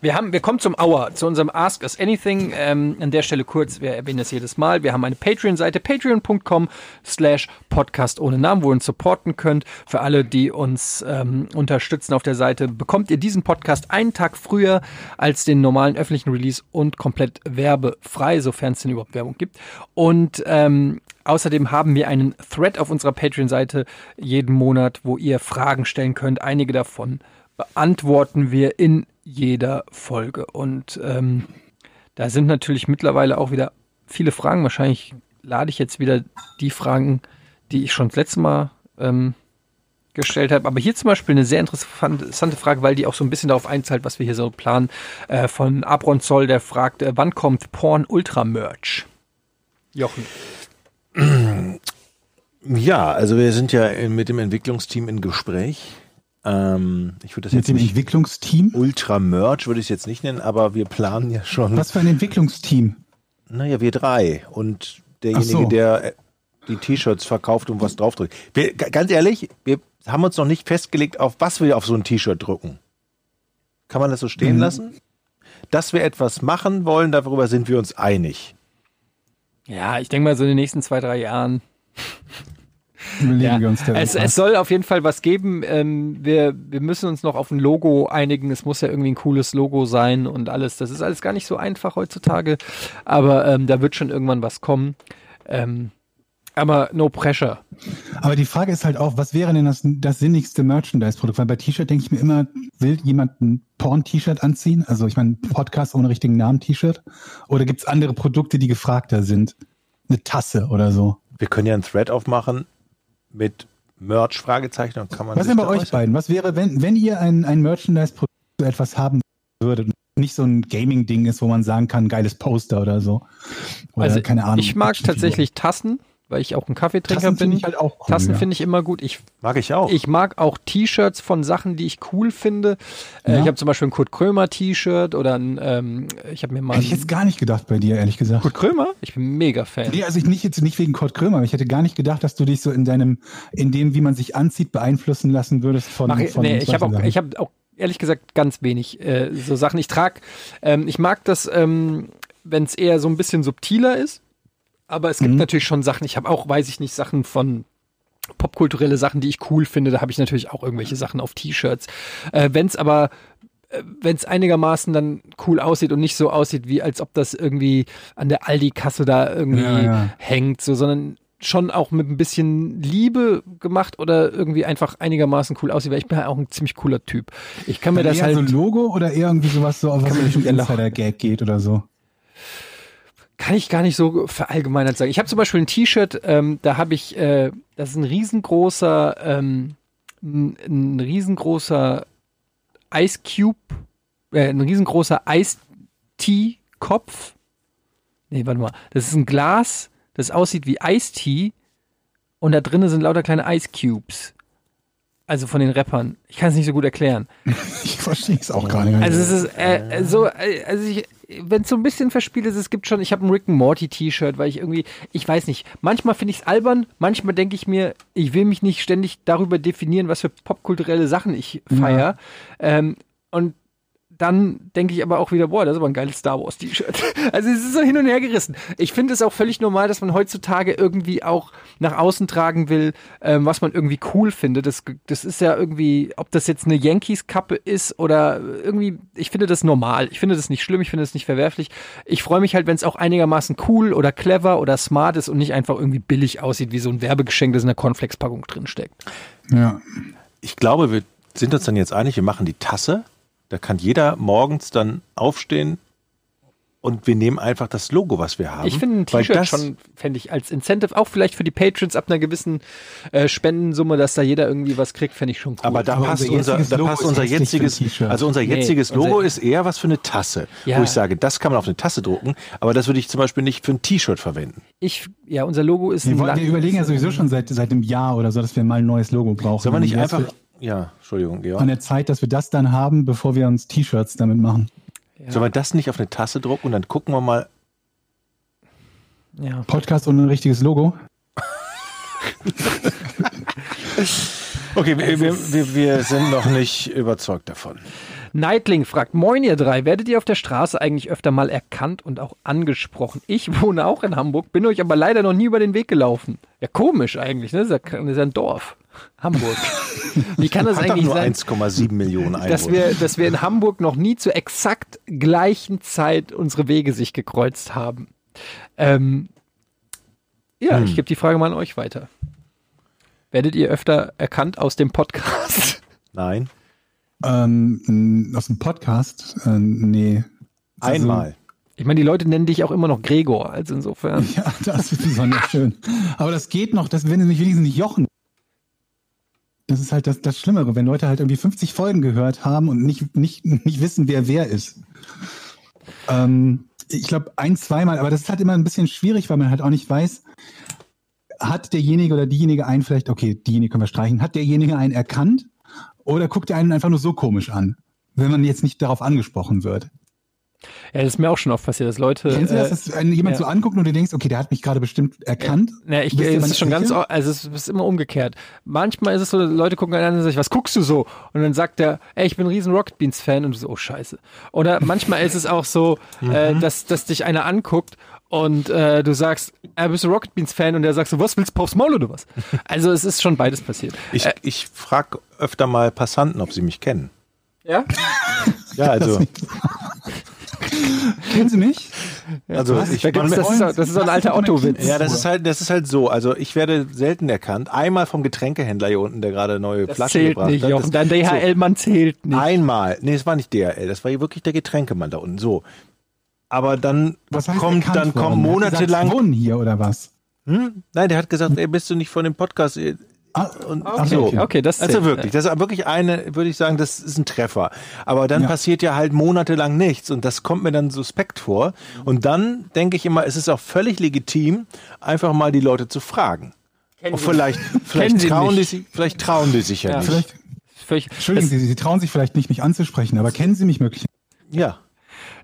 Wir haben, wir kommen zum Hour, zu unserem Ask Us Anything. Ähm, an der Stelle kurz, wir erwähnen das jedes Mal. Wir haben eine Patreon-Seite, patreon.com slash podcast ohne Namen, wo ihr uns supporten könnt. Für alle, die uns ähm, unterstützen auf der Seite, bekommt ihr diesen Podcast einen Tag früher als den normalen öffentlichen Release und komplett werbefrei, sofern es denn überhaupt Werbung gibt. Und ähm, Außerdem haben wir einen Thread auf unserer Patreon-Seite jeden Monat, wo ihr Fragen stellen könnt. Einige davon beantworten wir in jeder Folge. Und ähm, da sind natürlich mittlerweile auch wieder viele Fragen. Wahrscheinlich lade ich jetzt wieder die Fragen, die ich schon das letzte Mal ähm, gestellt habe. Aber hier zum Beispiel eine sehr interessante Frage, weil die auch so ein bisschen darauf einzahlt, was wir hier so planen. Äh, von Abron Zoll, der fragt, äh, wann kommt Porn Ultra Merch? Jochen. Ja, also wir sind ja mit dem Entwicklungsteam in Gespräch. Ähm, ich würde das Mit jetzt dem nicht Entwicklungsteam? Ultra Merch würde ich es jetzt nicht nennen, aber wir planen ja schon. Was für ein Entwicklungsteam? Naja, wir drei und derjenige, so. der äh, die T-Shirts verkauft und was draufdrückt. Wir, ganz ehrlich, wir haben uns noch nicht festgelegt, auf was wir auf so ein T-Shirt drücken. Kann man das so stehen Mhm. lassen? Dass wir etwas machen wollen, darüber sind wir uns einig. Ja, ich denke mal so in den nächsten zwei, drei Jahren. Überlegen Ja, wir uns da es, es soll auf jeden Fall was geben. Ähm, wir, wir müssen uns noch auf ein Logo einigen. Es muss ja irgendwie ein cooles Logo sein und alles. Das ist alles gar nicht so einfach heutzutage. Aber ähm, da wird schon irgendwann was kommen. Ähm, aber no pressure. Aber die Frage ist halt auch, was wäre denn das, das sinnigste Merchandise-Produkt? Weil bei T-Shirt denke ich mir immer, will jemand ein Porn-T-Shirt anziehen? Also ich meine, Podcast ohne richtigen Namen-T-Shirt? Oder gibt es andere Produkte, die gefragter sind? Eine Tasse oder so. Wir können ja einen Thread aufmachen mit Merch, Fragezeichen, und kann man Was denn bei euch beiden? Was wäre, wenn, wenn ihr ein, ein Merchandise-Produkt so etwas haben würdet? Nicht so ein Gaming-Ding ist, wo man sagen kann, geiles Poster oder so. Oder Also keine Ahnung. ich mag tatsächlich Tassen, weil ich auch ein Kaffeetrinker Tassen bin. finde ich halt auch cool. Tassen ja. finde ich immer gut. Ich Mag ich auch. Ich mag auch T-Shirts von Sachen, die ich cool finde. Äh, Ja. ich habe zum Beispiel ein Kurt Krömer T-Shirt oder ein, ähm, ich habe mir mal Hätte ich jetzt gar nicht gedacht bei dir, ehrlich gesagt. Kurt Krömer. Ich bin mega Fan. Nee, also ich nicht jetzt nicht wegen Kurt Krömer, aber ich hätte gar nicht gedacht, dass du dich so in deinem, in dem, wie man sich anzieht, beeinflussen lassen würdest von. Mach ich, von nee, ich habe auch, ich habe auch ehrlich gesagt ganz wenig äh, so Sachen. Ich trage, ähm, ich mag das, ähm, wenn es eher so ein bisschen subtiler ist. Aber es gibt Mhm. natürlich schon Sachen. Ich habe auch, weiß ich nicht, Sachen von popkulturelle Sachen, die ich cool finde. Da habe ich natürlich auch irgendwelche Sachen auf T-Shirts. Äh, wenn es aber wenn es einigermaßen dann cool aussieht und nicht so aussieht, wie als ob das irgendwie an der Aldi-Kasse da irgendwie Ja, ja. hängt, so, sondern schon auch mit ein bisschen Liebe gemacht oder irgendwie einfach einigermaßen cool aussieht, weil ich bin halt auch ein ziemlich cooler Typ. Ich kann mir Dann das eher halt. so ein Logo oder eher irgendwie sowas so, auf was man nicht lachen. Insider-Gag geht oder so? Kann ich gar nicht so verallgemeinert sagen. Ich habe zum Beispiel ein T-Shirt, ähm, da habe ich, äh, das ist ein riesengroßer, ähm, ein, ein riesengroßer Ice Cube, äh, ein riesengroßer Eistee-Kopf. Nee, warte mal. Das ist ein Glas, das aussieht wie Eistee und da drinnen sind lauter kleine Ice Cubes. Also von den Rappern. Ich kann es nicht so gut erklären. (laughs) Ich verstehe es auch gar nicht. Also es ist äh, so, äh, also ich, wenn es so ein bisschen verspielt ist, es gibt schon, ich habe ein Rick and Morty T-Shirt, weil ich irgendwie, ich weiß nicht, manchmal finde ich es albern, manchmal denke ich mir, ich will mich nicht ständig darüber definieren, was für popkulturelle Sachen ich feiere. Ähm, und dann denke ich aber auch wieder, boah, das ist aber ein geiles Star Wars T-Shirt. (laughs) Also es ist so hin und her gerissen. Ich finde es auch völlig normal, dass man heutzutage irgendwie auch nach außen tragen will, ähm, was man irgendwie cool findet. Das, das ist ja irgendwie, ob das jetzt eine Yankees-Kappe ist oder irgendwie, ich finde das normal. Ich finde das nicht schlimm, ich finde das nicht verwerflich. Ich freue mich halt, wenn es auch einigermaßen cool oder clever oder smart ist und nicht einfach irgendwie billig aussieht, wie so ein Werbegeschenk, das in der Cornflakes-Packung drin steckt. ja. Ich glaube, wir sind uns dann jetzt einig, wir machen die Tasse. Da kann jeder morgens dann aufstehen und wir nehmen einfach das Logo, was wir haben. Ich finde ein T-Shirt das- schon, fände ich als Incentive, auch vielleicht für die Patrons ab einer gewissen äh, Spendensumme, dass da jeder irgendwie was kriegt, fände ich schon cool. Aber da Aber passt unser unser, jetziges da Logo passt unser jetziges, T-Shirt. also unser Nee, jetziges unser- Logo ist eher was für eine Tasse, Ja. wo ich sage, das kann man auf eine Tasse drucken, aber das würde ich zum Beispiel nicht für ein T-Shirt verwenden. ich, ja, unser Logo ist Wir, ein wollen, wir überlegen ja sowieso schon seit, seit einem Jahr oder so, dass wir mal ein neues Logo brauchen. Soll man nicht einfach, ja, Entschuldigung, Georg. An der Zeit, dass wir das dann haben, bevor wir uns T-Shirts damit machen. Ja, Sollen wir das nicht auf eine Tasse drucken und dann gucken wir mal, ja. Podcast ohne ein richtiges Logo. okay, wir, wir, wir, wir sind noch nicht überzeugt davon. Nightling fragt, moin ihr drei, werdet ihr auf der Straße eigentlich öfter mal erkannt und auch angesprochen? Ich wohne auch in Hamburg, bin euch aber leider noch nie über den Weg gelaufen. Ja, komisch eigentlich, ne? Das ist ja, das ist ja ein Dorf. Hamburg. (laughs) Wie kann das Hat eigentlich nur sein? 1,7 Millionen Einwohner. dass wir, dass wir in Hamburg noch nie zur exakt gleichen Zeit unsere Wege sich gekreuzt haben. Ähm, ja, Hm. ich gebe die Frage mal an euch weiter. Werdet ihr öfter erkannt aus dem Podcast? (laughs) Nein, Ähm, aus dem Podcast? Äh, nee. Also- einmal. Ich meine, die Leute nennen dich auch immer noch Gregor, also insofern. (laughs) Ja, das ist besonders schön. Aber das geht noch, das, wenn sie mich wenigstens nicht jochen. Das ist halt das, das Schlimmere, wenn Leute halt irgendwie 50 Folgen gehört haben und nicht, nicht, nicht wissen, wer wer ist. Ähm, ich glaube, ein, zweimal, aber das ist halt immer ein bisschen schwierig, weil man halt auch nicht weiß, hat derjenige oder diejenige einen vielleicht, okay, diejenige können wir streichen, hat derjenige einen erkannt oder guckt er einen einfach nur so komisch an, wenn man jetzt nicht darauf angesprochen wird? Ja, das ist mir auch schon oft passiert, dass Leute. Kennst du das, äh, dass einen jemand ja. so anguckt und du denkst, okay, der hat mich gerade bestimmt erkannt? Na, ich, Bist du es ist schon ganz, sicher? au- also es ist immer umgekehrt. Manchmal ist es so, Leute gucken einen an und sagen, was guckst du so? Und dann sagt er, ey, ich bin ein riesen Rocket Beans Fan und du so, oh scheiße. Oder manchmal ist es auch so, äh, (laughs) dass, dass dich einer anguckt und äh, du sagst, äh, bist du Rocket Beans Fan und der sagt so, was willst du aufs Maul oder was? (laughs) Also es ist schon beides passiert. Ich, ich frage öfter mal Passanten, ob sie mich kennen. Ja? Ja, also, (laughs) Kennen Sie mich? also was? ich, Da man, das, ist, das ist so ein alter Otto-Witz. ja, das ist halt, das ist halt so. Also ich werde selten erkannt. Einmal vom Getränkehändler hier unten, der gerade neue Das Flaschen zählt gebracht nicht, hat. Jochen. Dein DHL-Mann zählt nicht. Einmal. Nee, es war nicht DRL, das war hier wirklich der Getränkemann da unten. So. Aber dann Was kommt, dann worden? kommen monatelang. Hier oder was? Hm? Nein, der hat gesagt, ey, bist du nicht von dem Podcast? Ah, Und Okay, so. okay. Okay, das Also wirklich, das ist wirklich eine, würde ich sagen, das ist ein Treffer. Aber dann Ja. passiert ja halt monatelang nichts und das kommt mir dann suspekt vor. Und dann denke ich immer, es ist auch völlig legitim, einfach mal die Leute zu fragen. Und vielleicht, vielleicht sie trauen die sich, vielleicht trauen die sich ja, Ja. nicht. Vielleicht, Entschuldigen Sie, Sie trauen sich vielleicht nicht, mich anzusprechen, aber kennen Sie mich möglich? Ja.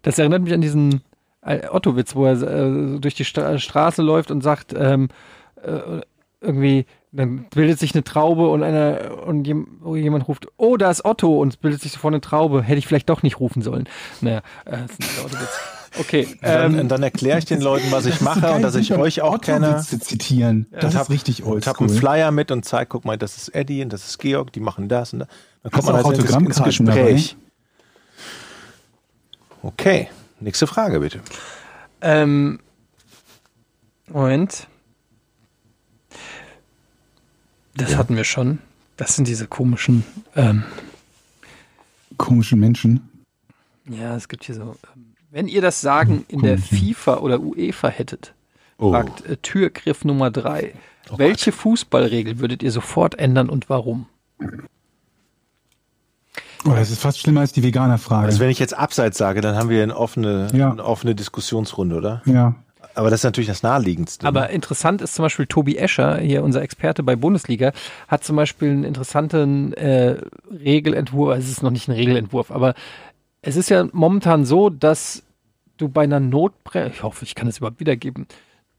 Das erinnert mich an diesen äh, Otto-Witz, wo er äh, durch die Stra Straße läuft und sagt, ähm, äh, irgendwie, dann bildet sich eine Traube und einer und oh, jemand ruft, oh, da ist Otto und es bildet sich sofort eine Traube. Hätte ich vielleicht doch nicht rufen sollen. Naja, äh, das ist ein alter Otto-Witz. Okay, Dann, ähm, und dann erkläre ich den Leuten, was ich mache und dass ich euch auch mit kenne. Otto-Witze zitieren. Das Und ist hab- richtig Und habe einen oldschool. Flyer mit und zeige, guck mal, das ist Eddie und das ist Georg, die machen das und das. Dann Hast kommt man du auch also ins, ins Autogrammkarten Gespräch. Okay, nächste Frage bitte. ähm, Moment. Das hatten wir schon. Das sind diese komischen, ähm, Komischen Menschen. ja, es gibt hier so, ähm, wenn ihr das Sagen in der FIFA oder UEFA hättet, Oh. fragt äh, Türgriff Nummer drei. Welche Fußballregel würdet ihr sofort ändern und warum? Oh, das ist fast schlimmer als die Veganer-Frage. Also wenn ich jetzt abseits sage, dann haben wir eine offene, Ja. eine offene Diskussionsrunde, oder? ja. Aber das ist natürlich das Naheliegendste. Aber interessant ist zum Beispiel Tobi Escher, hier unser Experte bei Bundesliga, hat zum Beispiel einen interessanten äh, Regelentwurf, also es ist noch nicht ein Regelentwurf, aber es ist ja momentan so, dass du bei einer Notbremse, ich hoffe, ich kann es überhaupt wiedergeben,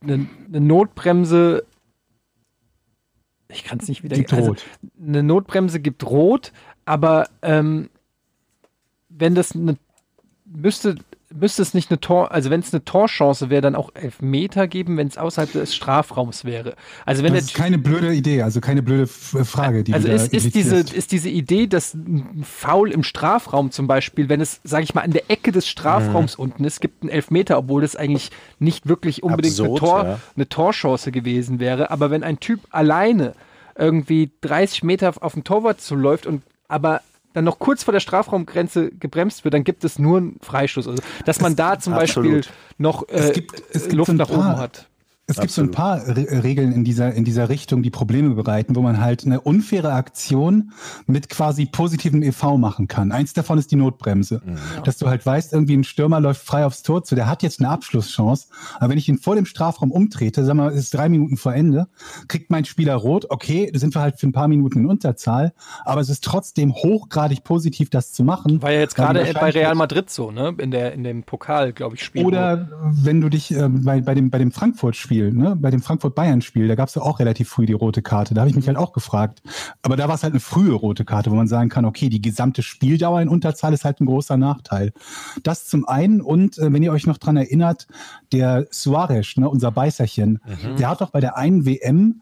eine, eine Notbremse, ich kann es nicht Gibt wiedergeben, also rot. eine Notbremse gibt rot, aber ähm, wenn das eine müsste müsste es nicht eine Tor, also wenn es eine Torchance wäre, dann auch Elfmeter geben, wenn es außerhalb des Strafraums wäre. Also wenn Das ist keine blöde Idee, also keine blöde Frage, die also du da ist, ist, diese, ist diese Idee, dass ein Foul im Strafraum zum Beispiel, wenn es, sage ich mal, an der Ecke des Strafraums Mhm. unten ist, gibt einen Elfmeter, obwohl das eigentlich nicht wirklich unbedingt eine, Absurd, Tor, ja. eine Torchance gewesen wäre. Aber wenn ein Typ alleine irgendwie 30 Meter auf den Torwart zuläuft und aber dann noch kurz vor der Strafraumgrenze gebremst wird, dann gibt es nur einen Freistoß. Also, dass man da zum Absolut. Beispiel noch äh, Es gibt- es gibt Luft nach oben hat. Es gibt so ein paar Re Regeln in dieser, in dieser Richtung, die Probleme bereiten, wo man halt eine unfaire Aktion mit quasi positivem EV machen kann. Eins davon ist die Notbremse. Dass du halt weißt, irgendwie ein Stürmer läuft frei aufs Tor zu, der hat jetzt eine Abschlusschance. Aber wenn ich ihn vor dem Strafraum umtrete, sagen wir mal, es ist drei Minuten vor Ende, kriegt mein Spieler rot, okay, da sind wir halt für ein paar Minuten in Unterzahl, aber es ist trotzdem hochgradig positiv, das zu machen. War ja jetzt gerade bei Real Madrid so, ne? In, der, in dem Pokal, glaube ich, spielen. Oder wenn du dich äh, bei, bei dem, bei dem Frankfurt-Spiel, ne, bei dem Frankfurt-Bayern-Spiel, da gab es ja auch relativ früh die rote Karte. Da habe ich mich halt auch gefragt. Aber da war es halt eine frühe rote Karte, wo man sagen kann, okay, die gesamte Spieldauer in Unterzahl ist halt ein großer Nachteil. Das zum einen und äh, wenn ihr euch noch dran erinnert, der Suarez, ne, unser Beißerchen, der hat doch bei der einen WM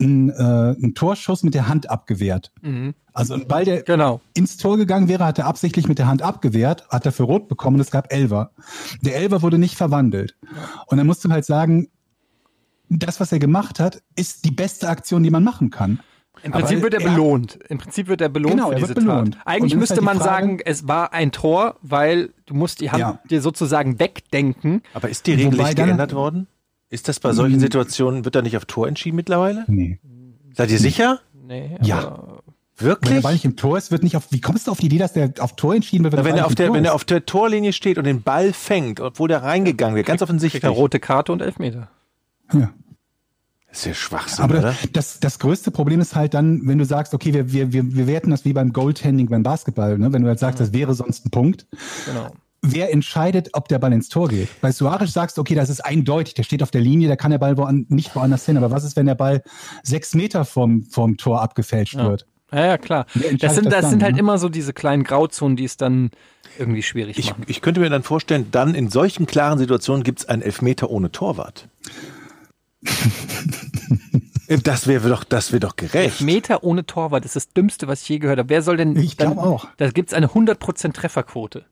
einen, äh, einen Torschuss mit der Hand abgewehrt. Mhm. Also ein Ball, der Genau. ins Tor gegangen wäre, hat er absichtlich mit der Hand abgewehrt, hat dafür rot bekommen und es gab Elver. Der Elver wurde nicht verwandelt. Und dann musst du halt sagen, das, was er gemacht hat, ist die beste Aktion, die man machen kann. Im Prinzip Aber wird er er- belohnt. Im Prinzip wird er belohnt Genau, für er diese wird belohnt. Tat. Eigentlich müsste halt man Frage- sagen, es war ein Tor, weil du musst die Hand Ja. dir sozusagen wegdenken. Aber ist die Regel nicht geändert worden? Ist das bei solchen Mhm. Situationen, wird da nicht auf Tor entschieden mittlerweile? Nee. Seid ihr sicher? Nee, Ja. aber- Wenn Wirklich? der Ball nicht im Tor ist, wird nicht auf. Wie kommst du auf die Idee, dass der auf Tor entschieden wird, Na, wenn Ball er auf der, Tor wenn er auf der Torlinie steht und den Ball fängt, obwohl der reingegangen wäre, ganz kriegt offensichtlich. er rote Karte und Elfmeter. Ja. Das ist ja Schwachsinn, Aber oder? das, das größte Problem ist halt dann, wenn du sagst, okay, wir, wir, wir, wir werten das wie beim Goaltending beim Basketball, ne? wenn du halt sagst, das wäre sonst ein Punkt. Genau. Wer entscheidet, ob der Ball ins Tor geht? Bei Suarez sagst du, okay, das ist eindeutig, der steht auf der Linie, da kann der Ball woan nicht woanders hin. Aber was ist, wenn der Ball sechs Meter vom, vom Tor abgefälscht Ja. wird? Ja, ja, klar. Das sind, das das dann, sind halt ne? immer so diese kleinen Grauzonen, die es dann irgendwie schwierig Ich, machen. ich könnte mir dann vorstellen, dann in solchen klaren Situationen gibt es einen Elfmeter ohne Torwart. Das wäre doch, das wäre doch gerecht. Meter ohne Torwart ist das Dümmste, was ich je gehört habe. Wer soll denn. Ich glaube auch. Da gibt es eine 100% Trefferquote.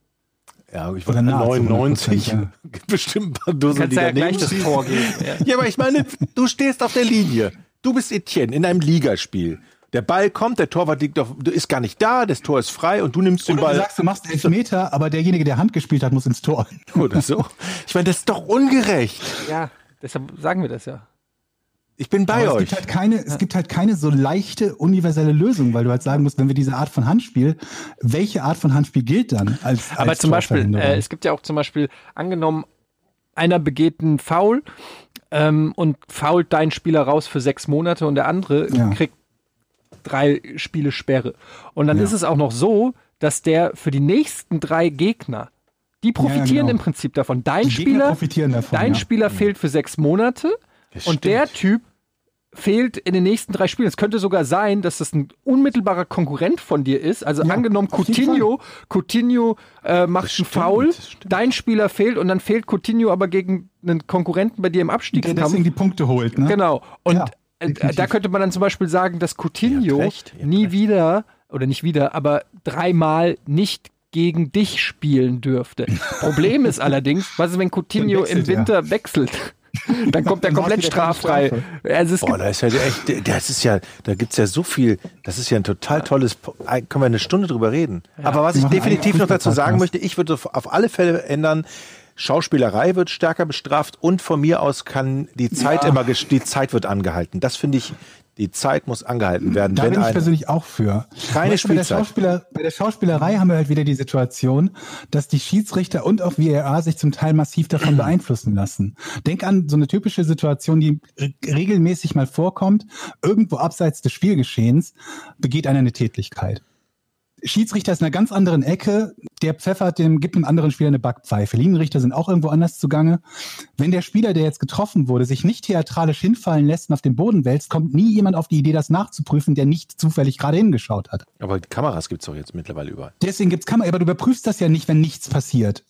Ja, ich wollte nahezu 99. 100%, Gibt Bestimmt ein paar Du Dussel, kannst die ja gleich das. Tor geben. (laughs) Ja. Ja, aber ich meine, du stehst auf der Linie. Du bist Etienne in einem Ligaspiel. Der Ball kommt, der Torwart liegt auf, du ist gar nicht da, das Tor ist frei und du nimmst den Oder du Ball sagst, du machst elf Meter, aber derjenige, der Hand gespielt hat, muss ins Tor. oder so. (laughs) Ich meine, das ist doch ungerecht. ja, deshalb sagen wir das ja. Ich bin bei Aber es euch. gibt halt keine, es gibt halt keine so leichte universelle Lösung, weil du halt sagen musst, wenn wir diese Art von Handspiel, welche Art von Handspiel gilt dann als Aber als zum Beispiel, äh, es gibt ja auch zum Beispiel, angenommen, einer begeht einen Foul ähm, und fault deinen Spieler raus für sechs Monate und der andere Ja. kriegt drei Spiele Sperre. Und dann Ja. ist es auch noch so, dass der für die nächsten drei Gegner, die profitieren genau. im Prinzip davon. Dein Die Spieler, profitieren davon, dein ja. Spieler fehlt für sechs Monate Das und stimmt. der Typ fehlt in den nächsten drei Spielen. Es könnte sogar sein, dass das ein unmittelbarer Konkurrent von dir ist. Also Ja, angenommen, Coutinho, Coutinho äh, macht einen Foul, dein Spieler fehlt und dann fehlt Coutinho aber gegen einen Konkurrenten bei dir im der Abstiegskampf. deswegen die Punkte holt, ne? Genau. Und Ja, äh, da könnte man dann zum Beispiel sagen, dass Coutinho recht, nie wieder, oder nicht wieder, aber dreimal nicht gegen dich spielen dürfte. Problem ist (laughs) allerdings, was ist, wenn Coutinho im wechselt er. Winter wechselt? (laughs) Dann kommt er komplett straffrei. Also es Boah, gibt da ist ja echt, das ist ja, da gibt's ja so viel, das ist ja ein total tolles, können wir eine Stunde drüber reden. Aber was ich definitiv noch dazu sagen möchte, ich würde auf- alle Fälle ändern, Schauspielerei wird stärker bestraft und von mir aus kann die Zeit immer, ges- die Zeit wird angehalten. Das finde ich, die Zeit muss angehalten werden. Da bin ich persönlich auch für. Keine du, bei, der Spielzeit. Schauspieler, bei der Schauspielerei haben wir halt wieder die Situation, dass die Schiedsrichter und auch VAR sich zum Teil massiv davon (clears throat) beeinflussen lassen. Denk an so eine typische Situation, die re- regelmäßig mal vorkommt. Irgendwo abseits des Spielgeschehens begeht einer eine Tätlichkeit. Schiedsrichter ist in einer ganz anderen Ecke. Der pfeffert dem, gibt dem anderen Spieler eine Backpfeife. Linienrichter sind auch irgendwo anders zugange. Wenn der Spieler, der jetzt getroffen wurde, sich nicht theatralisch hinfallen lässt und auf den Boden wälzt, kommt nie jemand auf die Idee, das nachzuprüfen, der nicht zufällig gerade hingeschaut hat. aber Kameras gibt's doch jetzt mittlerweile überall. Deswegen gibt's Kamera, aber du überprüfst das ja nicht, wenn nichts passiert.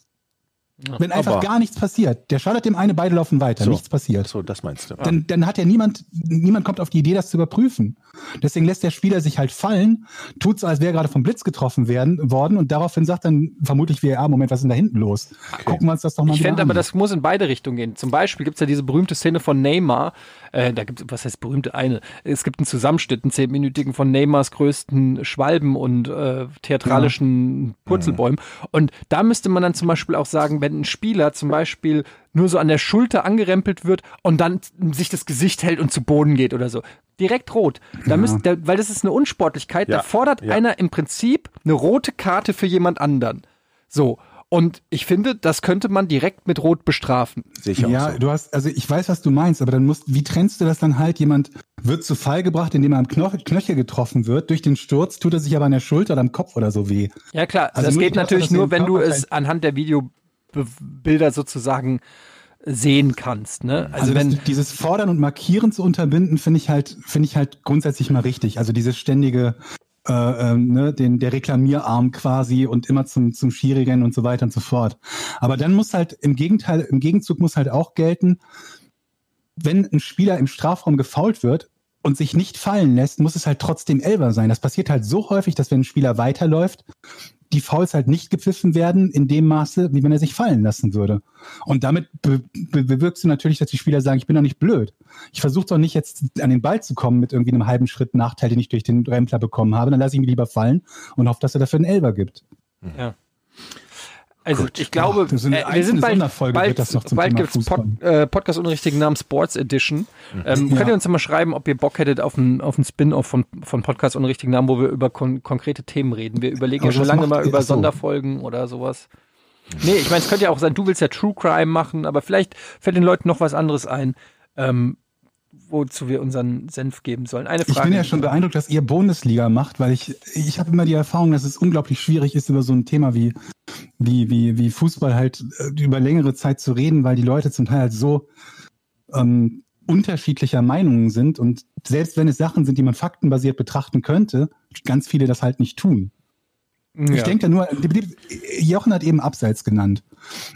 Wenn einfach aber- gar nichts passiert. Der schadet dem eine, beide laufen weiter, So. nichts passiert. So, das meinst du. Dann, dann hat ja niemand, niemand kommt auf die Idee, das zu überprüfen. Deswegen lässt der Spieler sich halt fallen, tut so, als wäre gerade vom Blitz getroffen werden, worden und daraufhin sagt dann vermutlich VAR, Moment, was ist denn da hinten los? Gucken wir uns das doch mal Ich wieder fände an. aber, das muss in beide Richtungen gehen. Zum Beispiel gibt es ja diese berühmte Szene von Neymar. Äh, da gibt es, was heißt berühmte eine? Es gibt einen Zusammenschnitt, einen zehnminütigen von Neymars größten Schwalben und äh, theatralischen Purzelbäumen. Und da müsste man dann zum Beispiel auch sagen, wenn ein Spieler zum Beispiel nur so an der Schulter angerempelt wird und dann sich das Gesicht hält und zu Boden geht oder so. Direkt rot. Da müsst, da, weil das ist eine Unsportlichkeit. Ja, Da fordert ja. einer im Prinzip eine rote Karte für jemand anderen. So. Und ich finde, das könnte man direkt mit Rot bestrafen. Auch Ja, so. du hast, also ich weiß, was du meinst, aber dann musst, wie trennst du das dann halt? Jemand wird zu Fall gebracht, indem er am Knoch Knöchel getroffen wird. Durch den Sturz tut er sich aber an der Schulter oder am Kopf oder so weh. Ja klar, Also das geht natürlich nur, wenn du es anhand der Videobilder sozusagen sehen kannst. Ne? Also, Also, wenn das, dieses Fordern und Markieren zu unterbinden, finde ich halt, finde ich halt grundsätzlich mal richtig. Also dieses ständige, äh, ähm, ne, den, der Reklamierarm quasi und immer zum, zum Schiri rennen und so weiter und so fort. Aber dann muss halt im Gegenteil, im Gegenzug muss halt auch gelten, wenn ein Spieler im Strafraum gefault wird und sich nicht fallen lässt, muss es halt trotzdem Elber sein. Das passiert halt so häufig, dass wenn ein Spieler weiterläuft, die Fouls halt nicht gepfiffen werden in dem Maße, wie wenn er sich fallen lassen würde. Und damit be be bewirkst du natürlich, dass die Spieler sagen, ich bin doch nicht blöd. Ich versuche doch nicht jetzt an den Ball zu kommen mit irgendwie einem halben Schritt Nachteil, den ich durch den Rempler bekommen habe. Dann lasse ich mich lieber fallen und hoffe, dass er dafür einen Elber gibt. ja. Also ich glaube, ist eine äh, wir sind bald, bald, bald Thema gibt's Pod, äh, Podcast unrichtigen Namen Sports Edition. Ähm, Ja. Könnt ihr uns mal schreiben, ob ihr Bock hättet auf einen auf einen Spin-off von, von Podcast unrichtigen Namen, wo wir über kon konkrete Themen reden. Wir überlegen ja schon lange mal über ach so. Sonderfolgen oder sowas. Nee, ich meine, es könnte ja auch sein, du willst ja True Crime machen, aber vielleicht fällt den Leuten noch was anderes ein. Ähm, wozu wir unseren Senf geben sollen. Eine Frage. Ich bin ja schon beeindruckt, dass ihr Bundesliga macht, weil ich, ich habe immer die Erfahrung, dass es unglaublich schwierig ist, über so ein Thema wie, wie, wie, wie Fußball halt äh, über längere Zeit zu reden, weil die Leute zum Teil halt so ähm, unterschiedlicher Meinungen sind und selbst wenn es Sachen sind, die man faktenbasiert betrachten könnte, ganz viele das halt nicht tun. Ich Ja. denke da nur, Jochen hat eben Abseits genannt,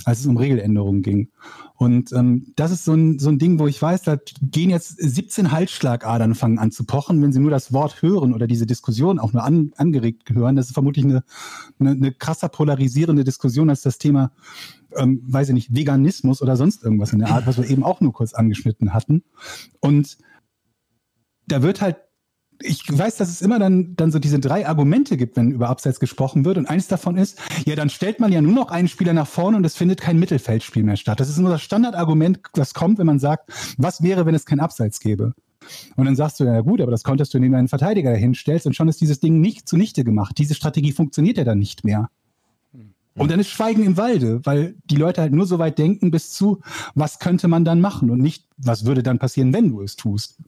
als es um Regeländerungen ging. Und ähm, das ist so ein, so ein Ding, wo ich weiß, da gehen jetzt 17 Halsschlagadern fangen an zu pochen, wenn sie nur das Wort hören oder diese Diskussion auch nur an, angeregt hören. Das ist vermutlich eine, eine, eine krasser polarisierende Diskussion als das Thema, ähm, weiß ich nicht, Veganismus oder sonst irgendwas in der Art, was wir eben auch nur kurz angeschnitten hatten. Und da wird halt ich weiß, dass es immer dann, dann so diese drei Argumente gibt, wenn über Abseits gesprochen wird. Und eins davon ist, ja, dann stellt man ja nur noch einen Spieler nach vorne und es findet kein Mittelfeldspiel mehr statt. Das ist nur das Standardargument, was kommt, wenn man sagt, was wäre, wenn es kein Abseits gäbe? Und dann sagst du, ja gut, aber das konntest du, indem du einen Verteidiger dahin stellst und schon ist dieses Ding nicht zunichte gemacht. Diese Strategie funktioniert ja dann nicht mehr. Und dann ist Schweigen im Walde, weil die Leute halt nur so weit denken bis zu, was könnte man dann machen und nicht, was würde dann passieren, wenn du es tust.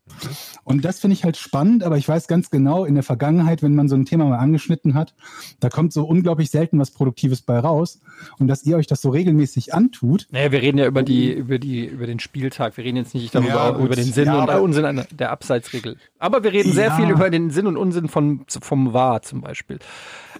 Und das finde ich halt spannend, aber ich weiß ganz genau, in der Vergangenheit, wenn man so ein Thema mal angeschnitten hat, da kommt so unglaublich selten was Produktives bei raus. Und dass ihr euch das so regelmäßig antut, Naja, wir reden ja über die, über die, über den Spieltag. Wir reden jetzt nicht darüber, Ja, über den Sinn Ja, und Unsinn der Abseitsregel. Aber wir reden sehr Ja. viel über den Sinn und Unsinn von, vom War zum Beispiel.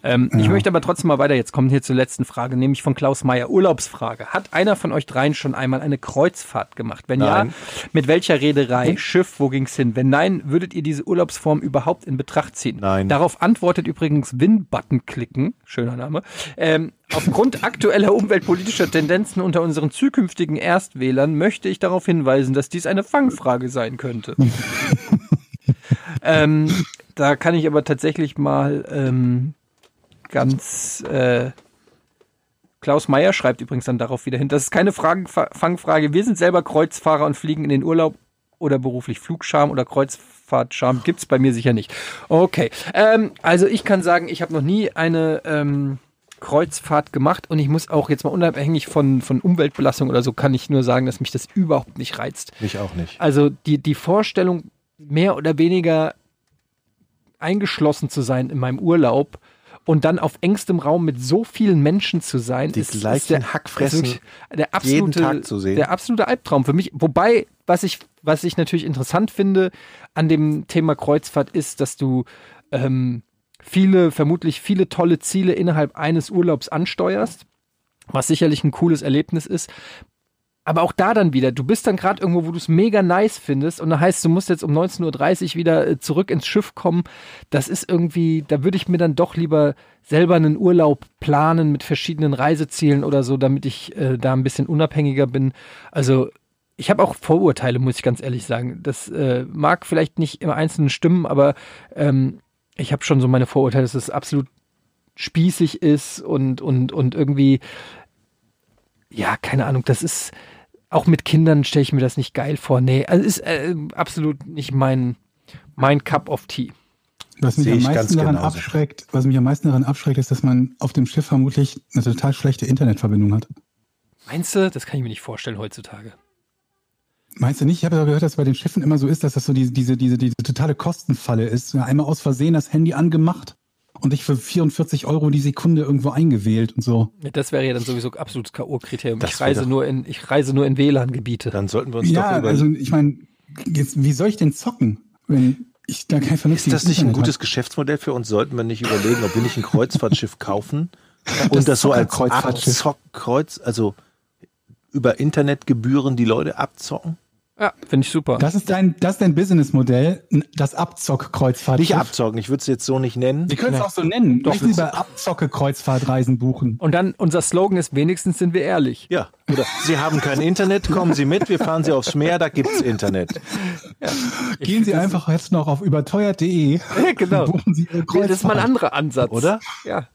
Ähm, Ich möchte aber trotzdem mal weiter jetzt kommen hier zur letzten Frage, nämlich von Klaus Meyer. Urlaubsfrage. Hat einer von euch dreien schon einmal eine Kreuzfahrt gemacht? Wenn Nein. ja, mit welcher Reederei, Schiff, wo ging's hin? Wenn nein, würdet ihr diese Urlaubsform überhaupt in Betracht ziehen? Nein. Darauf antwortet übrigens Win-Button klicken, schöner Name. Ähm, aufgrund (laughs) aktueller umweltpolitischer Tendenzen unter unseren zukünftigen Erstwählern möchte ich darauf hinweisen, dass dies eine Fangfrage sein könnte. (laughs) ähm, da kann ich aber tatsächlich mal ähm, ganz äh, Klaus Meyer schreibt übrigens dann darauf wieder hin. Das ist keine Fragen, Fa- Fangfrage. Wir sind selber Kreuzfahrer und fliegen in den Urlaub oder beruflich Flugscham oder Kreuzfahrtscham gibt's bei mir sicher nicht. Okay, ähm, also ich kann sagen, ich habe noch nie eine ähm, Kreuzfahrt gemacht und ich muss auch jetzt mal unabhängig von, von Umweltbelastung oder so, kann ich nur sagen, dass mich das überhaupt nicht reizt. Mich auch nicht. Also die, die Vorstellung, mehr oder weniger eingeschlossen zu sein in meinem Urlaub und dann auf engstem Raum mit so vielen Menschen zu sein, Die ist, ist der, Hackfressen der absolute, Tag zu sehen. Der absolute Albtraum für mich. Wobei, was ich, was ich natürlich interessant finde an dem Thema Kreuzfahrt ist, dass du ähm, viele, vermutlich viele tolle Ziele innerhalb eines Urlaubs ansteuerst, was sicherlich ein cooles Erlebnis ist. Aber auch da dann wieder, du bist dann gerade irgendwo, wo du es mega nice findest und da heißt, du musst jetzt um 19.30 Uhr wieder äh, zurück ins Schiff kommen. Das ist irgendwie, da würde ich mir dann doch lieber selber einen Urlaub planen mit verschiedenen Reisezielen oder so, damit ich äh, da ein bisschen unabhängiger bin. Also ich habe auch Vorurteile, muss ich ganz ehrlich sagen. Das äh, mag vielleicht nicht im Einzelnen stimmen, aber ähm, ich habe schon so meine Vorurteile, dass es absolut spießig ist und, und, und irgendwie, ja, keine Ahnung, das ist, auch mit Kindern stelle ich mir das nicht geil vor. Nee, also ist äh, absolut nicht mein, mein Cup of Tea. was mich am meisten daran genauso. abschreckt, was mich am meisten daran abschreckt, ist, dass man auf dem Schiff vermutlich eine total schlechte Internetverbindung hat. Meinst du? Das kann ich mir nicht vorstellen heutzutage. Meinst du nicht? Ich habe aber gehört, dass bei den Schiffen immer so ist, dass das so diese, diese, diese, diese totale Kostenfalle ist. Einmal aus Versehen das Handy angemacht und dich für 44 Euro die Sekunde irgendwo eingewählt und so. Ja, Das wäre ja dann sowieso absolutes K.O.-Kriterium. Ich reise nur in, ich reise nur in WLAN-Gebiete. Dann sollten wir uns Ja, doch über. also ich meine, jetzt, wie soll ich denn zocken, wenn ich da kein ist vernünftiges das nicht ein Internet gutes hab? Geschäftsmodell für uns? Sollten wir nicht überlegen, ob wir nicht ein (laughs) Kreuzfahrtschiff kaufen und das so als Zockerkreuzfahrtschiff. Abzockkreuz, also über Internetgebühren die Leute abzocken? Ja, finde ich super. Das ist dein, das ist dein Businessmodell, das Abzock-Kreuzfahrtschiff. Nicht abzocken, ich würde es jetzt so nicht nennen. Wir können es auch so nennen. Doch, Sie bei Abzocke-Kreuzfahrtreisen buchen? Und dann unser Slogan ist wenigstens sind wir ehrlich. Ja, oder Sie haben kein Internet, kommen Sie mit, wir fahren Sie aufs Meer, da gibt's Internet. Gehen Sie einfach jetzt noch auf überteuert.de (laughs) genau. buchen Sie Ihre Kreuzfahrt. Das ist mal ein anderer Ansatz. Oder? Ja.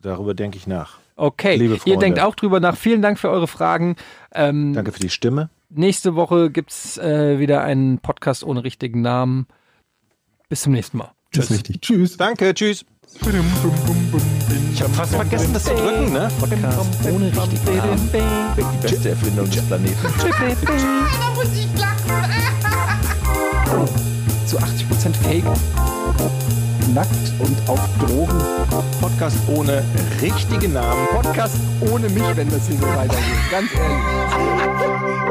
Darüber denke ich nach. Okay. Liebe Ihr denkt auch drüber nach. Vielen Dank für eure Fragen. Ähm, Danke für die Stimme. Nächste Woche gibt's äh, wieder einen Podcast ohne richtigen Namen. Bis zum nächsten Mal. Das ist richtig. Tschüss. Danke, tschüss. Ich habe fast vergessen, das zu drücken, ne? Podcast ohne richtigen Namen. Die beste Erfindung des Planeten. Da muss ich lachen. Zu 80% Fake. Nackt und auf Drogen. Podcast ohne richtigen Namen. Podcast ohne mich, wenn das hier so weitergeht. Ganz ehrlich.